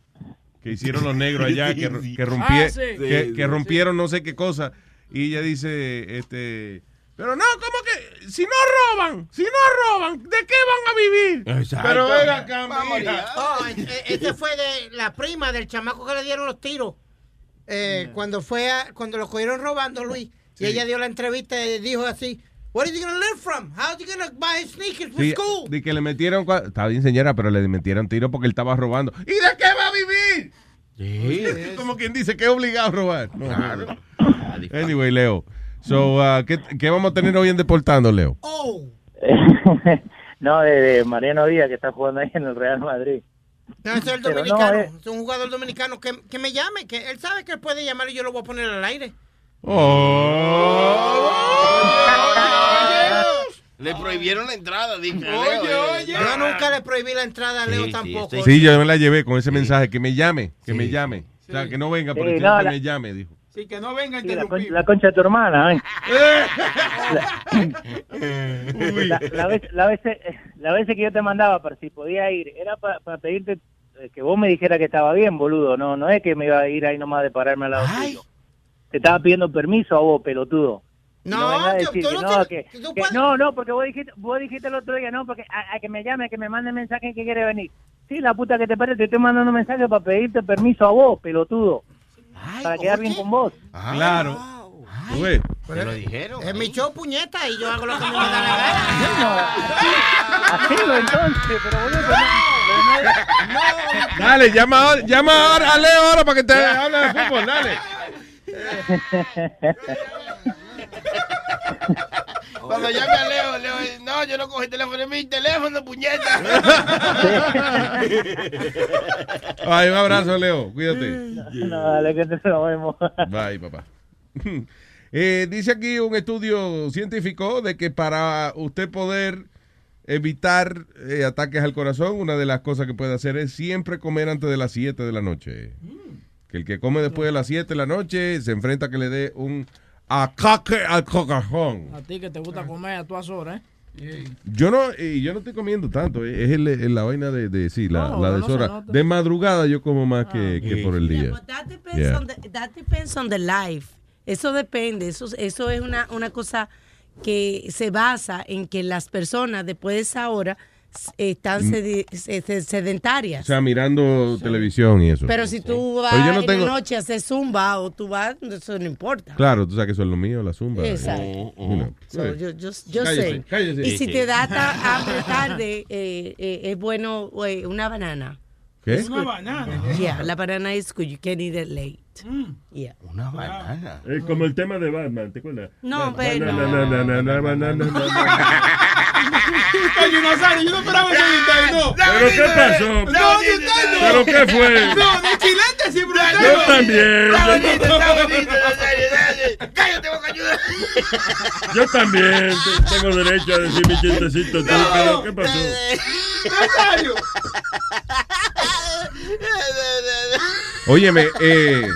que hicieron los negros allá, que, que, rompie- Ah, sí. que, rompieron no sé qué cosa. Y ella dice, este... Pero no, ¿cómo que? Si no roban, si no roban, ¿de qué van a vivir? Exacto. Pero venga acá. Oh, e- e- ese fue de la prima del chamaco que le dieron los tiros. Eh, Cuando fue a- cuando lo cogieron robando, Luis. Sí. Y ella dio la entrevista y dijo así: What is he gonna live from? How is he gonna buy his sneakers for Sí, school? de que le metieron. Está bien, señora, pero le metieron tiro porque él estaba robando. ¿Y de qué va a vivir? Como quien dice que es obligado a robar. No, Claro. Anyway, Leo. So, uh, ¿qué, qué vamos a tener hoy en Deportando, Leo? Oh. no, de, de Mariano Díaz, que está jugando ahí en el Real Madrid. No, es el Pero no, dominicano. eh. Es un jugador dominicano que, que me llame, que él sabe que él puede llamar y yo lo voy a poner al aire. Le prohibieron la entrada, dije. Oye, Leo, oye. Yo nunca le prohibí la entrada a Leo Sí, sí, tampoco. Sí, yo me la llevé con ese mensaje. Que me llame, que me llame. O sea, que no venga, pero Sí, que no, la- me llame, dijo. Sí, que no venga a Sí, la, con- interrumpir. la concha de tu hermana, ¿eh? La, la vez, la, vez, la vez que yo te mandaba para si podía ir, era para pedirte eh, que vos me dijeras que estaba bien, boludo. No no es que me iba a ir ahí nomás de pararme al lado tuyo. Te estaba pidiendo permiso a vos, pelotudo. No, que no no, tienes- que- no, no, porque vos dijiste, vos dijiste el otro día, no, porque a, a que me llame, que me mande mensaje que quiere venir. Sí, la puta que te pare, te estoy mandando mensaje para pedirte permiso a vos, pelotudo. para quedar bien con vos. Claro. Ves. Te lo dijeron. Es mi show, puñeta, y yo hago lo que me da la gana. Hacelo entonces, pero boludo, pero no- pero no- Dale, llama, ahora- llama ahora a Leo ahora para que te hable de fútbol, dale. Cuando llame a Leo, Leo, no, yo no el teléfono, es mi teléfono, puñeta. Ay, un abrazo, Leo. Cuídate. No, dale, que te lo vemos. Bye, papá. Eh, dice aquí un estudio científico de que para usted poder evitar eh, ataques al corazón, una de las cosas que puede hacer es siempre comer antes de las 7 de la noche. Que el que come después de las 7 de la noche se enfrenta a que le dé un ataque al corazón. A ti que te gusta comer a todas horas, ¿eh? Yo no, y yo no estoy comiendo tanto, eh, es el- el- la vaina de, de sí, la, No, la no deshora. nota. De madrugada yo como más que, que por el día. But that depends, Yeah. on the, that depends on the life. Eso depende. Eso, eso es una, una cosa que se basa en que las personas después de esa hora están sedi- se- se- O sedentarias. sea, mirando televisión y eso. Pero si tú vas yo no en tengo- la noche a hacer zumba o tú vas, eso no importa. Claro, tú sabes que eso es lo mío, la zumba. Exacto. You know. So, yo yo, yo Cállese, sé. cállese. Y si te da hambre tarde, eh, eh, es bueno eh, una banana. ¿Qué? Una banana. Yeah, la banana is good. You can eat it late. Right. Mm. Yeah. Una ah. banana. Eh, como el tema de Batman, ¿te acuerdas? No, pero. Coño, Nazario, yo no esperaba ese no. ¿Pero qué pasó? No, ¿Pero qué fue? No, de chilete siempre Yo también. Está bonito, está bonito, Nazario. Cállate, boca ayuda. Yo también tengo derecho a decir mi chistecito. ¿Pero qué pasó? Nazario. Óyeme, eh,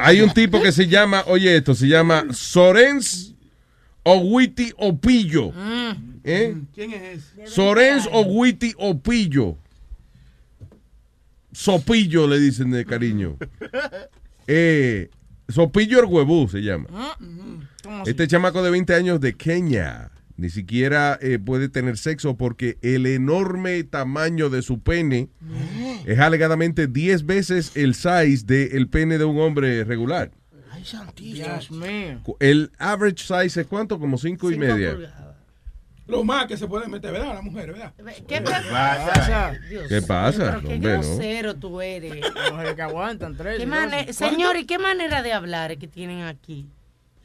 hay un tipo que se llama, oye esto, se llama Sorens Owiti Opillo. ¿Eh? ¿Quién es ese? Sorens Owiti Opillo. Sopillo le dicen de cariño. Eh, Sopillo el huevú se llama. Este chamaco de 20 años de Kenia ni siquiera eh, puede tener sexo porque el enorme tamaño de su pene es alegadamente 10 veces el size del pene de un hombre regular. Dios mío. El average size es cuánto? Como 5 y media. Lo más que se puede meter, ¿verdad? La mujer, ¿verdad? ¿Qué pasa? ¿Qué pasa? Pero qué grosero tú eres. Mujeres que aguantan tres. ¿Qué. Señor, ¿y qué manera de hablar es que tienen aquí?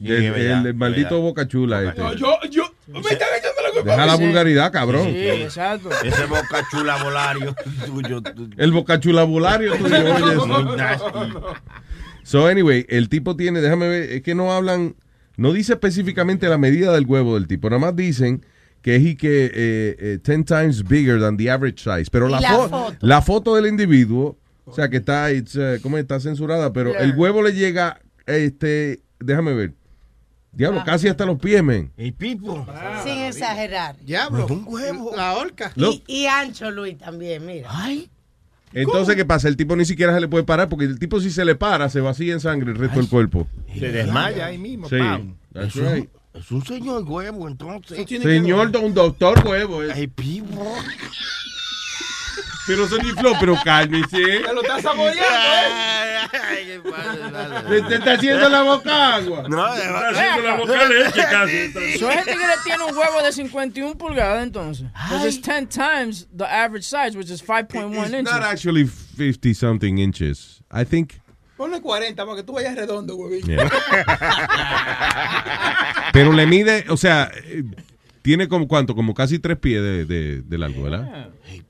El, el- el maldito boca chula este. No, yo, yo, me echando la culpa. Deja la Sí. vulgaridad, cabrón. Sí, exacto. Ese boca chula volario. tuyo. El bocachulabulario tuyo, oye, eso. So, anyway, el tipo tiene, déjame ver, es que no hablan, no dice específicamente la medida del huevo del tipo, nada más dicen que es y que eh, eh, 10 times bigger than the average size. Pero la, la fo- foto. la foto del individuo, o sea, que está, it's, eh, ¿cómo está censurada? Pero Blur. el huevo le llega, este, déjame ver, diablo, Ah. casi hasta los pies, men. Y pipo. Sin exagerar. Diablo. Un huevo. La horca. Y, y ancho, Luis, también, mira. Ay. Entonces, ¿qué pasa? El tipo ni siquiera se le puede parar porque el tipo si se le para, se vacía en sangre el resto del cuerpo. Se desmaya ahí mismo. Sí. That's Es un, right. es un señor huevo, entonces. Señor, un doctor huevo. eh. Ay, pipo. Pero Sonny Flow, pero cálmese. Te lo estás saboreando, ¿eh? Ay, qué pasa, Te, te está haciendo la boca agua. No, Está haciendo la boca leche casi. So, hay gente que le tiene un huevo de 51 pulgadas entonces. Because it's 10 times the average size, which is 5.1 It's inches. not actually 50 something inches. I think. Ponle 40 para que tú vayas redondo, huevín. Yeah. Pero le mide, o sea, eh, tiene como cuánto, como casi tres pies de, de, de largo, ¿verdad? Hey.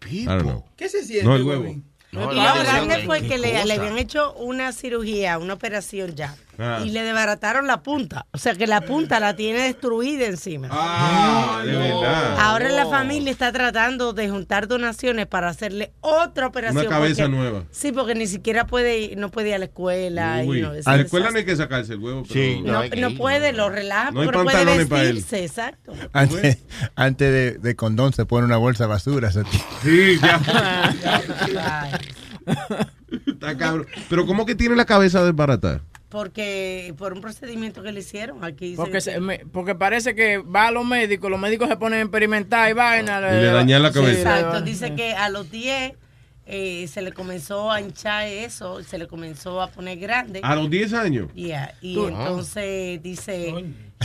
¿Qué se siente, No, el huevo. No, lo grande fue ¿qué que le habían hecho una cirugía, una operación ya. Ah. Y le desbarataron la punta. O sea que la punta la tiene destruida encima. Ah, de verdad. Ahora la familia está tratando de juntar donaciones para hacerle otra operación. Una cabeza porque- nueva. Sí, porque ni siquiera puede ir, no puede ir a la escuela. y no, a la escuela no hay que sacarse el huevo. Pero Sí, no, hay que no ir, puede, lo relaja, No hay pero puede pantalones para él. vestirse, exacto. Antes, antes de, de condón se pone una bolsa de basura. Sí, ya. Está cabrón. Pero ¿cómo que tiene la cabeza desbaratada? Porque por un procedimiento que le hicieron aquí. Porque, que- se- me- porque parece que va a los médicos, los médicos se ponen a experimentar y vaina. Y le dañan la cabeza. Exacto, dice que a los 10 eh, se le comenzó a hinchar eso, se le comenzó a poner grande. A los 10 años. Yeah, y Tú- entonces dice,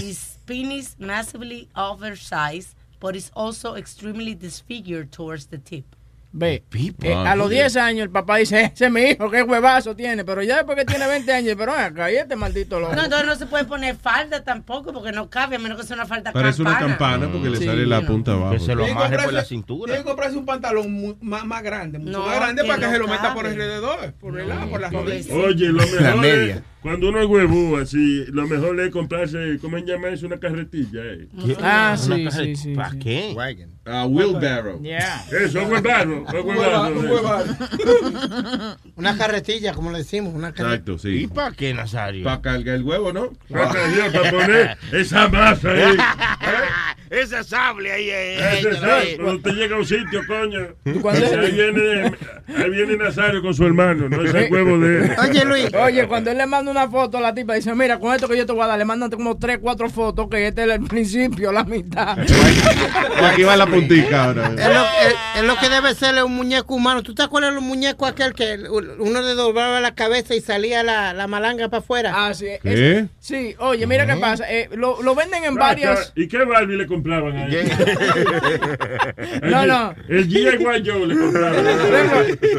his penis massively oversized, but is also extremely disfigured towards the tip. Ve, Pipo. eh, Ah, a los 10 años el papá dice, ese es mi hijo, qué huevazo tiene. Pero ya después que tiene 20 años, pero acá, y este maldito loco. No, entonces no se puede poner falda tampoco, porque no cabe, a menos que sea una falda Parece una campana porque le Sí, sale la punta abajo. Que se lo amarre por la cintura. Tiene que comprarse un pantalón más, más grande, mucho No, más grande que para que no se lo meta cabe. por alrededor, por el lado, por las rodillas. Oye, lo La mejor media. es, cuando uno es huevo así, lo mejor es comprarse, ¿cómo se llama eso? Una carretilla. Eh. Ah, Una sí. ¿Para qué? Wagon. A wheelbarrow. Yeah. Eso, un huevazo, un Un hueva- huevazo. un eh. hueva- Una carretilla, como le decimos. Una carretilla. Exacto, ¿Y sí. para qué, Nazario? Para cargar el huevo, ¿no? Saca Dios para poner esa masa ahí. esa sable ahí. eh, Ese eh, sabe, eh. Cuando usted llega a un sitio, coño. Ahí viene, ahí viene Nazario con su hermano, no es el huevo de él. Oye, Luis. Oye, cuando él le manda una foto a la tipa, dice, mira, con esto que yo te voy a dar, le mandan como tres, cuatro fotos, que este es el principio, la mitad. Y aquí va la puntica ahora. Es lo, es- es lo que debe ser un muñeco humano. ¿Tú te acuerdas de los muñecos aquel que uno le doblaba la cabeza y salía la, la malanga para afuera? Ah, sí. ¿Qué? Sí, oye, mira qué pasa. eh, lo, lo venden en Ah, varias. ¿Y qué Barbie le compraban ahí? No, no. El G.I. Joe le compraban.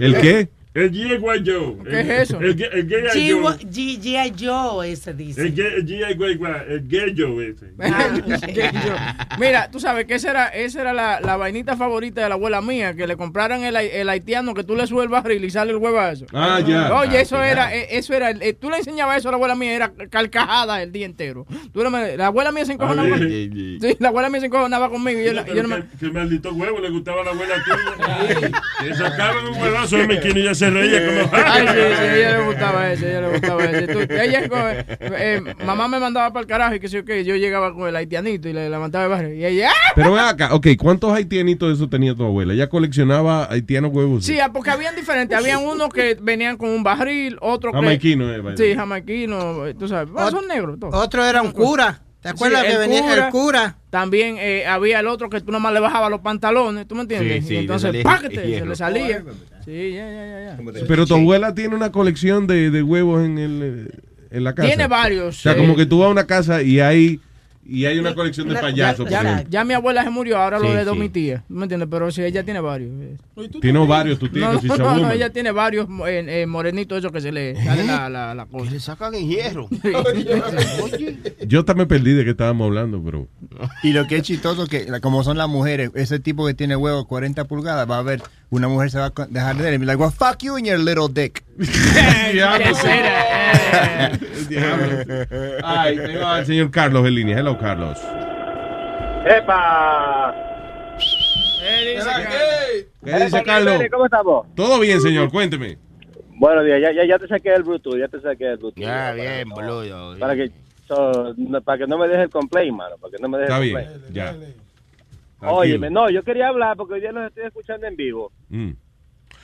¿El qué? El G.I. Joe. ¿Qué El- es eso? El, G.I. Joe. G.I. Joe, ese dice. El G.I. Joe, el Gay Joe ese. Que Mira, tú sabes que esa era, esa era la, la vainita favorita de la abuela mía, que le compraran el, el haitiano que tú le subes el barril y sale el huevazo. Ah, ya. Oye, Ah, eso era, eh, eso era, eh, tú le enseñabas eso a la abuela mía, era carcajada el día entero. Tú la abuela mía se encojonaba. Ah, con- sí. Sí, la abuela mía se encojonaba conmigo y yo, no- yo no me- que, que maldito huevo le gustaba a la abuela tuya. Le sacaban un huevazo de mequino y se reía como. Ay, sí, sí, a ella le gustaba ese, ella le gustaba ese. Tú- ella, eh, mamá me mandaba para el carajo y que sé yo qué, yo llegaba con el haitianito y le levantaba el barrio. Y ella, ¡ah! Pero ven acá, ok, ¿cuántos haitianitos de eso tenía tu abuela? ¿Ella coleccionaba haitianos huevos? Sí, ah, porque habían diferentes. Habían unos que venían con un barril, otros que... Jamaiquino, eh, Sí, jamaiquino, tú sabes. Bueno, son negros todos. Otro era un cura. ¿Te acuerdas Sí, que venía el cura? También eh, había el otro que tú nomás le bajabas los pantalones, ¿tú me entiendes? Sí, sí, y le entonces, ¡páquete! Se le salía. Sí, ya, ya, ya. Pero tu abuela tiene una colección de, de huevos en, el, eh, en la casa. Tiene varios, O sea, como que tú vas a una casa y hay, y hay una colección de Ya- payasos. Ya, ya mi abuela se murió, ahora lo heredó sí. mi tía. ¿Me entiendes? Pero sí, ella tiene varios. Tiene varios, tu tía, No, que no, no, woman. ella tiene varios eh, eh, morenitos, esos que se le sale la, la, la cosa. le sacan el hierro. Yo también perdí de qué estábamos hablando, pero... Y lo que es chistoso que como son las mujeres, ese tipo que tiene huevo 40 pulgadas, va a ver, una mujer se va a dejar de él y be like, well, fuck you and your little dick. Diablo. Ay, tengo al señor Carlos en línea. Hello, Carlos. ¡Epa! ¿Qué dice Carlos? ¿Cómo estamos? Todo bien, señor, cuénteme. Buenos días, ya, ya, ya te saqué el Bluetooth, ya te saqué el Bluetooth. Ya, bien, boludo. Para que, so, no- para que no me deje el complaint, mano, para que no me deje Está el bien, complaint. ya. Óyeme, no, yo quería hablar porque hoy día los estoy escuchando en vivo. Mm.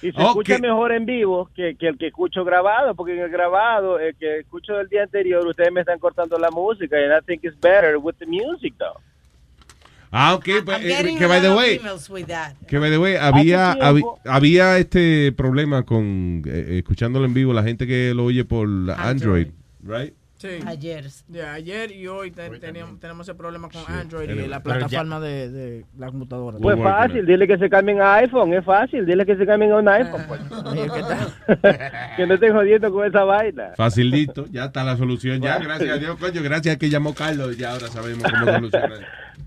Y se escucha mejor en vivo que, que el que escucho grabado, porque en el grabado, el que escucho del día anterior, ustedes me están cortando la música, and I think it's better with the music, though. Ah, ok, pues, eh, que by the way, emails with that. que by the way, había, había este problema con eh, escuchándolo en vivo, la gente que lo oye por Android, right? Sí. Ayer. De ayer y hoy te- teníamos, tenemos ese problema con Android Pero- y la plataforma de, de la computadora. Pues fácil, dile que se cambien a iPhone, es fácil, dile que se cambien a un iPhone, pues. que no estén jodiendo con esa vaina. Facilito, ya está la solución, ya, gracias a Dios, coño, gracias a que llamó Carlos, ya ahora sabemos cómo solucionar.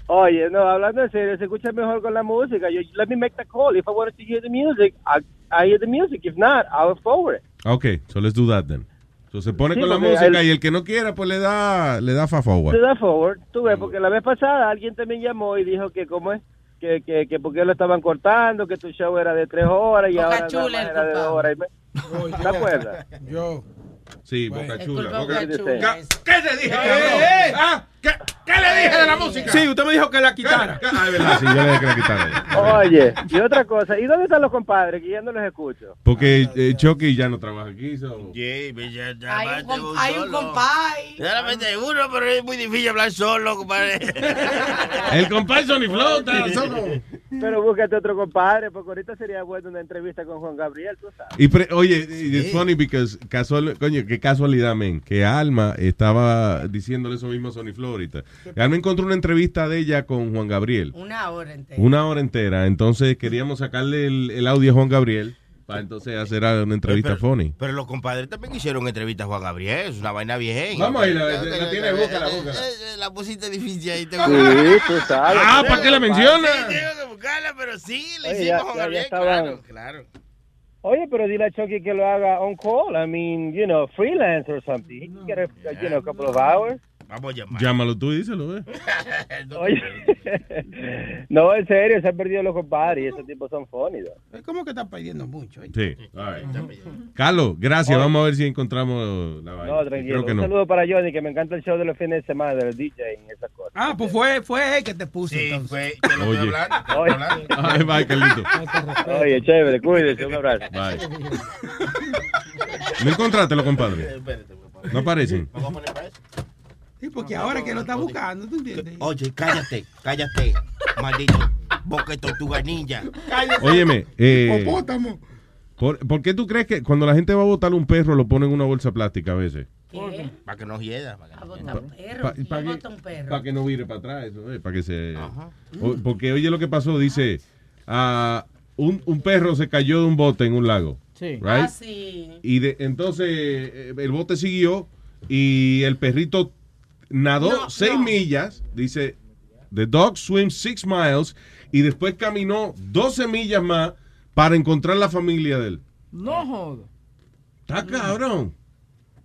Oye, no, hablando en serio, se escucha mejor con la música. Yo, let me make the call. If I wanted to hear the music, I, I hear the music. If not, I'll forward it. Ok, so let's do that then. So se pone Sí, con la música el- y el que no quiera, pues le da, le da fa forward. Te da forward. Tú ves, porque la vez pasada alguien también llamó y dijo que cómo es, que, que, que porque lo estaban cortando, que tu show era de tres horas y Boca ahora Chula era de dos horas y me- ¿Te acuerdas? Yo. Sí, Boca Es Chula. Boca- Boca Chula. ¿Qué te dije, cabrón? ¿Ah? ¿Qué, qué le dije de la música? Sí, usted me dijo que la quitara. Ah, es verdad, sí, yo le dije que la quitara. Oye, y otra cosa, ¿y dónde están los compadres? Que ya no los escucho. Porque eh, Chucky ya no trabaja aquí. so- Sí, pues ya, ya Hay un, hay un compay. Solamente uno, pero es muy difícil hablar solo, compadre. El compadre Sony Flow está solo. Pero búscate otro compadre, porque ahorita sería bueno una entrevista con Juan Gabriel, tú sabes. Y pre- oye, it's funny because casual, coño, qué casualidad, men, que Alma estaba diciéndole eso mismo a Sony Flow ahorita. Alma encontró una entrevista de ella con Juan Gabriel, Una hora entera. una hora entera, entonces queríamos sacarle el, el audio a Juan Gabriel para entonces hacer una entrevista funny. Pero los compadres también hicieron entrevistas a Juan Gabriel, es una vaina bien. Vamos ahí, la- la tiene boca, la boca. Eh, La pusiste difícil ahí. tengo Sí, tú sabes. Ah, ¿para qué la menciona? Sí, tengo que buscarla, pero sí, le Oye, hicimos a Juan Gabriel, estaban- claro, claro. Oye, pero dile a Chucky que lo haga on call. I mean, you know, freelance or something. He can get a, you know, a couple of hours. Vamos a llamar. Llámalo tú y díselo, ¿eh? Oye, no, en serio, se han perdido los compadres y esos tipos son funny. Es como que está pidiendo mucho. ¿eh? Sí. right. Carlos, gracias. Oye. Vamos a ver si encontramos la vaina. No, tranquilo. Creo que Un no. saludo para Johnny, que me encanta el show de los fines de semana, del DJ y esas cosas. Ah, pues fue, fue él que te puso. Sí, entonces. fue. Te lo Oye. hablando. hablando. Ay, bye, Carlito. Oye, chévere, cuídese, un abrazo. Bye. ¿No encontrátelo, compadre? No aparecen. Sí, porque ahora que lo está buscando, ¿tú entiendes? Oye, cállate, cállate, maldito boca de tortuga ninja. Óyeme, eh, Hipopótamo. ¿por, por qué tú crees que cuando la gente va a botar un perro lo ponen en una bolsa plástica a veces? ¿Qué? Para que no hieda. para que no perro. Pa- ¿Quién pa' que- bota un perro? Para que no vire para atrás, eso, eh, para que se... O- porque oye lo que pasó, dice, un, un perro se cayó de un bote en un lago. Sí. Right? Ah, sí. Y de, entonces eh, el bote siguió y el perrito nadó No, seis no. millas, dice, the dog swims six miles y después caminó 12 millas más para encontrar la familia de él. No joda. Está cabrón.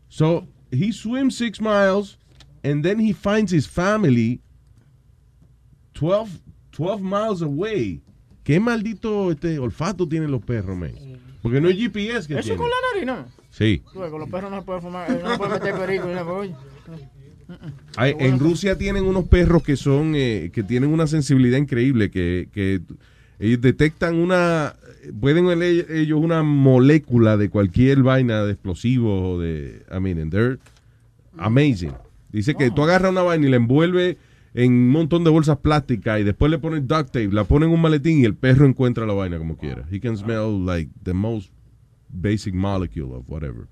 So, he swims six miles and then he finds his family 12, 12 miles away. ¿Qué maldito este olfato tienen los perros, man? Porque no es GPS que Eso tienen. con la nariz, ¿no? Sí. Con los perros no se puede fumar, eh, no se puede meter perico. Hay- en Rusia tienen unos perros que son eh, que tienen una sensibilidad increíble que, que ellos detectan una pueden oler ellos una molécula de cualquier vaina de explosivos o de I mean and they're amazing. Dice que tú agarras una vaina y la envuelve en un montón de bolsas plásticas y después le pones duct tape la ponen en un maletín y el perro encuentra la vaina como quiera. He can smell like the most basic molecule of whatever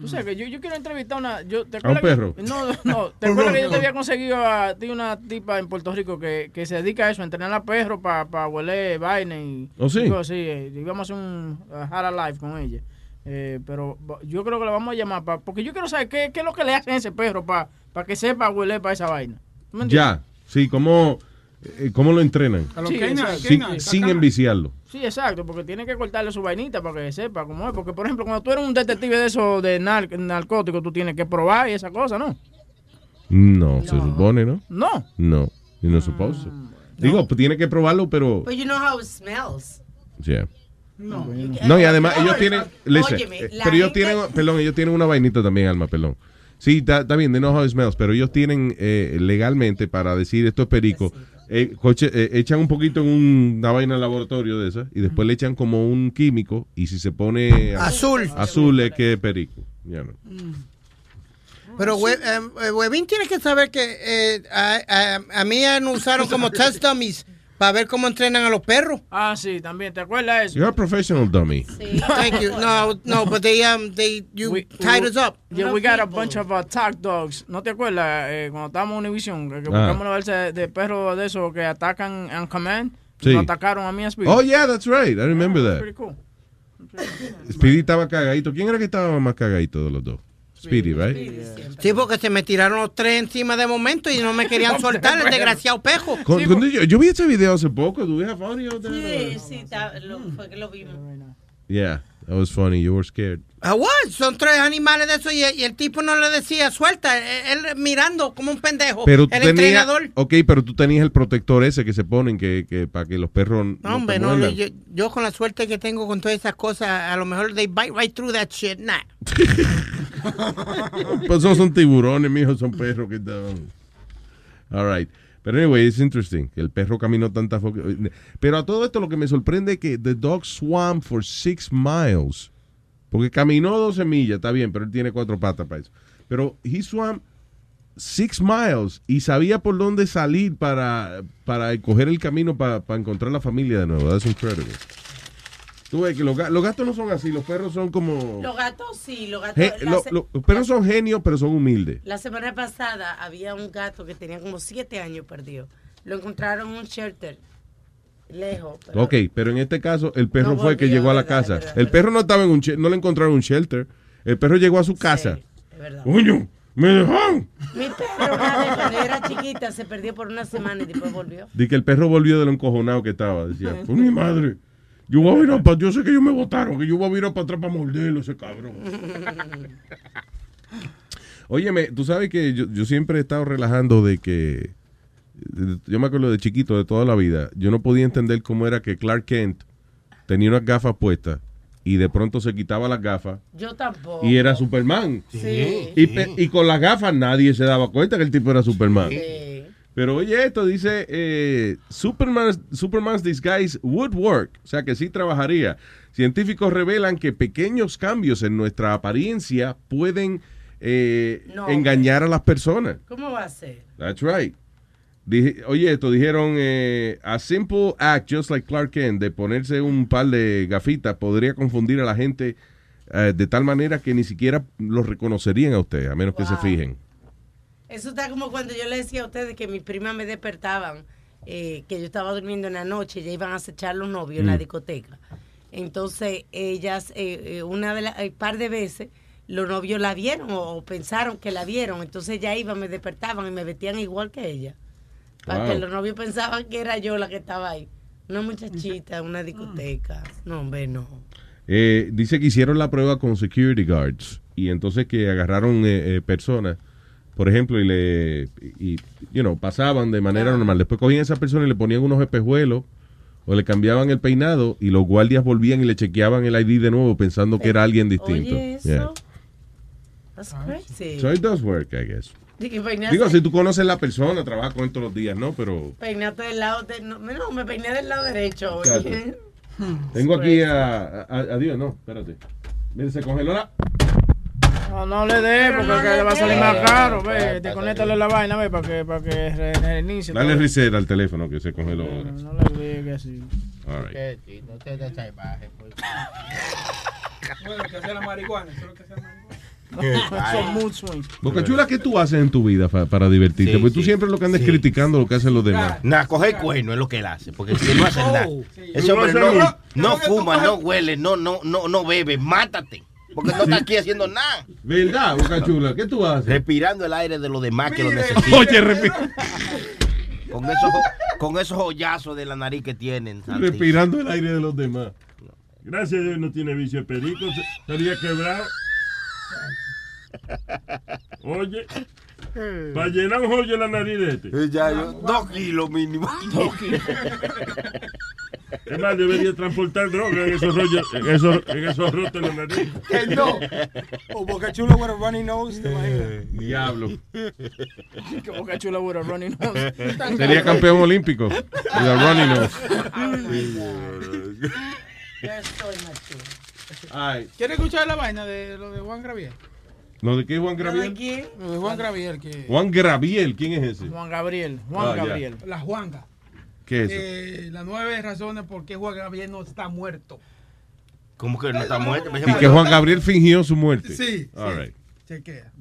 Tú sabes que yo, yo quiero entrevistar una. Yo, ¿te ¿A un acuerdas que- perro? no, no. ¿Te acuerdas que yo te había conseguido a ti una tipa en Puerto Rico que, que se dedica a eso, a entrenar a perros para pa hueler vaina y. ¿Oh, sí? así, eh, íbamos a hacer un Hard Life con ella. Eh, pero yo creo que la vamos a llamar pa- porque yo quiero saber qué, qué es lo que le hacen a ese perro para que sepa hueler para esa vaina. ¿Tú me entiendes? ya sí cómo eh, cómo lo entrenan A los Sí, sin, canines, sin enviciarlo Sí, exacto, porque tiene que cortarle su vainita para que sepa cómo es. Porque, por ejemplo, cuando tú eres un detective de eso de nar narcóticos, tú tienes que probar y esa cosa, ¿no? No, se supone, ¿no? No. No, you're not supposed to. Digo, pues tiene que probarlo, pero... But you know how it smells. yeah. No. No, y además ellos tienen... listen, Óyeme, eh, pero ellos tienen... Perdón, ellos tienen una vainita también, Alma, perdón. Sí, está bien, they know how it smells, pero ellos tienen eh, legalmente para decir esto es perico, eh, coche- eh, echan un poquito en un- una vaina de laboratorio de esa y después le echan como un químico y si se pone Azul. azul es que es perico. ya no. Pero Hue- eh, eh, tiene que saber que eh, a, a- a mí ya nos usaron como test dummies para ver cómo entrenan a los perros. Ah, sí, también. ¿Te acuerdas de eso? You're a professional dummy. Thank you. No, no, but they um they you tied us up. Yeah, we got a bunch of attack dogs. ¿No te acuerdas eh, cuando estábamos en Univision? Que, que Ah. buscamos una bolsa de, de perros de esos que atacan en command. Sí. Nos atacaron a mí a Speedy. Oh, yeah, that's right. I remember that. Pretty cool. Speedy estaba cagadito. ¿Quién era que estaba más cagadito de los dos? Speedy, right? Sí, porque se me tiraron los tres encima de momento y no me querían soltar el desgraciado pejo. Con- cuando yo, yo vi ese video hace poco. ¿Do we have audio there? Sí, sí, está- lo- fue que lo vimos. Yeah, that was funny. You were scared. Ah, what? Son tres animales de eso y, y el tipo no le decía suelta, él, él mirando como un pendejo. Pero el tenías, entrenador. ok, pero tú tenías el protector ese que se ponen que, que para que los perros no, hombre, no, yo, yo con la suerte que tengo con todas esas cosas, a lo mejor they bite right through that shit. Nah. Pues son tiburones, mijo, son perros que estaban. All right. Pero anyway, it's interesting. El perro caminó tanta fo- Pero a todo esto lo que me sorprende es que the dog swam for six miles. Porque caminó 12 millas, está bien, pero él tiene cuatro patas para eso. Pero he swam six miles y sabía por dónde salir para, para coger el camino para, para encontrar la familia de nuevo. That's incredible. Tú ves que los, los gatos no son así, los perros son como... Los gatos sí, los gatos. Ge- la lo- se- lo- los perros son genios, pero son humildes. La semana pasada había un gato que tenía como siete años perdido. Lo encontraron en un shelter, lejos. pero- Ok, pero en este caso el perro No fue el que llegó a la verdad, casa. verdad, el perro no estaba en un no le encontraron un shelter. El perro llegó a su casa. Coño, me dejaron. Mi perro una cuando era chiquita se perdió por una semana y después volvió. Di que el perro volvió de lo encojonado que estaba. Decía, pues mi madre, yo voy a virar para, yo sé que ellos me votaron, que yo voy a virar para atrás para morderlo ese cabrón. Óyeme, tú sabes que yo, yo siempre he estado relajando de que, yo me acuerdo de chiquito, de toda la vida, yo no podía entender cómo era que Clark Kent tenía unas gafas puestas y de pronto se quitaba las gafas Yo tampoco. y era Superman. Sí. Y, con las gafas nadie se daba cuenta que el tipo era Superman. Sí. Pero oye, esto dice eh, Superman, Superman's disguise would work, o sea que sí trabajaría. Científicos revelan que pequeños cambios en nuestra apariencia pueden eh, No. engañar a las personas. ¿Cómo va a ser? That's right. Dije- oye, esto dijeron, eh, a simple act, just like Clark Kent, de ponerse un par de gafitas podría confundir a la gente eh, de tal manera que ni siquiera los reconocerían a usted, a menos que se fijen. Eso está como cuando yo le decía a ustedes que mis primas me despertaban, eh, que yo estaba durmiendo en la noche, ya iban a acechar los novios en la Mm. discoteca. Entonces, ellas, eh, eh, una de las, par de veces, los novios la vieron o, o pensaron que la vieron. Entonces ya iban, me despertaban y me vestían igual que ella. Para Wow. que los novios pensaban que era yo la que estaba ahí. Una muchachita, una discoteca. No, hombre, no. Eh, dice que hicieron la prueba con security guards y entonces que agarraron eh, eh, personas, por ejemplo, y le, y, you know, pasaban de manera normal. Después cogían a esa persona y le ponían unos espejuelos o le cambiaban el peinado y los guardias volvían y le chequeaban el ID de nuevo pensando que era alguien distinto. Oye, eso. Yeah. That's crazy. So it does work, I guess. Digo, si tú conoces la persona, trabajas con él todos los días, ¿no? Pero Peinate del lado de, no, no, me peiné del lado derecho. tengo aquí a, a, a Dios, no, espérate. Mire, se congeló la... No, no le dé, porque no que le le va a salir más caro, ve, desconéctale la vaina, ve, para que, para que re- reinicie. Dale reset al teléfono que se congeló ahora. No le diga así. All right. Usted es salvaje, pues. Bueno, que sea la marihuana. Eso es lo que sea la marihuana. Son mood swings. Boca Chula, ¿qué tú haces en tu vida para divertirte? Sí, Porque tú sí. siempre lo que andas Sí. criticando lo que hacen los demás. Nah, coger cuerno es lo que él hace, porque si no hace nada. Oh, Ese hombre No no, nada. fuma, no huele, no, no, no, no bebe, mátate. Porque no está aquí haciendo nada. ¿Verdad, Boca Chula? ¿Qué tú haces? Respirando el aire de los demás que lo necesitan. Oye, repi- Con esos, con esos hoyazos de la nariz que tienen. santísimo. respirando el aire de los demás. Gracias a Dios no tiene vicio de perico, estaría quebrado. Oye, para llenar un hoyo en la nariz de este. Eh, Ya, yo, dos kilos mínimo. Es más, debería transportar droga en esos rollos, en esos, en esos rotos en la nariz. Que no. O Boca Chula with a runny nose, ¿te imaginas? Diablo. Que boca chula with a running nose. Sería campeón olímpico. With a running nose. Yo estoy. Ay, ¿Quieres escuchar la vaina de lo de Juan Graviel? ¿Lo de qué es Juan ¿De Graviel? quién? Lo de Juan Graviel, que. Juan Graviel, ¿quién es ese? Juan Gabriel. Juan Ah, ya. Gabriel. La Juanga. ¿Qué es eso? Eh, las nueve razones por qué Juan Gabriel no está muerto. ¿Cómo que no está muerto? Y que Juan Gabriel fingió su muerte. Sí, All sí. right. Chequea.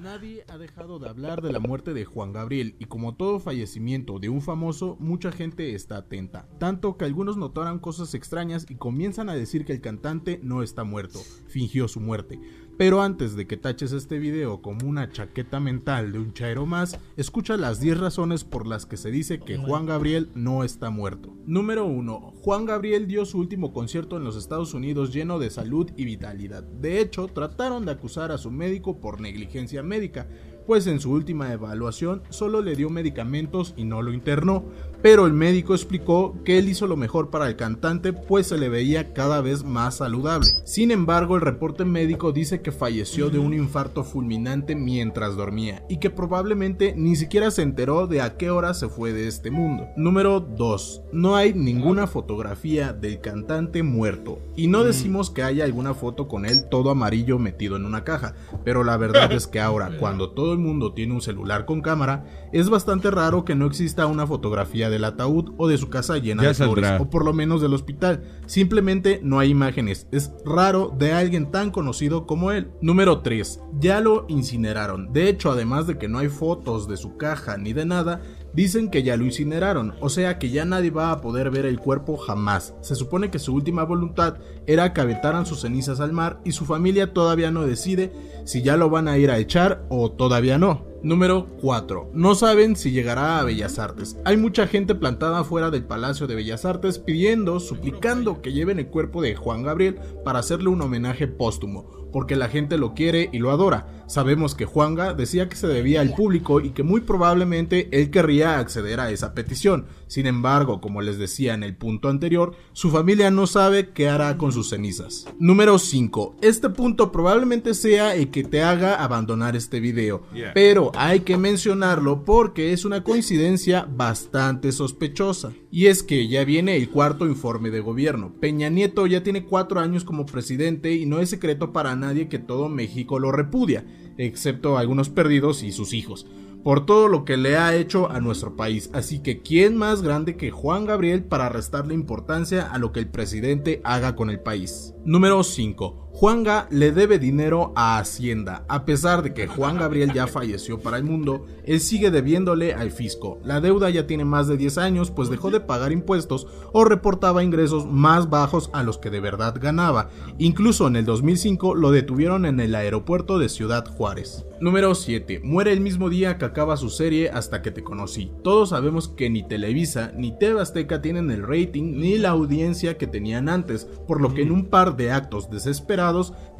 Nadie ha dejado de hablar de la muerte de Juan Gabriel y como todo fallecimiento de un famoso, mucha gente está atenta. Tanto que algunos notaron cosas extrañas y comienzan a decir que el cantante no está muerto, fingió su muerte. Pero antes de que taches este video como una chaqueta mental de un chairo más, escucha las 10 razones por las que se dice que Juan Gabriel no está muerto. Número 1. Juan Gabriel dio su último concierto en los Estados Unidos lleno de salud y vitalidad. De hecho, trataron de acusar a su médico por negligencia médica, pues en su última evaluación solo le dio medicamentos y no lo internó, pero el médico explicó que él hizo lo mejor para el cantante pues se le veía cada vez más saludable. Sin embargo, el reporte médico dice que falleció de un infarto fulminante mientras dormía y que probablemente ni siquiera se enteró de a qué hora se fue de este mundo. Número 2. No hay ninguna fotografía del cantante muerto y no decimos que haya alguna foto con él todo amarillo metido en una caja, pero la verdad es que ahora cuando todo el mundo tiene un celular con cámara, es bastante raro que no exista una fotografía del ataúd o de su casa llena Ya de flores, o por lo menos del hospital. Simplemente no hay imágenes. Es raro de alguien tan conocido como él. Número 3. Ya lo incineraron. De hecho, además de que no hay fotos de su caja ni de nada, Dicen que ya lo incineraron, o sea que ya nadie va a poder ver el cuerpo jamás. Se supone que su última voluntad era que aventaran sus cenizas al mar y su familia todavía no decide si ya lo van a ir a echar o todavía no. Número 4. No saben si llegará a Bellas Artes. Hay mucha gente plantada fuera del Palacio de Bellas Artes pidiendo, suplicando que lleven el cuerpo de Juan Gabriel para hacerle un homenaje póstumo. porque la gente lo quiere y lo adora. Sabemos que Juanga decía que se debía al público y que muy probablemente él querría acceder a esa petición. Sin embargo, como les decía en el punto anterior, su familia no sabe qué hará con sus cenizas. Número 5. Este punto probablemente sea el que te haga abandonar este video, Yeah. pero hay que mencionarlo porque es una coincidencia bastante sospechosa. Y es que ya viene el cuarto informe de gobierno. Peña Nieto ya tiene cuatro años como presidente y no es secreto para nadie que todo México lo repudia, excepto algunos perdidos y sus hijos, por todo lo que le ha hecho a nuestro país. Así que, ¿quién más grande que Juan Gabriel para restarle importancia a lo que el presidente haga con el país? Número 5. Juanga le debe dinero a Hacienda. A pesar de que Juan Gabriel ya falleció para el mundo, él sigue debiéndole al fisco. La deuda ya tiene más de 10 años, pues dejó de pagar impuestos o reportaba ingresos más bajos a los que de verdad ganaba. Incluso en el 2005 lo detuvieron en el aeropuerto de Ciudad Juárez. Número 7. Muere el mismo día que acaba su serie Hasta que te conocí. Todos sabemos que ni Televisa ni TV Azteca tienen el rating ni la audiencia que tenían antes, por lo que en un par de actos desesperados,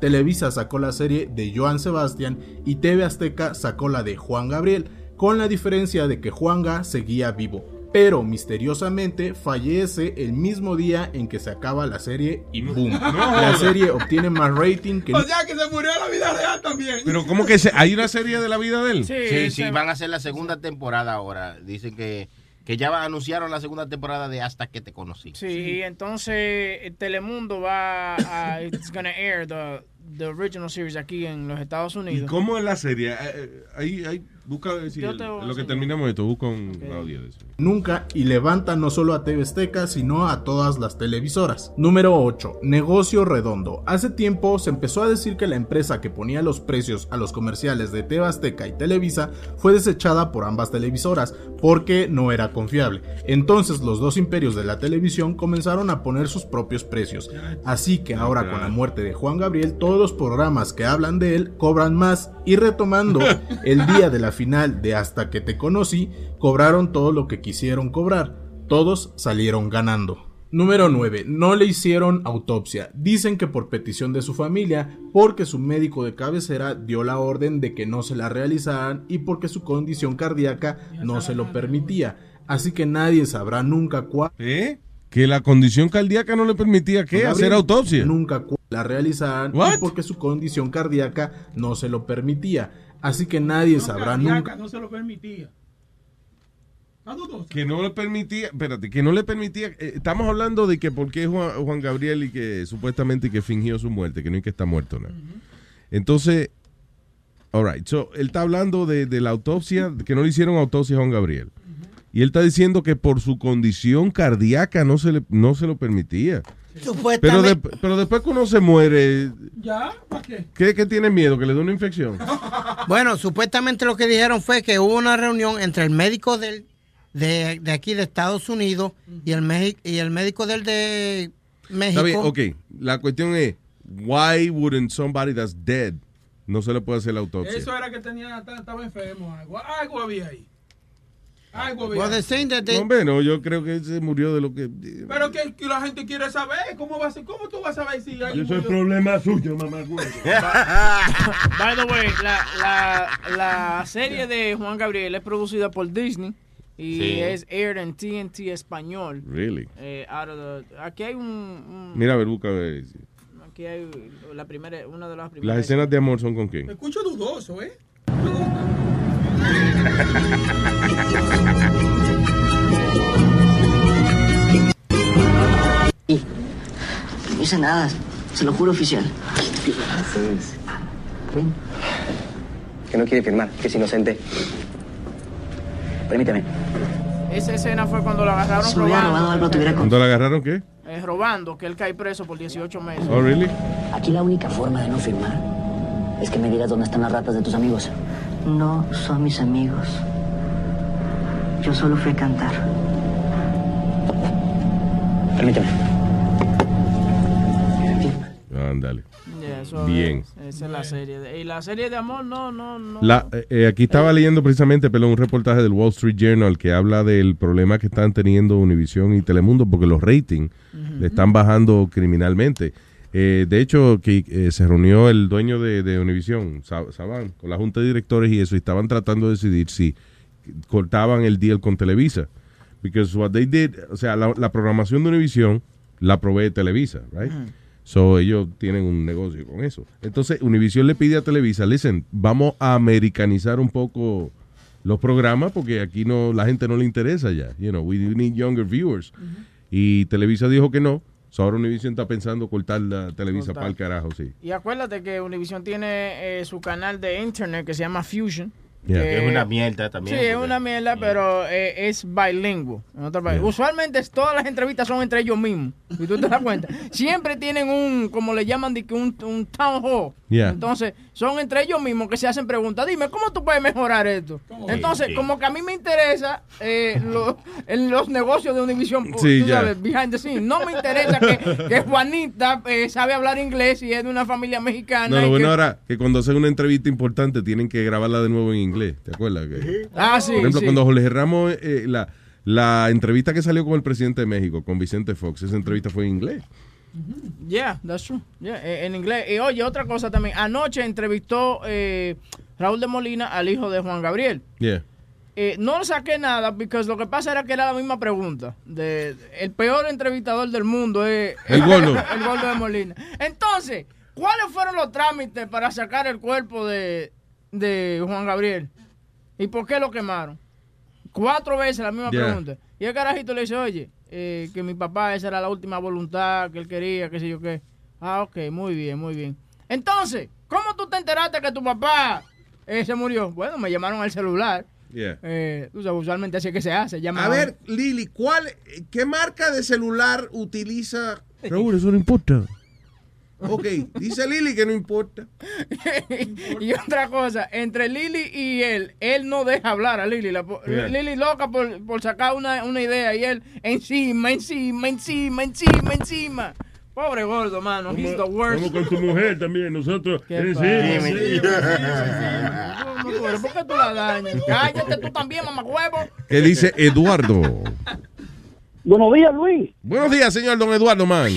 Televisa sacó la serie de Joan Sebastián y TV Azteca sacó la de Juan Gabriel, con la diferencia de que Juanga seguía vivo. Pero misteriosamente fallece el mismo día en que se acaba la serie y boom. La serie obtiene más rating que O sea que se murió la vida real también. Pero ¿cómo que se- hay una serie de la vida de él? Sí, sí, van a hacer la segunda temporada ahora. Dicen que, que ya anunciaron la segunda temporada de Hasta que te conocí. Sí, y entonces eh, Telemundo va a it's gonna air the, the original series aquí en los Estados ¿Y Unidos. cómo es la serie? Eh, eh, Ahí, ahí, busca si Yo el- te voy a lo que terminamos esto, busca un audio de eso. nunca y levanta no solo a TV Azteca, sino a todas las televisoras. Número 8. Negocio redondo. Hace tiempo se empezó a decir que la empresa que ponía los precios a los comerciales de TV Azteca y Televisa fue desechada por ambas televisoras porque no era confiable. Entonces los dos imperios de la televisión comenzaron a poner sus propios precios. Así que ahora con la muerte de Juan Gabriel, todos los programas que hablan de él cobran más y retomando el día de la final de Hasta que te conocí, cobraron todo lo que quisieron cobrar. Todos salieron ganando. Número 9. No le hicieron autopsia. Dicen que por petición de su familia, porque su médico de cabecera dio la orden de que no se la realizaran y porque su condición cardíaca no se lo permitía. Así que nadie sabrá nunca cuál. ¿Eh? Que la condición cardíaca no le permitía ¿qué? Gabriel hacer autopsia. Nunca la realizaran y porque su condición cardíaca no se lo permitía. Así que nadie sabrá nunca. No se lo permitía. Que no le permitía, espérate, que no le permitía, eh, estamos hablando de que por qué Juan, Juan Gabriel y que supuestamente que fingió su muerte, que no es que está muerto, ¿no? Entonces, alright, so, él está hablando de, de la autopsia, que no le hicieron autopsia a Juan Gabriel. Y él está diciendo que por su condición cardíaca no se, le, no se lo permitía. Pero, de- pero después que uno se muere, ¿Ya? ¿Para qué? ¿qué, qué tiene miedo? ¿Que le dé una infección? Bueno, supuestamente lo que dijeron fue que hubo una reunión entre el médico del, de, de aquí de Estados Unidos y el, Meji- y el médico del de México. Está bien, ok. La cuestión es, why wouldn't somebody that's dead no se le puede hacer la autopsia? Eso era que tenía, estaba enfermo. Algo, algo había ahí. Algo they- No, hombre, no, yo creo que se murió de lo que... Pero que, que la gente quiere saber. ¿Cómo, va a ser? ¿Cómo tú vas a saber si hay Eso es problema suyo, mamá. By the way, la, la, la serie de Juan Gabriel es producida por Disney y Sí. es aired en TNT español. Really? Eh, out of the- aquí hay un, un- Mira, a ver, busca a ver. aquí hay la primera, una de las Las primeras. escenas de amor son con quién. Me escucho dudoso, ¿eh? No hice nada, se lo juro, oficial. Que no quiere firmar, que es inocente. Permíteme. Esa escena fue cuando lo agarraron Si me hubiera robado robando. algo, te hubiera ¿Cuándo la agarraron qué? eh, robando, que él cae preso por 18 meses. Oh, really? Aquí la única forma de no firmar es que me digas dónde están las ratas de tus amigos. No son mis amigos. Yo solo fui a cantar. Permíteme. Ándale. Yeah, Bien. es- esa es la serie. de- y la serie de amor, no, no, no. La, eh, eh, aquí estaba leyendo precisamente pero un reportaje del Wall Street Journal que habla del problema que están teniendo Univision y Telemundo porque los ratings le están bajando criminalmente. Eh, de hecho, que eh, se reunió el dueño de, de Univision, Sa- Saban, con la junta de directores y eso, y estaban tratando de decidir si cortaban el deal con Televisa. Because what they did, o sea, la, la programación de Univision la provee Televisa, right? So ellos tienen un negocio con eso. Entonces Univision le pide a Televisa, listen, vamos a americanizar un poco los programas porque aquí no la gente no le interesa ya. You know, we need younger viewers. Y Televisa dijo que no. So ahora Univision está pensando cortar la Televisa para el carajo, sí. Y acuérdate que Univision tiene eh, su canal de internet que se llama Fusion. Yeah. que- Es una mierda también. Sí, es una mierda, pero eh, es bilingüe. En otro país. Usualmente es- todas las entrevistas son entre ellos mismos. Y tú te das cuenta. Siempre tienen un, como le llaman, un, un town hall. Yeah. Entonces, son entre ellos mismos que se hacen preguntas. Dime, ¿cómo tú puedes mejorar esto? Entonces, Sí. como que a mí me interesa eh, lo- en los negocios de Univision, Sí, tú sabes, behind the scenes. No me interesa que, que Juanita eh, sabe hablar inglés y es de una familia mexicana. No, lo bueno que- ahora que cuando hacen una entrevista importante tienen que grabarla de nuevo en inglés. ¿Te acuerdas? Que- Ah, sí, Por ejemplo, sí. cuando Jorge Ramos, eh, la, la entrevista que salió con el presidente de México, con Vicente Fox, esa entrevista fue en inglés. Yeah, that's true. Yeah, eh, en inglés. Y oye, otra cosa también. Anoche entrevistó eh, Raúl de Molina al hijo de Juan Gabriel. Yeah. Eh, no saqué nada porque lo que pasa era que era la misma pregunta. De, el peor entrevistador del mundo es El gordo. el gordo de Molina. Entonces, ¿cuáles fueron los trámites para sacar el cuerpo de, de Juan Gabriel? ¿Y por qué lo quemaron? Cuatro veces la misma Yeah. pregunta. Y el carajito le dice, oye, eh, que mi papá, esa era la última voluntad que él quería, qué sé yo qué. Ah, ok, muy bien, muy bien. Entonces, ¿cómo tú te enteraste que tu papá eh, se murió? Bueno, me llamaron al celular. Yeah. Eh, usualmente así es que se hace. A ver, Lili, ¿cuál, ¿qué marca de celular utiliza? Raúl, eso no importa. Ok, dice Lili que no importa. y otra cosa, entre Lili y él, él no deja hablar a Lili. Yeah. Lili loca por, por sacar una, una idea y él encima, encima, encima, encima, encima. Pobre gordo, mano. He's the worst. Como con tu mujer también, nosotros. ¿Qué encima, encima. ¿Por qué tú la dañas? Cállate tú también, mamacuevo. ¿Qué dice Eduardo? Buenos días, Luis. Buenos días, señor don Eduardo Man.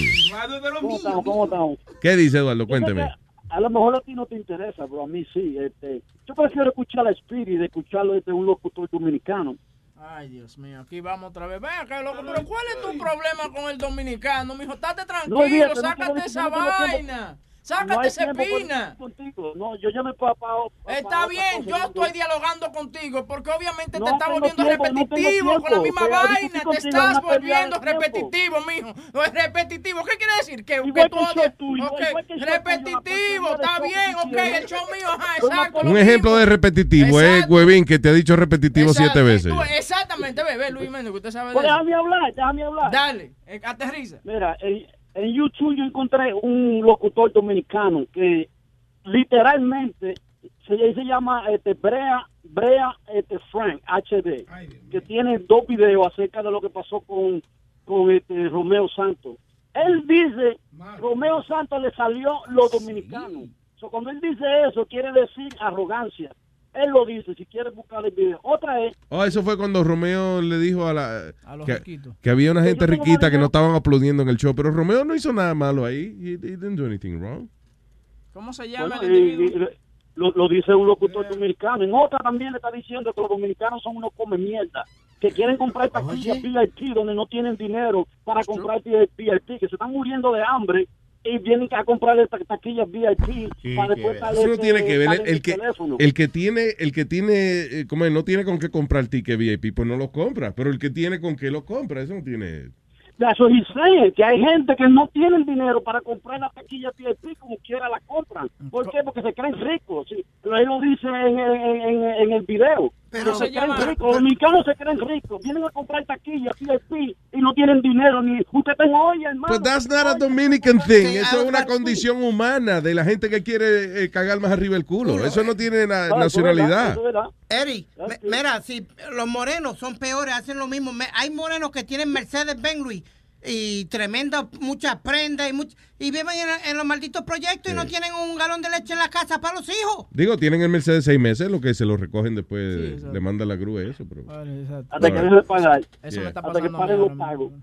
¿Cómo estamos? ¿Cómo estamos? ¿Qué dice Eduardo? Cuénteme. A lo mejor a ti no te interesa, pero a mí sí. Este, yo prefiero escuchar a Spirit de escucharlo de un locutor dominicano. Ay, Dios mío, aquí vamos otra vez. Ven acá, loco, pero ¿cuál es tu problema con el dominicano, mijo? Estate tranquilo, olvídate, no sácate esa no vaina. Sácate No esa para espina. No, yo llamé para... Está bien, yo estoy dialogando contigo porque obviamente No te está tengo volviendo tiempo, no repetitivo con la misma Pero vaina. Te estás volviendo repetitivo, mijo. No es repetitivo. ¿Qué quiere decir? Que, Igual que que tú el tuyo, igual el repetitivo, está bien, ok. El show mío, ajá, exacto. Un ejemplo de repetitivo es Exacto. Huevín que te ha dicho repetitivo Exacto, siete veces. tú- exactamente, bebé, Luis Méndez, que usted sabe de Pues eso. déjame hablar, déjame hablar. Dale, eh, aterriza. Mira, en, en YouTube yo encontré un locutor dominicano que literalmente se, se llama este, Brea, Brea este, Frank HD, que tiene dos videos acerca de lo que pasó con, con este, Romeo Santos. Él dice, Romeo Santos le salió lo dominicano. So, cuando él dice eso, quiere decir arrogancia. Él lo dice, si quieres buscar el video. Otra es, Oh, eso fue cuando Romeo le dijo a la los que, que había una gente riquita que no estaban aplaudiendo en el show, pero Romeo no hizo nada malo ahí. He, he didn't do anything wrong. ¿Cómo se llama Bueno, el y- individuo? y- lo, lo dice un locutor dominicano. En otra también le está diciendo que los dominicanos son unos come mierda, que quieren comprar taquillas VIP donde no tienen dinero para comprar VIP, que se están muriendo de hambre y vienen a comprarle ta- taquillas VIP para después darle Eso no tiene que ver. darle El, el que, teléfono. el que tiene, el que tiene, eh, como es, no tiene con qué comprar ticket VIP, pues no lo compra. Pero el que tiene con qué lo compra, eso no tiene. Eso es insane, que hay gente que no tiene el dinero para comprar la taquilla VIP como quiera la compran. ¿Por qué? Porque se creen ricos. Sí. Pero él lo dice en, el- en, en- en el video. Pero se llama- ricos. Los mexicanos se creen ricos. Vienen a comprar taquilla VIP y no tienen dinero. ni Usted tenga olla, hermano. But that's not a Dominican thing. Eso es una condición humana de la gente que quiere eh, cagar más arriba el culo. Eso no tiene na- nacionalidad. Eric, me- mira, si los morenos son peores, hacen lo mismo. Me- hay morenos que tienen Mercedes Benz Luis, y tremenda, muchas prendas y, much- y viven en, en los malditos proyectos y no tienen un galón de leche en la casa para los hijos. Digo, tienen el Mercedes seis meses, lo que se lo recogen después, le manda la grúa eso. Pero... Hasta que deje de pagar. Eso me está Hasta que ahora los pagos.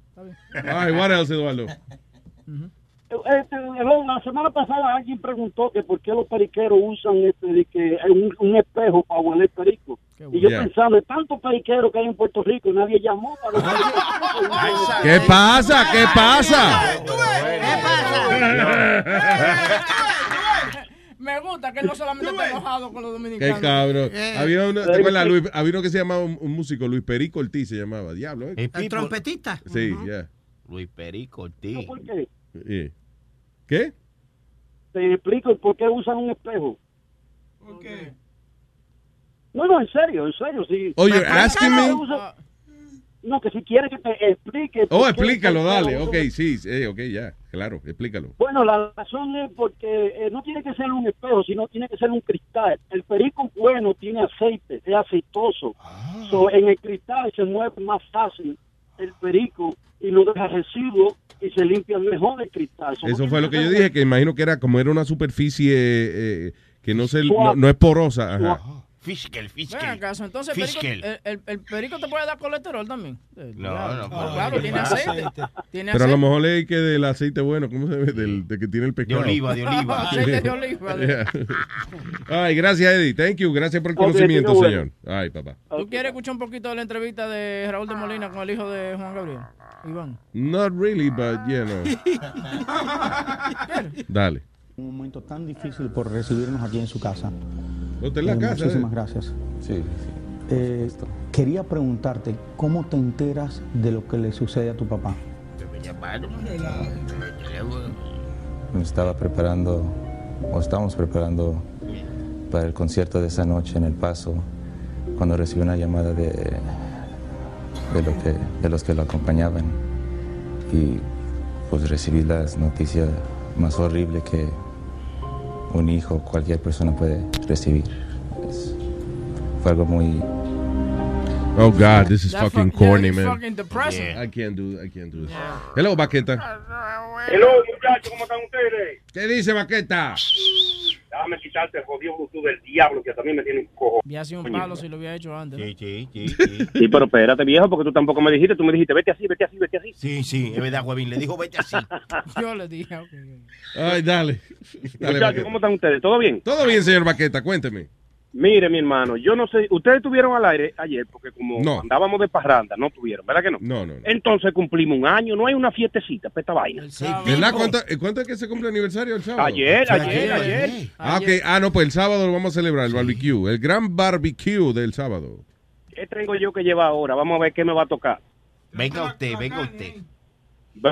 Ay, what else, Eduardo? este, la semana pasada alguien preguntó que por qué los periqueros usan este, de que un, un espejo para hueler perico. Y yo Yeah. pensando, tantos periqueros que hay en Puerto Rico, nadie llamó para ¿Qué pasa? ¿Qué pasa? Me gusta que él no solamente está enojado con los Qué dominicanos. cabrón. Había uno, ¿te acuerdas, Luis? Había uno que se llamaba un, un músico, Luis Perico Ortiz se llamaba. Diablo, ¿eh? El trompetista. Sí, ya. Luis Perico Ortiz. ¿Por qué? Yeah. ¿Qué? Te explico por qué usan un espejo. ¿Por qué? No, no, en serio, en serio, sí. Oh, you're asking me? Usa- No, que si quieres que te explique. Oh, explícalo, dale. Ok, sí, sí, ok, ya. Claro, explícalo. Bueno, la razón es porque eh, no tiene que ser un espejo, sino tiene que ser un cristal. El perico bueno tiene aceite, es aceitoso. Ah. So, en el cristal se mueve más fácil el perico y no deja residuos y se limpia mejor el cristal. So, Eso fue lo que yo dije, que imagino que era como era una superficie eh, que no, se, no, no es porosa. Ajá. Fiskel, Ven Fiskel. acaso, entonces perico, el, el- el perico te puede dar colesterol también. Eh, No, claro. no, claro, tiene aceite. Tiene Pero a lo mejor leí que del aceite bueno, ¿cómo se ve? Del, de que tiene el pescado. oliva, de oliva. Aceite de oliva. Yeah. Ay, gracias, Eddie. Thank you. Gracias por el conocimiento, señor. bueno. Ay, papá. ¿Tú quieres escuchar un poquito de la entrevista de Raúl de Molina con el hijo de Juan Gabriel? Iván. Not really, but, you know. Dale. Un momento tan difícil por recibirnos aquí en su casa. En la Eh, casa, Muchísimas ¿eh? gracias. Sí, quería preguntarte cómo te enteras de lo que le sucede a tu papá. Me estaba preparando, o estábamos preparando para el concierto de esa noche en El Paso, cuando recibí una llamada de, de, lo que, de los que lo acompañaban. Y pues recibí las noticias más horribles que un hijo, cualquier persona puede recibir. Es- fue algo muy... Oh, God, this is That fucking fuck- yeah, corny, man. fucking depressing. I can't do, I can't do this. Hello, Baqueta. Hello, muchachos, ¿cómo están ustedes? ¿Qué dice Baqueta? Déjame quitarte el jodido Bluetooth del diablo que también me tiene un cojo. Había sido un palo si lo había hecho antes. ¿no? Sí, sí, sí. Sí, pero espérate, viejo, porque tú tampoco me dijiste. Tú me dijiste, vete así, vete así, vete así. Sí, sí, es verdad, Huevín. Le dijo, vete así. Yo le dije, ok. Ay, dale. Dale, Muchachos. ¿cómo están ustedes? ¿Todo bien? Todo bien, señor Baqueta, cuénteme. Mire, mi hermano, yo no sé, ustedes estuvieron al aire ayer porque como No. andábamos de parranda, no tuvieron, ¿verdad que no? No, no, no. Entonces cumplimos un año, no hay una fiestecita para esta vaina. ¿Verdad? ¿Cuánto, eh, ¿Cuánto es que se cumple el aniversario el sábado? Ayer, ayer, ayer. Ah, ok. Ah, no, pues el sábado lo vamos a celebrar, el barbecue. El gran barbecue del sábado. ¿Qué tengo yo que llevar ahora? Vamos a ver qué me va a tocar. Venga usted, venga usted.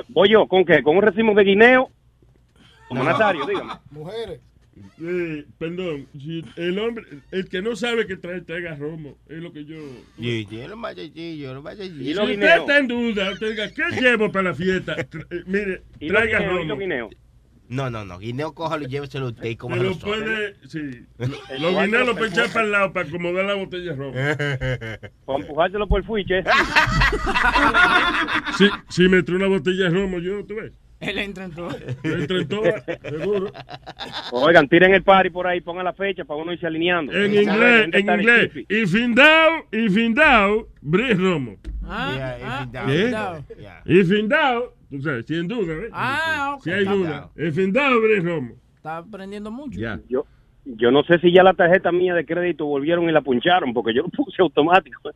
¿Voy yo? ¿Con qué? ¿Con un racimo de guineo? Como Nazario, dígame. Mujeres. Eh, perdón, si el hombre, el que no sabe que trae, traiga romo, es lo que yo... Sí, sí, no vaya allí, yo no vaya allí. Si usted está en duda, usted diga, ¿qué llevo para la fiesta? Tra- eh, mire, ¿Y los traiga y romo. los guineos? No, no, no. Guineo, cójalo y lléveselo usted y cójalo lo puede, sí. Los guineos lo lo puede echar para el lado para acomodar la botella de romo. Para empujárselo por el fuiche. Si, si me trae una botella de romo, yo, ¿tú ves? Él entra en todo. Entra en todas, seguro. Oigan, tiren el party por ahí, pongan la fecha para uno irse alineando. En ¿Sabe inglés, en inglés. chipi? If in doubt, if in doubt, bring romo. Ah, ah, cuidado. If in doubt, tú sabes, si en duda, ¿ves? Ah, ok. Si hay duda. If in doubt, bring romo. Está aprendiendo mucho. Ya. Yo, yo no sé si ya la tarjeta mía de crédito volvieron y la puncharon, porque yo lo puse automático.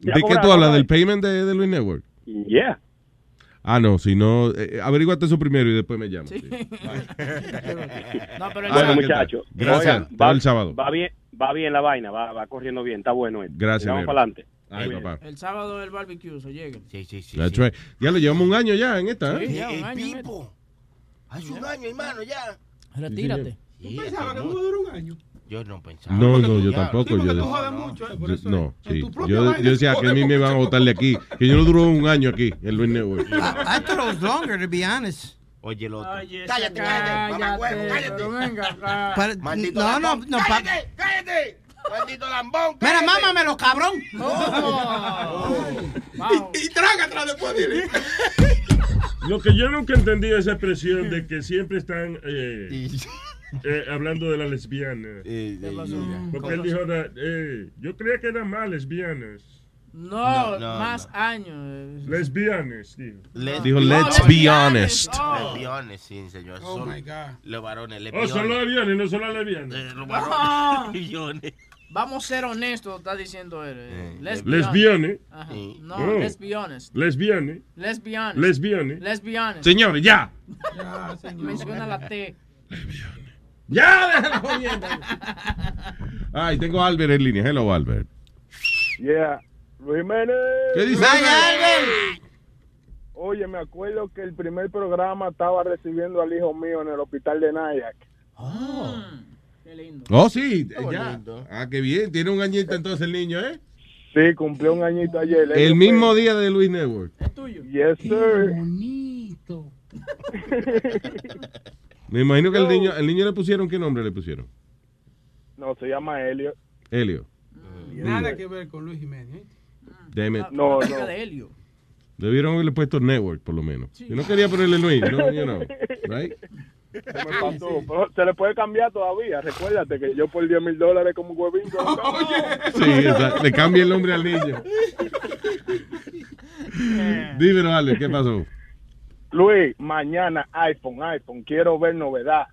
¿De qué tú hablas? ¿Del payment de, de Luis Network? Yeah. Ah, no, si no, eh, averíguate eso primero y después me llamas. Sí. no, pero Bueno, el sábado- ¿qué tal? muchachos. Gracias. oigan, veo el sábado. Va bien, va bien la vaina, va, va corriendo bien, está bueno. esto. Gracias, Vamos para adelante. Ay, papá. El sábado el barbecue, se llega. Sí, sí, sí. That's right. Ya lo llevamos un año ya en esta, ¿eh? Sí, ya, un El año, Pipo. Hace un año, hermano, ya. Retírate. Sí, Pensaba que no mucho. dura un año. Yo no pensaba. No, no, yo tampoco. Yo, eh, no, sí. Yo, vaina yo decía que a mí me van a votar de aquí. Que yo no duro un año aquí en Luis Network. I, I thought it was longer, to be honest. Oye, el otro. Cállate, cállate, cállate. Huevo, cállate. Venga. Para- Maldito no, no, lambón. no, pa- cállate, cállate. Maldito lambón. Mira, cállate. mámamelo, cabrón. Y, y trágatela después, dile. Lo que yo nunca entendí es esa expresión de que siempre están eh, eh, hablando de las lesbianas. Porque él dijo, eh, yo creía que eran más lesbianas. No, No, no, más años. Let's be honest, tío. Dijo, let's be honest. Let's be honest, sí, señor. Oh, Son my God. Los varones, Oh, lesbiones. son los aviones, no son las lesbianas. Los Ah. varones. Vamos a ser honestos, está diciendo él. eh. Honest. Ajá. Sí. No, Oh. let's be honest. Lesbianes. Lesbiones. Let's be honest. Señores, ya. Ya, señor. Menciona la T. Ya, déjala jodiendo. Ay, tengo a Albert en línea. Hello, Albert. Yeah. Luis Jiménez. ¿Qué dice? Oye, me acuerdo que el primer programa estaba recibiendo al hijo mío en el hospital de Nyack. Qué lindo. Oh, sí, Qué ya. bonito. Ah, qué bien. Tiene un añito entonces el niño, ¿eh? Sí, cumplió un añito ayer. El mismo día de Luis Network. Es tuyo. Yes, sir. Bonito. Me imagino que el niño, el niño le pusieron, ¿qué nombre le pusieron? No, se llama Helio. Helio. Nada que ver con Luis Jiménez. ¿eh? Damn it. No, no. de Helio. Debieron haberle puesto Network, por lo menos. Yo no quería ponerle Luis, no, you know, right? Se me pasó. Pero se le puede cambiar todavía. Recuérdate que yo por 10 mil dólares como huevín. cambio. Sí, exacto. Le cambia el nombre al niño. Dímelo, Ale, ¿qué pasó? Luis, mañana iPhone, iPhone. Quiero ver novedad.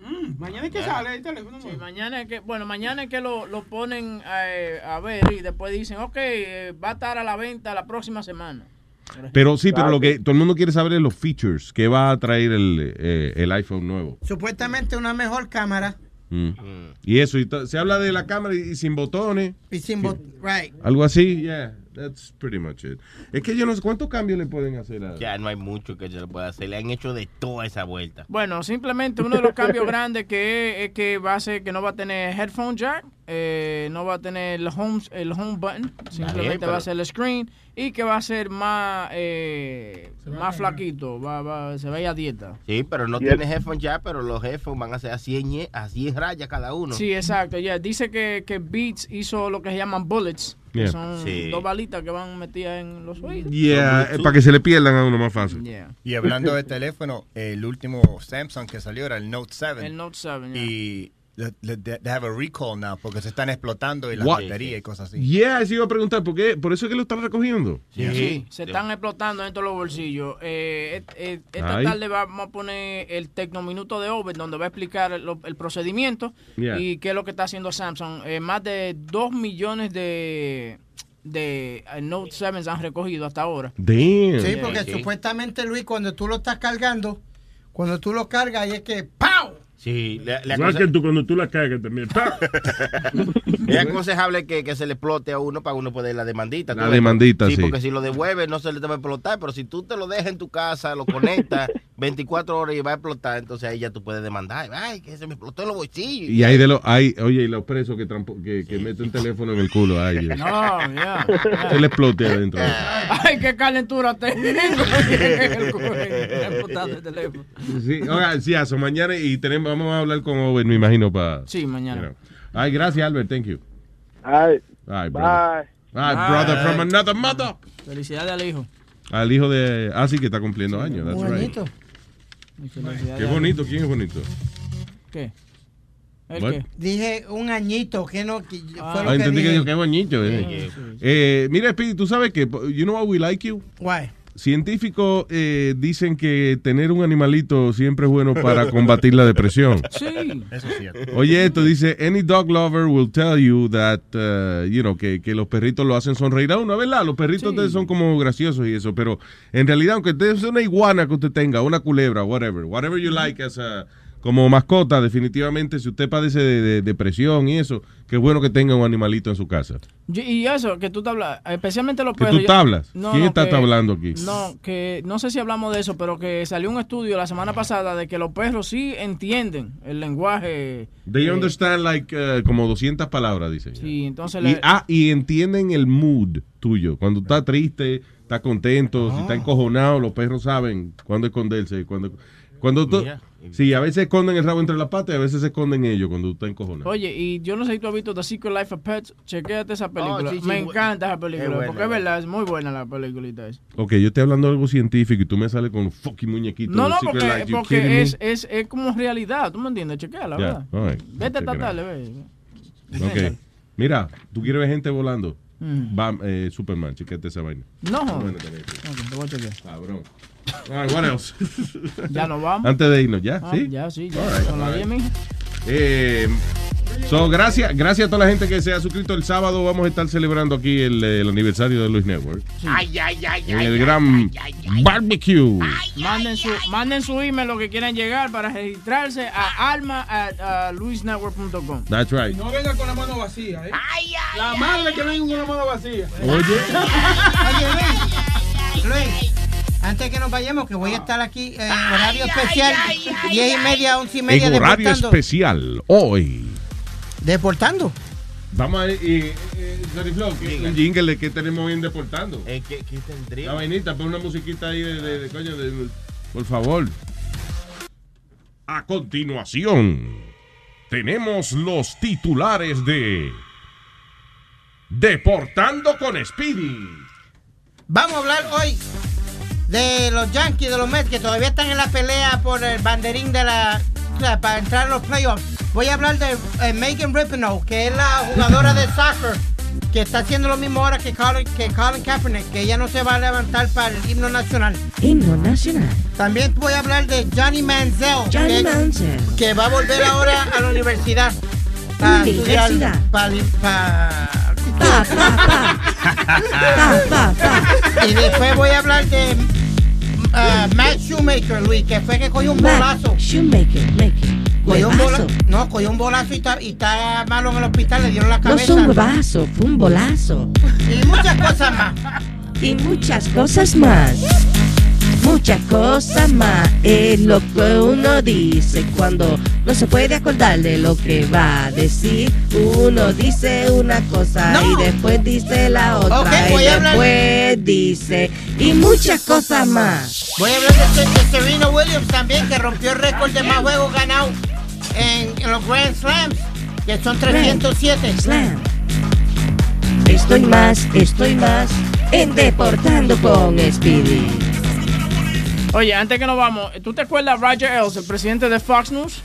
Mm, mañana es que sale el teléfono. Sí, mañana es que, bueno, mañana es que lo, lo ponen eh, a ver y después dicen, ok, eh, va a estar a la venta la próxima semana. Pero sí, pero lo que todo el mundo quiere saber es los features que va a traer el, eh, el iPhone nuevo. Supuestamente una mejor cámara Mm. Y eso, y se habla de la cámara y, y sin botones. y sin bot- right. Algo así, yeah, that's pretty much it. Es que yo no sé cuántos cambios le pueden hacer a... Ya no hay mucho que se le pueda hacer. Le han hecho de toda esa vuelta. Bueno, simplemente uno de los cambios grandes que es, es que va a ser que no va a tener headphone jack, eh, no va a tener el home, el home button, simplemente pero- va a ser el screen y que va a ser más eh, más flaquito, va, va, se va a ir a dieta. Sí, pero no tiene el- headphone ya, pero los headphones van a ser a 100, ñe- a 100 rayas cada uno. Sí, exacto, ya dice que, que Beats hizo lo que se llaman bullets, que Yeah. son Sí. dos balitas que van metidas en los oídos. Yeah, para que se le pierdan a uno más fácil. Yeah. Y hablando de teléfono, el último Samsung que salió era el Note 7. El Note 7, yeah. Y they have a recall now porque se están explotando y la What? batería y cosas así. Yeah, eso iba a preguntar, ¿por qué? ¿Por eso es que lo están recogiendo? Sí, se están explotando dentro de los bolsillos. Eh, et- et- esta Ay. tarde vamos a poner el Tecnominuto de Over, donde va a explicar el procedimiento Yeah. y qué es lo que está haciendo Samsung. Eh, más de 2 millones de, de eh, Note 7 se han recogido hasta ahora. Damn. Sí, porque sí. supuestamente, Luis, cuando tú lo estás cargando, cuando tú lo cargas, ahí es que ¡pau! Sí, le, le Igual que tú cuando tú la cagas también. es aconsejable que, que se le explote a uno para uno poder la demandita. La demandita, sí. Sí, porque si lo devuelve no se le te va a explotar, pero si tú te lo dejas en tu casa, lo conectas 24 horas y va a explotar, entonces ahí ya tú puedes demandar. Ay, que se me explotó en los bolsillos. Y hay de los, hay, oye, y los presos que, que, que meten teléfono en el culo. Ay. No, ya. Se le explote adentro. Ay, qué calentura tengo. El el teléfono. Sí, oiga, sí, eso, mañana y tenemos, vamos a hablar con Owen, me imagino, para... Sí, mañana. you know. Ay, gracias, Albert, thank you. Ay, Ay, brother. bye. Ay, brother from another mother. Felicidades al hijo. Al hijo de... Ah, sí, que está cumpliendo años, that's right. Bonito. Felicidades Qué bonito, ¿quién es bonito? ¿Qué? ¿El What? qué? Dije un añito, que no, que fue lo Ah, que entendí que dije. dijo, qué bonito. eh. Eh, mira, Speedy, tú sabes que, you know why we like you? Why? Científicos eh, dicen que tener un animalito siempre es bueno para combatir la depresión. Sí. Eso es cierto. Oye, esto dice, any dog lover will tell you that, uh, you know, que, que los perritos lo hacen sonreír a uno, ¿verdad? Los perritos ustedes son como graciosos y eso, pero en realidad, aunque usted sea una iguana que usted tenga, una culebra, whatever, whatever you like as a- como mascota, definitivamente, si usted padece de, de depresión y eso, qué bueno que tenga un animalito en su casa. Yo- y eso, que tú te hablas, especialmente los ¿Que perros. tú yo- tablas? No, ¿Quién no, está que- hablando aquí? No, que no sé si hablamos de eso, pero que salió un estudio la semana pasada de que los perros sí entienden el lenguaje. They eh, understand like uh, como 200 palabras, dice. Sí, entonces Y, le- ah, y entienden el mood tuyo. Cuando está triste, está contento, si está encojonado, los perros saben cuándo esconderse. Cuando, cuando tú- sí, a veces esconden el rabo entre las patas y a veces se esconden ellos cuando tú estás encojonado. Oye, y yo no sé si tú has visto The Secret Life of Pets. Chequéate esa película. Oh, sí, sí, Me encanta esa película. es buena, porque es verdad, es muy buena la peliculita esa. Ok, yo estoy hablando de algo científico y tú me sales con un fucking muñequito. No, de no, Secret porque, Life. Porque es, es, es como realidad. ¿Tú me entiendes? Chequéala, Ya, ¿verdad? right. Vete tarde, out. ve. Ok. Mira, tú quieres ver gente volando. Bam- eh, Superman, chequete esa vaina. No. Bueno, tener- Ok, te voy a chequear. Cabrón. All right, what else? Ya nos vamos. Antes de irnos, ¿ya? Ah, ¿Sí? Ya, sí, ya. Right, Son las all right. 10, mija. Eh, so, gracias, gracias a toda la gente que se ha suscrito. El sábado vamos a estar celebrando aquí el, el aniversario de Luis Network. Ay, ay, ay, En el gran barbecue. Manden su, manden su email lo que quieran llegar para registrarse a alma at uh, luisnetwork.com. That's right. No venga con la mano vacía, ¿eh? la madre que venga con la mano vacía. Oye, Luis, Luis, antes que nos vayamos, que voy a estar aquí en horario especial, diez y media, once y media, En horario especial, hoy. Deportando. Vamos a ir, y, eh, Sorry, Flow, ¿qué- un jingle de que tenemos bien deportando. Eh, ¿qué, qué tendría? La vainita, pon una musiquita ahí de, de- de coño, de- por favor. A continuación, tenemos los titulares de Deportando con Speedy. Vamos a hablar hoy de los Yankees, de los Mets, que todavía están en la pelea por el banderín de la, sea, para entrar a los playoffs. Voy a hablar de eh, Megan Rapinoe, que es la jugadora de soccer, que está haciendo lo mismo ahora que Colin, que Colin Kaepernick, que ella no se va a levantar para el himno nacional. Himno nacional. También voy a hablar de Johnny Manziel, Johnny que, Manziel. que va a volver ahora a la universidad. a estudiar Universidad. pa- pa- Pa, pa, pa. Pa, pa, Y después voy a hablar de uh, Matt Shoemaker, Luis, que fue que cogió un Matt bolazo. Shoemaker, Maker. Cogió un Huevazo. bola- no, cogió un bolazo y está, y está malo en el hospital, le dieron la No cabeza. fue un huevazo, fue un bolazo. Y muchas cosas más. Y muchas cosas más. Muchas cosas más es lo que uno dice cuando no se puede acordar de lo que va a decir. Uno dice una cosa y después dice la otra Ok, y voy a hablar- después dice y muchas cosas más. Voy a hablar de, de Serena Williams también, que rompió el récord de más juegos ganados en, en los Grand Slams, que son 307. Slam. Estoy más, estoy más en Deportando con Speedy. Oye, antes que nos vamos, ¿tú te acuerdas Roger Ailes, el presidente de Fox News?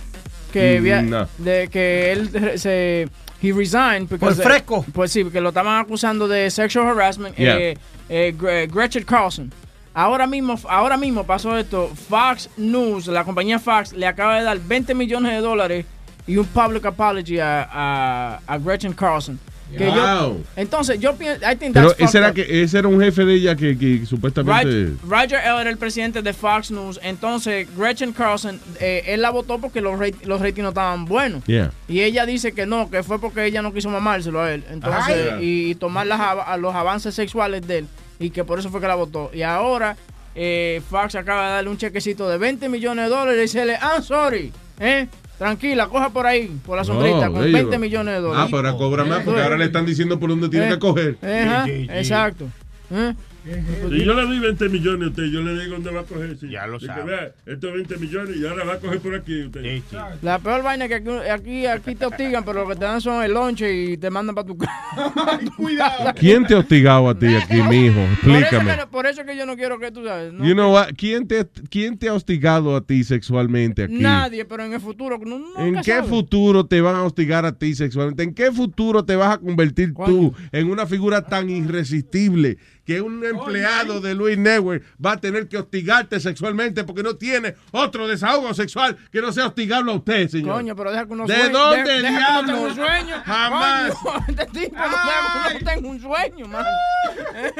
Que, Mm, via- no. de que él se he resigned because Por fresco. pues sí, porque lo estaban acusando de sexual harassment. Yeah. Eh, eh, Gre- Gretchen Carlson. Ahora mismo, ahora mismo pasó esto. Fox News, la compañía Fox, le acaba de dar 20 millones de dólares y un public apology a, a, a Gretchen Carlson. Que yo- Wow. entonces, yo pienso, I think Pero ese era, que, ese era un jefe de ella que, que supuestamente... Roger, Roger Ailes era el presidente de Fox News. Entonces, Gretchen Carlson, eh, él la votó porque los, rate- los ratings no estaban buenos. Yeah. Y ella dice que no, que fue porque ella no quiso mamárselo a él. Entonces, Ay. y, y tomar las, a los avances sexuales de él. Y que por eso fue que la votó. Y ahora, eh, Fox acaba de darle un chequecito de 20 millones de dólares y dice, I'm sorry. ¿eh? Tranquila, coja por ahí, por la sombrita, Oh, con you 20 go. millones de Ah, dólares. para cobrar más, porque ahora le están diciendo por dónde tiene Eh, que coger. Ajá, exacto. ¿Eh? Si yo le doy 20 millones a usted, yo le digo dónde va a coger. sí. Ya lo De que sabe. vea, estos 20 millones y ahora va a coger por aquí usted. La peor vaina es que aquí, aquí, aquí te hostigan, pero lo que te dan son el lonche y te mandan para tu casa. Cuidado. ¿Quién te ha hostigado a ti aquí, mijo? Por eso, Explícame. que, por eso que yo no quiero que tú sabes. no- You know what? ¿Quién te, ¿Quién te ha hostigado a ti sexualmente aquí? Nadie, pero en el futuro. No, nunca ¿En qué sabe. futuro te van a hostigar a ti sexualmente? ¿En qué futuro te vas a convertir tú en una figura tan irresistible que un empleado de Luis Network va a tener que hostigarte sexualmente porque no tiene otro desahogo sexual que no sea hostigarlo a usted, señor? Coño, pero deja que uno ¿De dónde deja que uno tenga diablos? un sueño. Jamás. Coño, este tipo no tenga un sueño, man.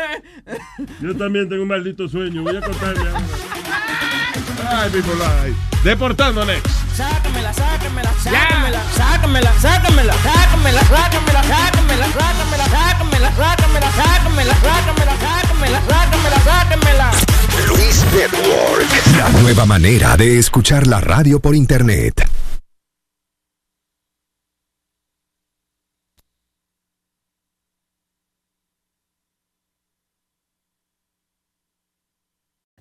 Yo también tengo un maldito sueño. Voy a contarle. Ay, people, ay. Deportando next. Sácamela, sácamela, sácamela, sácamela, sácamela, sácamela, sácamela, sácamela, sácamela, sácamela, sácamela, sácamela, sácamela, sácamela, sácamela, sácamela. Luis Network. La nueva manera de escuchar la radio por internet.